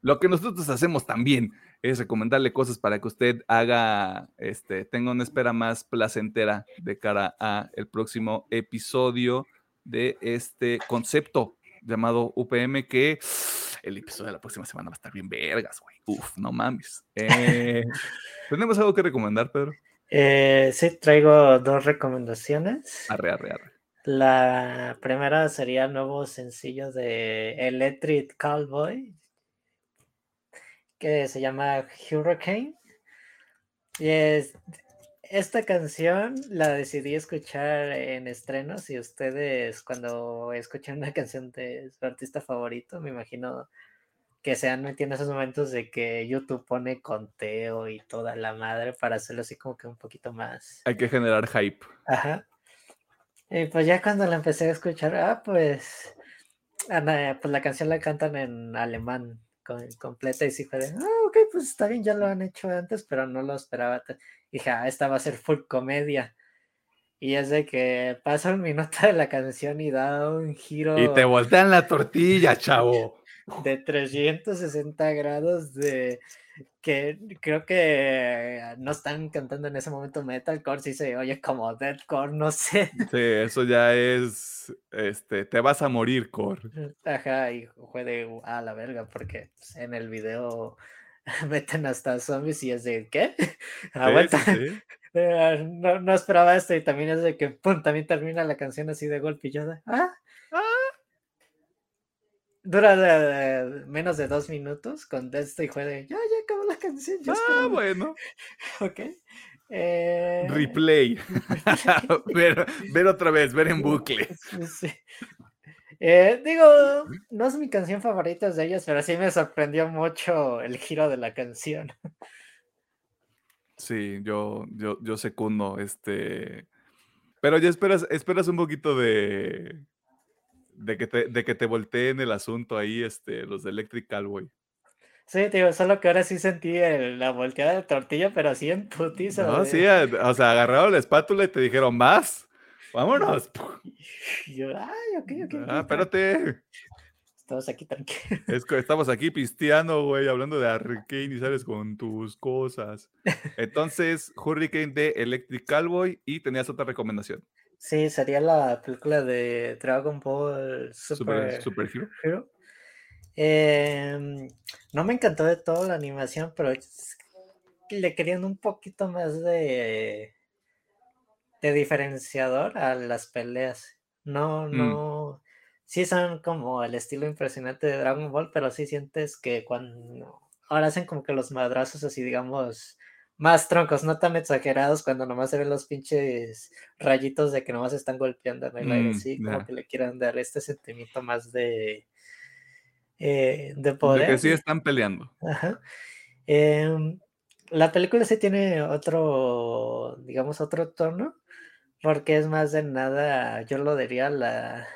lo que nosotros hacemos también es recomendarle cosas para que usted haga, este, tenga una espera más placentera de cara a el próximo episodio de este concepto llamado UPM que el episodio de la próxima semana va a estar bien vergas, güey. Uf, no mames. Eh, [LAUGHS] ¿Tenemos algo que recomendar, Pedro? Eh, sí, traigo dos recomendaciones. Arre, arre, arre. La primera sería el nuevo sencillo de Electric Cowboy, que se llama Hurricane. Y es, esta canción la decidí escuchar en estrenos y ustedes cuando escuchan una canción de su artista favorito, me imagino que se han metido en esos momentos de que YouTube pone conteo y toda la madre para hacerlo así como que un poquito más. Hay que generar hype. Ajá. Y pues ya cuando la empecé a escuchar, ah, pues, pues la canción la cantan en alemán completa y sí fue de, ah, ok, pues está bien, ya lo han hecho antes, pero no lo esperaba dije, ah, esta va a ser full comedia. Y es de que pasa un minuto de la canción y da un giro. Y te voltean la tortilla, chavo. De 360 grados de que creo que no están cantando en ese momento metalcore, si se oye como deathcore, no sé. Sí, eso ya es, este, te vas a morir, core. Ajá, y fue de, a la verga, porque pues, en el video [LAUGHS] meten hasta zombies y es de, ¿qué? [LAUGHS] Aguanta. [LAUGHS] Eh, no, no, esperaba esto y también es de que, pum, también termina la canción así de golpe y yo de, ¿ah? Dura menos de dos minutos con esto y juega ya, ya acabó la canción. ah, bueno. [LAUGHS] ok. Eh, Replay. [LAUGHS] ver, ver, otra vez, ver en bucle. [LAUGHS] Sí. Eh, digo, no es mi canción favorita de ellas, pero sí me sorprendió mucho el giro de la canción. Sí, yo, yo, yo secundo, este. Pero ya esperas, esperas un poquito de. De que te, de que te volteen el asunto ahí, este, los de Electric Cowboy. Sí, tío, solo que ahora sí sentí el- la volteada de tortilla, pero así en putiza. No, sí, o sea, agarraron la espátula y te dijeron, más, vámonos. [LAUGHS] Yo, ay, ok, ok. Ah, espérate, Estamos aquí tranquilos. es estamos aquí pisteando, güey, hablando de Hurricane y sales con tus cosas. [LAUGHS] Entonces, Hurricane de Electric Cowboy y tenías otra recomendación. Sí, sería la película de Dragon Ball Super, Super, super Hero. Em, no me encantó de todo la animación, pero le querían un poquito más de, de diferenciador a las peleas. No, Mm. no. Sí son como el estilo impresionante de Dragon Ball, pero sí sientes que cuando ahora hacen como que los madrazos así, digamos, más troncos, no tan exagerados cuando nomás se ven los pinches rayitos de que nomás están golpeando en el aire, Mm, sí, como que le quieran dar este sentimiento más de, eh, de De poder. que sí están peleando. Ajá. Em, la película sí tiene otro, digamos, otro tono, porque es más de nada, yo lo diría la,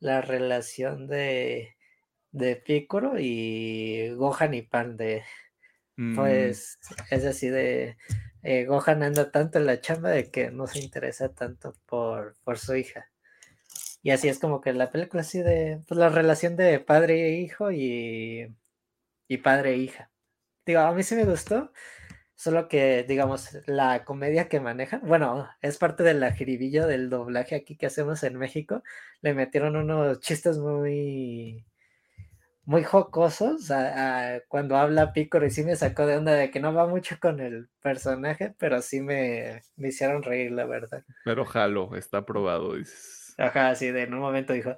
la relación de, de Piccolo y Gohan y Pan de, Mm, pues, es así de, eh, Gohan anda tanto en la chamba de que no se interesa tanto por, por su hija. Y así es como que la película así de, pues la relación de padre e hijo y, y padre e hija. Digo, a mí sí me gustó, solo que, digamos, la comedia que manejan, bueno, es parte de la jiribilla del doblaje aquí que hacemos en México, le metieron unos chistes muy, muy jocosos a- a cuando habla Piccolo y sí me sacó de onda de que no va mucho con el personaje, pero sí me, me hicieron reír, la verdad. pero jalo, está aprobado, dices. Ajá, así de en un momento dijo,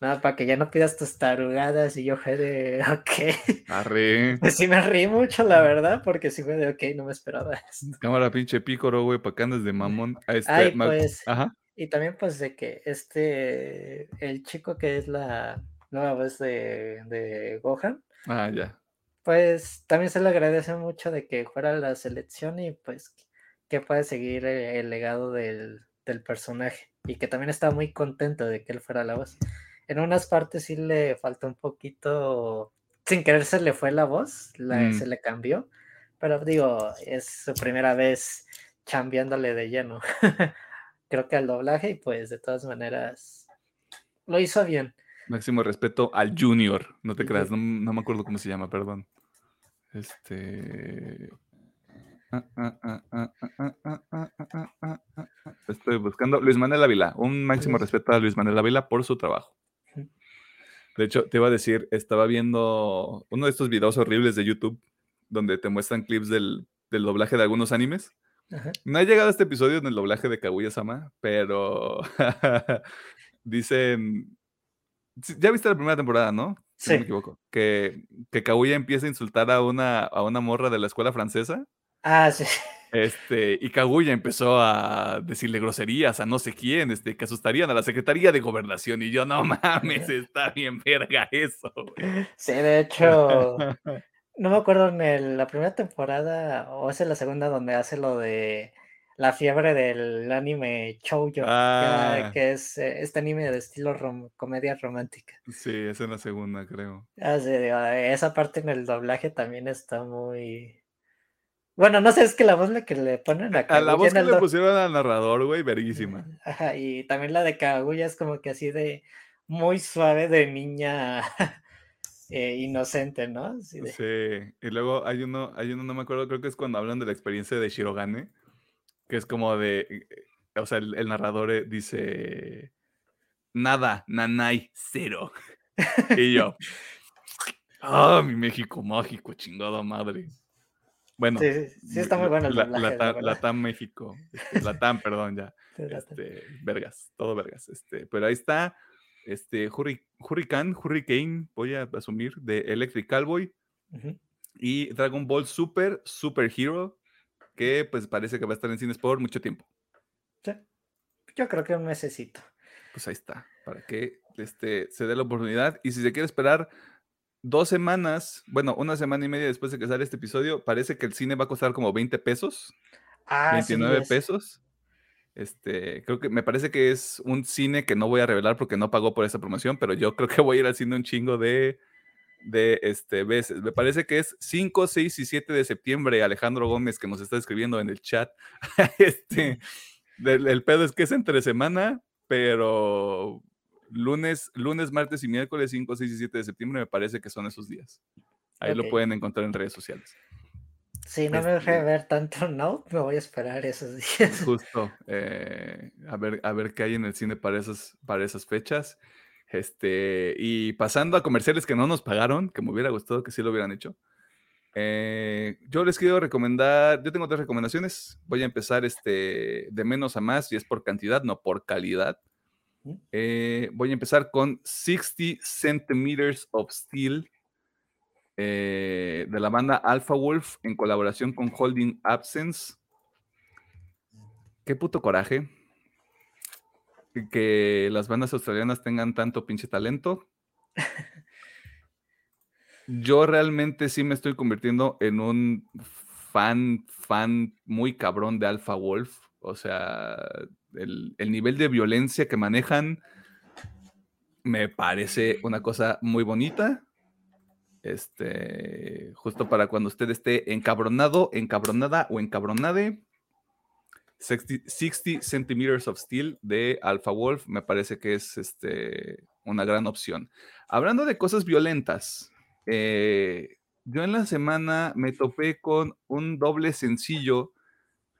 nada, para que ya no pidas tus tarugadas y yo fue de, [LAUGHS] ok. Arre. Pues sí me reí mucho, la verdad, porque sí fue de, ok, no me esperaba esto. [LAUGHS] Cámara pinche pícoro, güey, para que andes de mamón. A este, Ay, pues, Ajá. y también pues de que este, el chico que es la nueva voz de, de Gohan, Ah, ya. pues también se le agradece mucho de que fuera la selección y pues que pueda seguir el, el legado del, del personaje y que también estaba muy contento de que él fuera la voz. En unas partes sí le faltó un poquito, sin querer se le fue la voz, la- Mm. se le cambió, pero digo, es su primera vez chambeándole de lleno. [LAUGHS] Creo que al doblaje y pues de todas maneras lo hizo bien. Máximo respeto al Junior. No te creas, no, me acuerdo cómo se llama, perdón. Este. Estoy buscando Luis Manuel Ávila. Un máximo respeto a Luis Manuel Ávila por su trabajo. De hecho, te iba a decir, estaba viendo uno de estos videos horribles de YouTube donde te muestran clips del, doblaje de algunos animes. No ha llegado a este episodio en el doblaje de Kaguya-sama, pero dicen ya viste la primera temporada, ¿no? Si no me equivoco. Que, que Kaguya empieza a insultar a una, a una morra de la escuela francesa. Ah, sí. [LAUGHS] Este, y Kaguya empezó a decirle groserías a no sé quién, este, que asustarían a la Secretaría de Gobernación. Y yo, no mames, [LAUGHS] está bien verga eso. güey". Sí, de hecho, [LAUGHS] no me acuerdo en el- la primera temporada o es en la segunda donde hace lo de la fiebre del anime shoujo, que, Ah. que es eh, este anime de estilo rom- comedia romántica. Sí, es en la segunda, creo. Ah, sí, esa parte en el doblaje también está muy... Bueno, no sé, es que la voz la que le ponen a A la Kaguya voz que le pusieron al narrador, güey, verguísima. [LAUGHS] Ajá, y también la de Kaguya es como que así de muy suave de niña [LAUGHS] eh, inocente, ¿no? De- Sí, y luego hay uno, hay uno, no me acuerdo, creo que es cuando hablan de la experiencia de Shirogane, que es como de, eh, o sea, el, el narrador eh, dice, nada, nanay, cero. Y [LAUGHS] yo, ah, mi México mágico, chingada madre. Bueno, Sí, sí, sí está muy bueno el la, doblaje, la, la México, este, Latam, perdón, ya. [LAUGHS] La- Este, vergas, todo vergas. Este, pero ahí está, este, Hurri- Hurricane, Hurricane, voy a asumir, de Electric Cowboy y Dragon Ball Super, Super Hero, que pues parece que va a estar en cines por mucho tiempo. Sí. Yo creo que un mesecito. Pues ahí está, para que este, se dé la oportunidad. Y si se quiere esperar dos semanas, bueno, una semana y media después de que sale este episodio, parece que el cine va a costar como 20 pesos, Ah, sí, 29 es- pesos. Este, creo que me parece que es un cine que no voy a revelar porque no pagó por esa promoción, pero yo creo que voy a ir cine un chingo de, de este, veces. Me parece que es 5, 6 y 7 de septiembre, Alejandro Gómez, que nos está escribiendo en el chat. [LAUGHS] este, el pedo es que es entre semana, pero lunes, lunes, martes y miércoles 5, 6 y 7 de septiembre me parece que son esos días. Ahí lo pueden encontrar en redes sociales. Si no me voy a ver tanto no, me voy a esperar esos días. Justo, eh, a, ver, a ver qué hay en el cine para esas, para esas fechas. Este, y pasando a comerciales que no nos pagaron, que me hubiera gustado que sí lo hubieran hecho. Eh, yo les quiero recomendar, yo tengo tres recomendaciones. Voy a empezar este, de menos a más y es por cantidad, no por calidad. Eh, voy a empezar con 60 Centimeters of Steel eh, de la banda Alpha Wolf en colaboración con Holding Absence. Qué puto coraje que las bandas australianas tengan tanto pinche talento. Yo realmente sí me estoy convirtiendo en un fan, fan muy cabrón de Alpha Wolf. O sea, el, el nivel de violencia que manejan me parece una cosa muy bonita. Este, justo para cuando usted esté encabronado, encabronada o encabronade. 60, Centimeters of Steel de Alpha Wolf me parece que es este, una gran opción. Hablando de cosas violentas, eh, yo en la semana me topé con un doble sencillo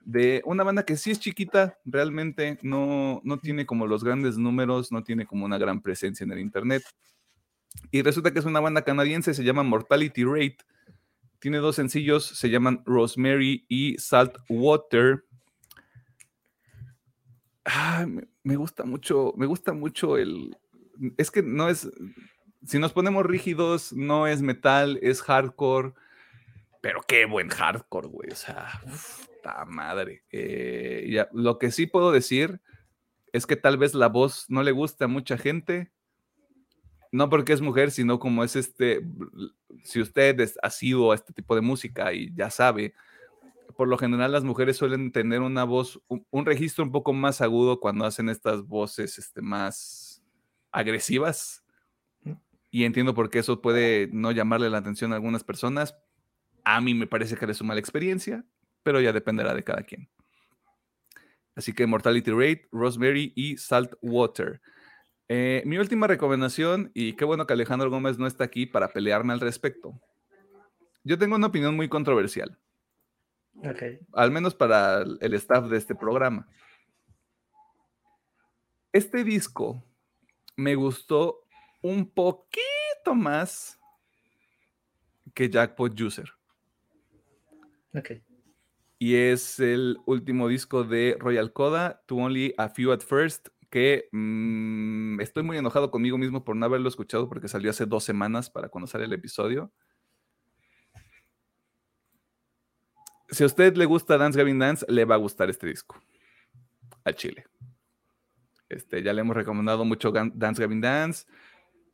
de una banda que sí es chiquita, realmente no, no tiene como los grandes números, no tiene como una gran presencia en el Internet. Y resulta que es una banda canadiense, se llama Mortality Rate. Tiene dos sencillos, se llaman Rosemary y Salt Water. Me, gusta mucho, me gusta mucho el... Es que no es... Si nos ponemos rígidos, no es metal, es hardcore. Pero qué buen hardcore, güey. O sea, puta madre. Eh, ya, lo que sí puedo decir es que tal vez la voz no le gusta a mucha gente no porque es mujer, sino como es este, si usted ha sido a este tipo de música y ya sabe, por lo general las mujeres suelen tener una voz, un, registro un poco más agudo cuando hacen estas voces este, más agresivas. Y entiendo por qué eso puede no llamarle la atención a algunas personas. A mí me parece que es una mala experiencia, pero ya dependerá de cada quien. Así que Mortality Rate, Rosemary y Salt Water. Eh, mi última recomendación, y qué bueno que Alejandro Gómez no está aquí para pelearme al respecto. Yo tengo una opinión muy controversial. Al menos para el staff de este programa. Este disco me gustó un poquito más que Jackpot User. Y es el último disco de Royal Coda, To Only a Few at First, que mm, estoy muy enojado conmigo mismo por no haberlo escuchado porque salió hace dos semanas para cuando sale el episodio. Si a usted le gusta Dance Gavin Dance, le va a gustar este disco. A Chile. Este, ya le hemos recomendado mucho Dance Gavin Dance.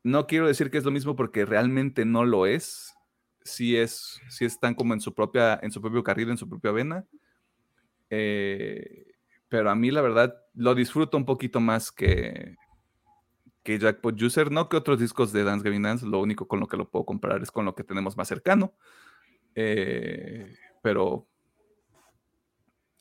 No quiero decir que es lo mismo porque realmente no lo es. Sí es, sí están como en su propia, en su propio carril, en su propia vena. Eh, pero a mí la verdad lo disfruto un poquito más que, que Jackpot User, no que otros discos de Dance Gavin Dance, lo único con lo que lo puedo comparar es con lo que tenemos más cercano, eh, pero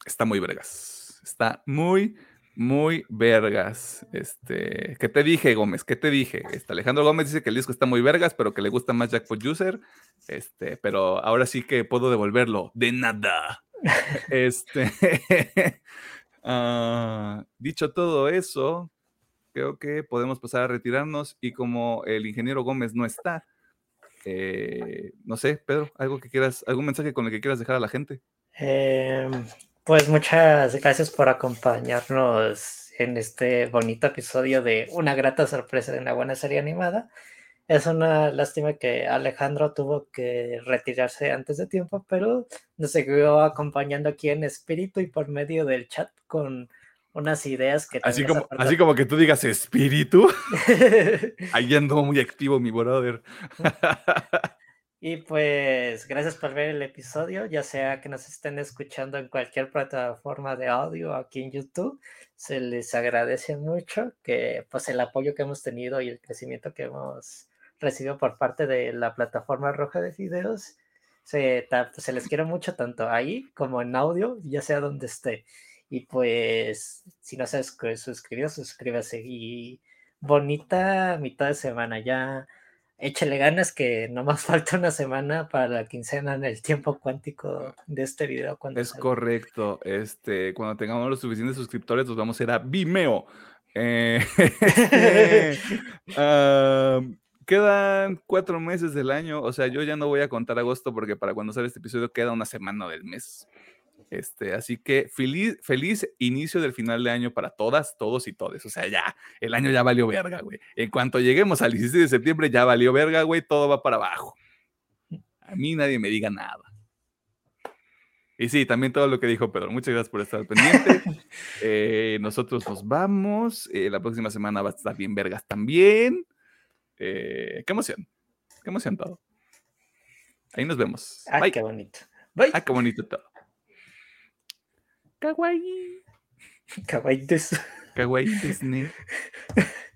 está muy vergas, está muy, muy vergas. Este, ¿qué te dije, Gómez? ¿Qué te dije? Este, Alejandro Gómez dice que el disco está muy vergas, pero que le gusta más Jackpot User. Este, pero ahora sí que puedo devolverlo. De nada. [LAUGHS] este, [LAUGHS] Ah, dicho todo eso, creo que podemos pasar a retirarnos y como el ingeniero Gómez no está, eh, no sé, Pedro, algo que quieras, algún mensaje con el que quieras dejar a la gente. Em, pues muchas gracias por acompañarnos en este bonito episodio de Una grata sorpresa de una buena serie animada. Es una lástima que Alejandro tuvo que retirarse antes de tiempo, pero nos siguió acompañando aquí en espíritu y por medio del chat con unas ideas que... Así como, así como que tú digas espíritu. [LAUGHS] Ahí ando muy activo mi brother. [LAUGHS] Y pues gracias por ver el episodio, ya sea que nos estén escuchando en cualquier plataforma de audio aquí en YouTube, se les agradece mucho que pues el apoyo que hemos tenido y el crecimiento que hemos recibido por parte de la plataforma roja de videos. Se, se les quiere mucho tanto ahí como en audio, ya sea donde esté. Y pues si no se has suscrito, suscríbase y bonita mitad de semana ya échale ganas que no más [LAUGHS] falta una semana para la quincena en el tiempo cuántico de este video. es correcto. Este, cuando tengamos los suficientes suscriptores, nos vamos a ir a Vimeo. Eh, [LAUGHS] [LAUGHS] quedan cuatro meses del año. O sea, yo ya no voy a contar agosto porque para cuando sale este episodio queda una semana del mes. Este, así que feliz, feliz inicio del final de año para todas, todos y todes. O sea, ya, el año ya valió verga, güey. En cuanto lleguemos al 16 de septiembre, ya valió verga, güey, todo va para abajo. A mí nadie me diga nada. Y sí, también todo lo que dijo Pedro. Muchas gracias por estar pendiente. [LAUGHS] Eh, nosotros nos vamos. Eh, la próxima semana va a estar bien vergas también. Eh, qué emoción. Qué emoción todo. Ahí nos vemos. Ay, qué bonito. Bye. Ah, qué bonito todo. Kawaii. Kawaii desu. Kawaii desu ne. [LAUGHS]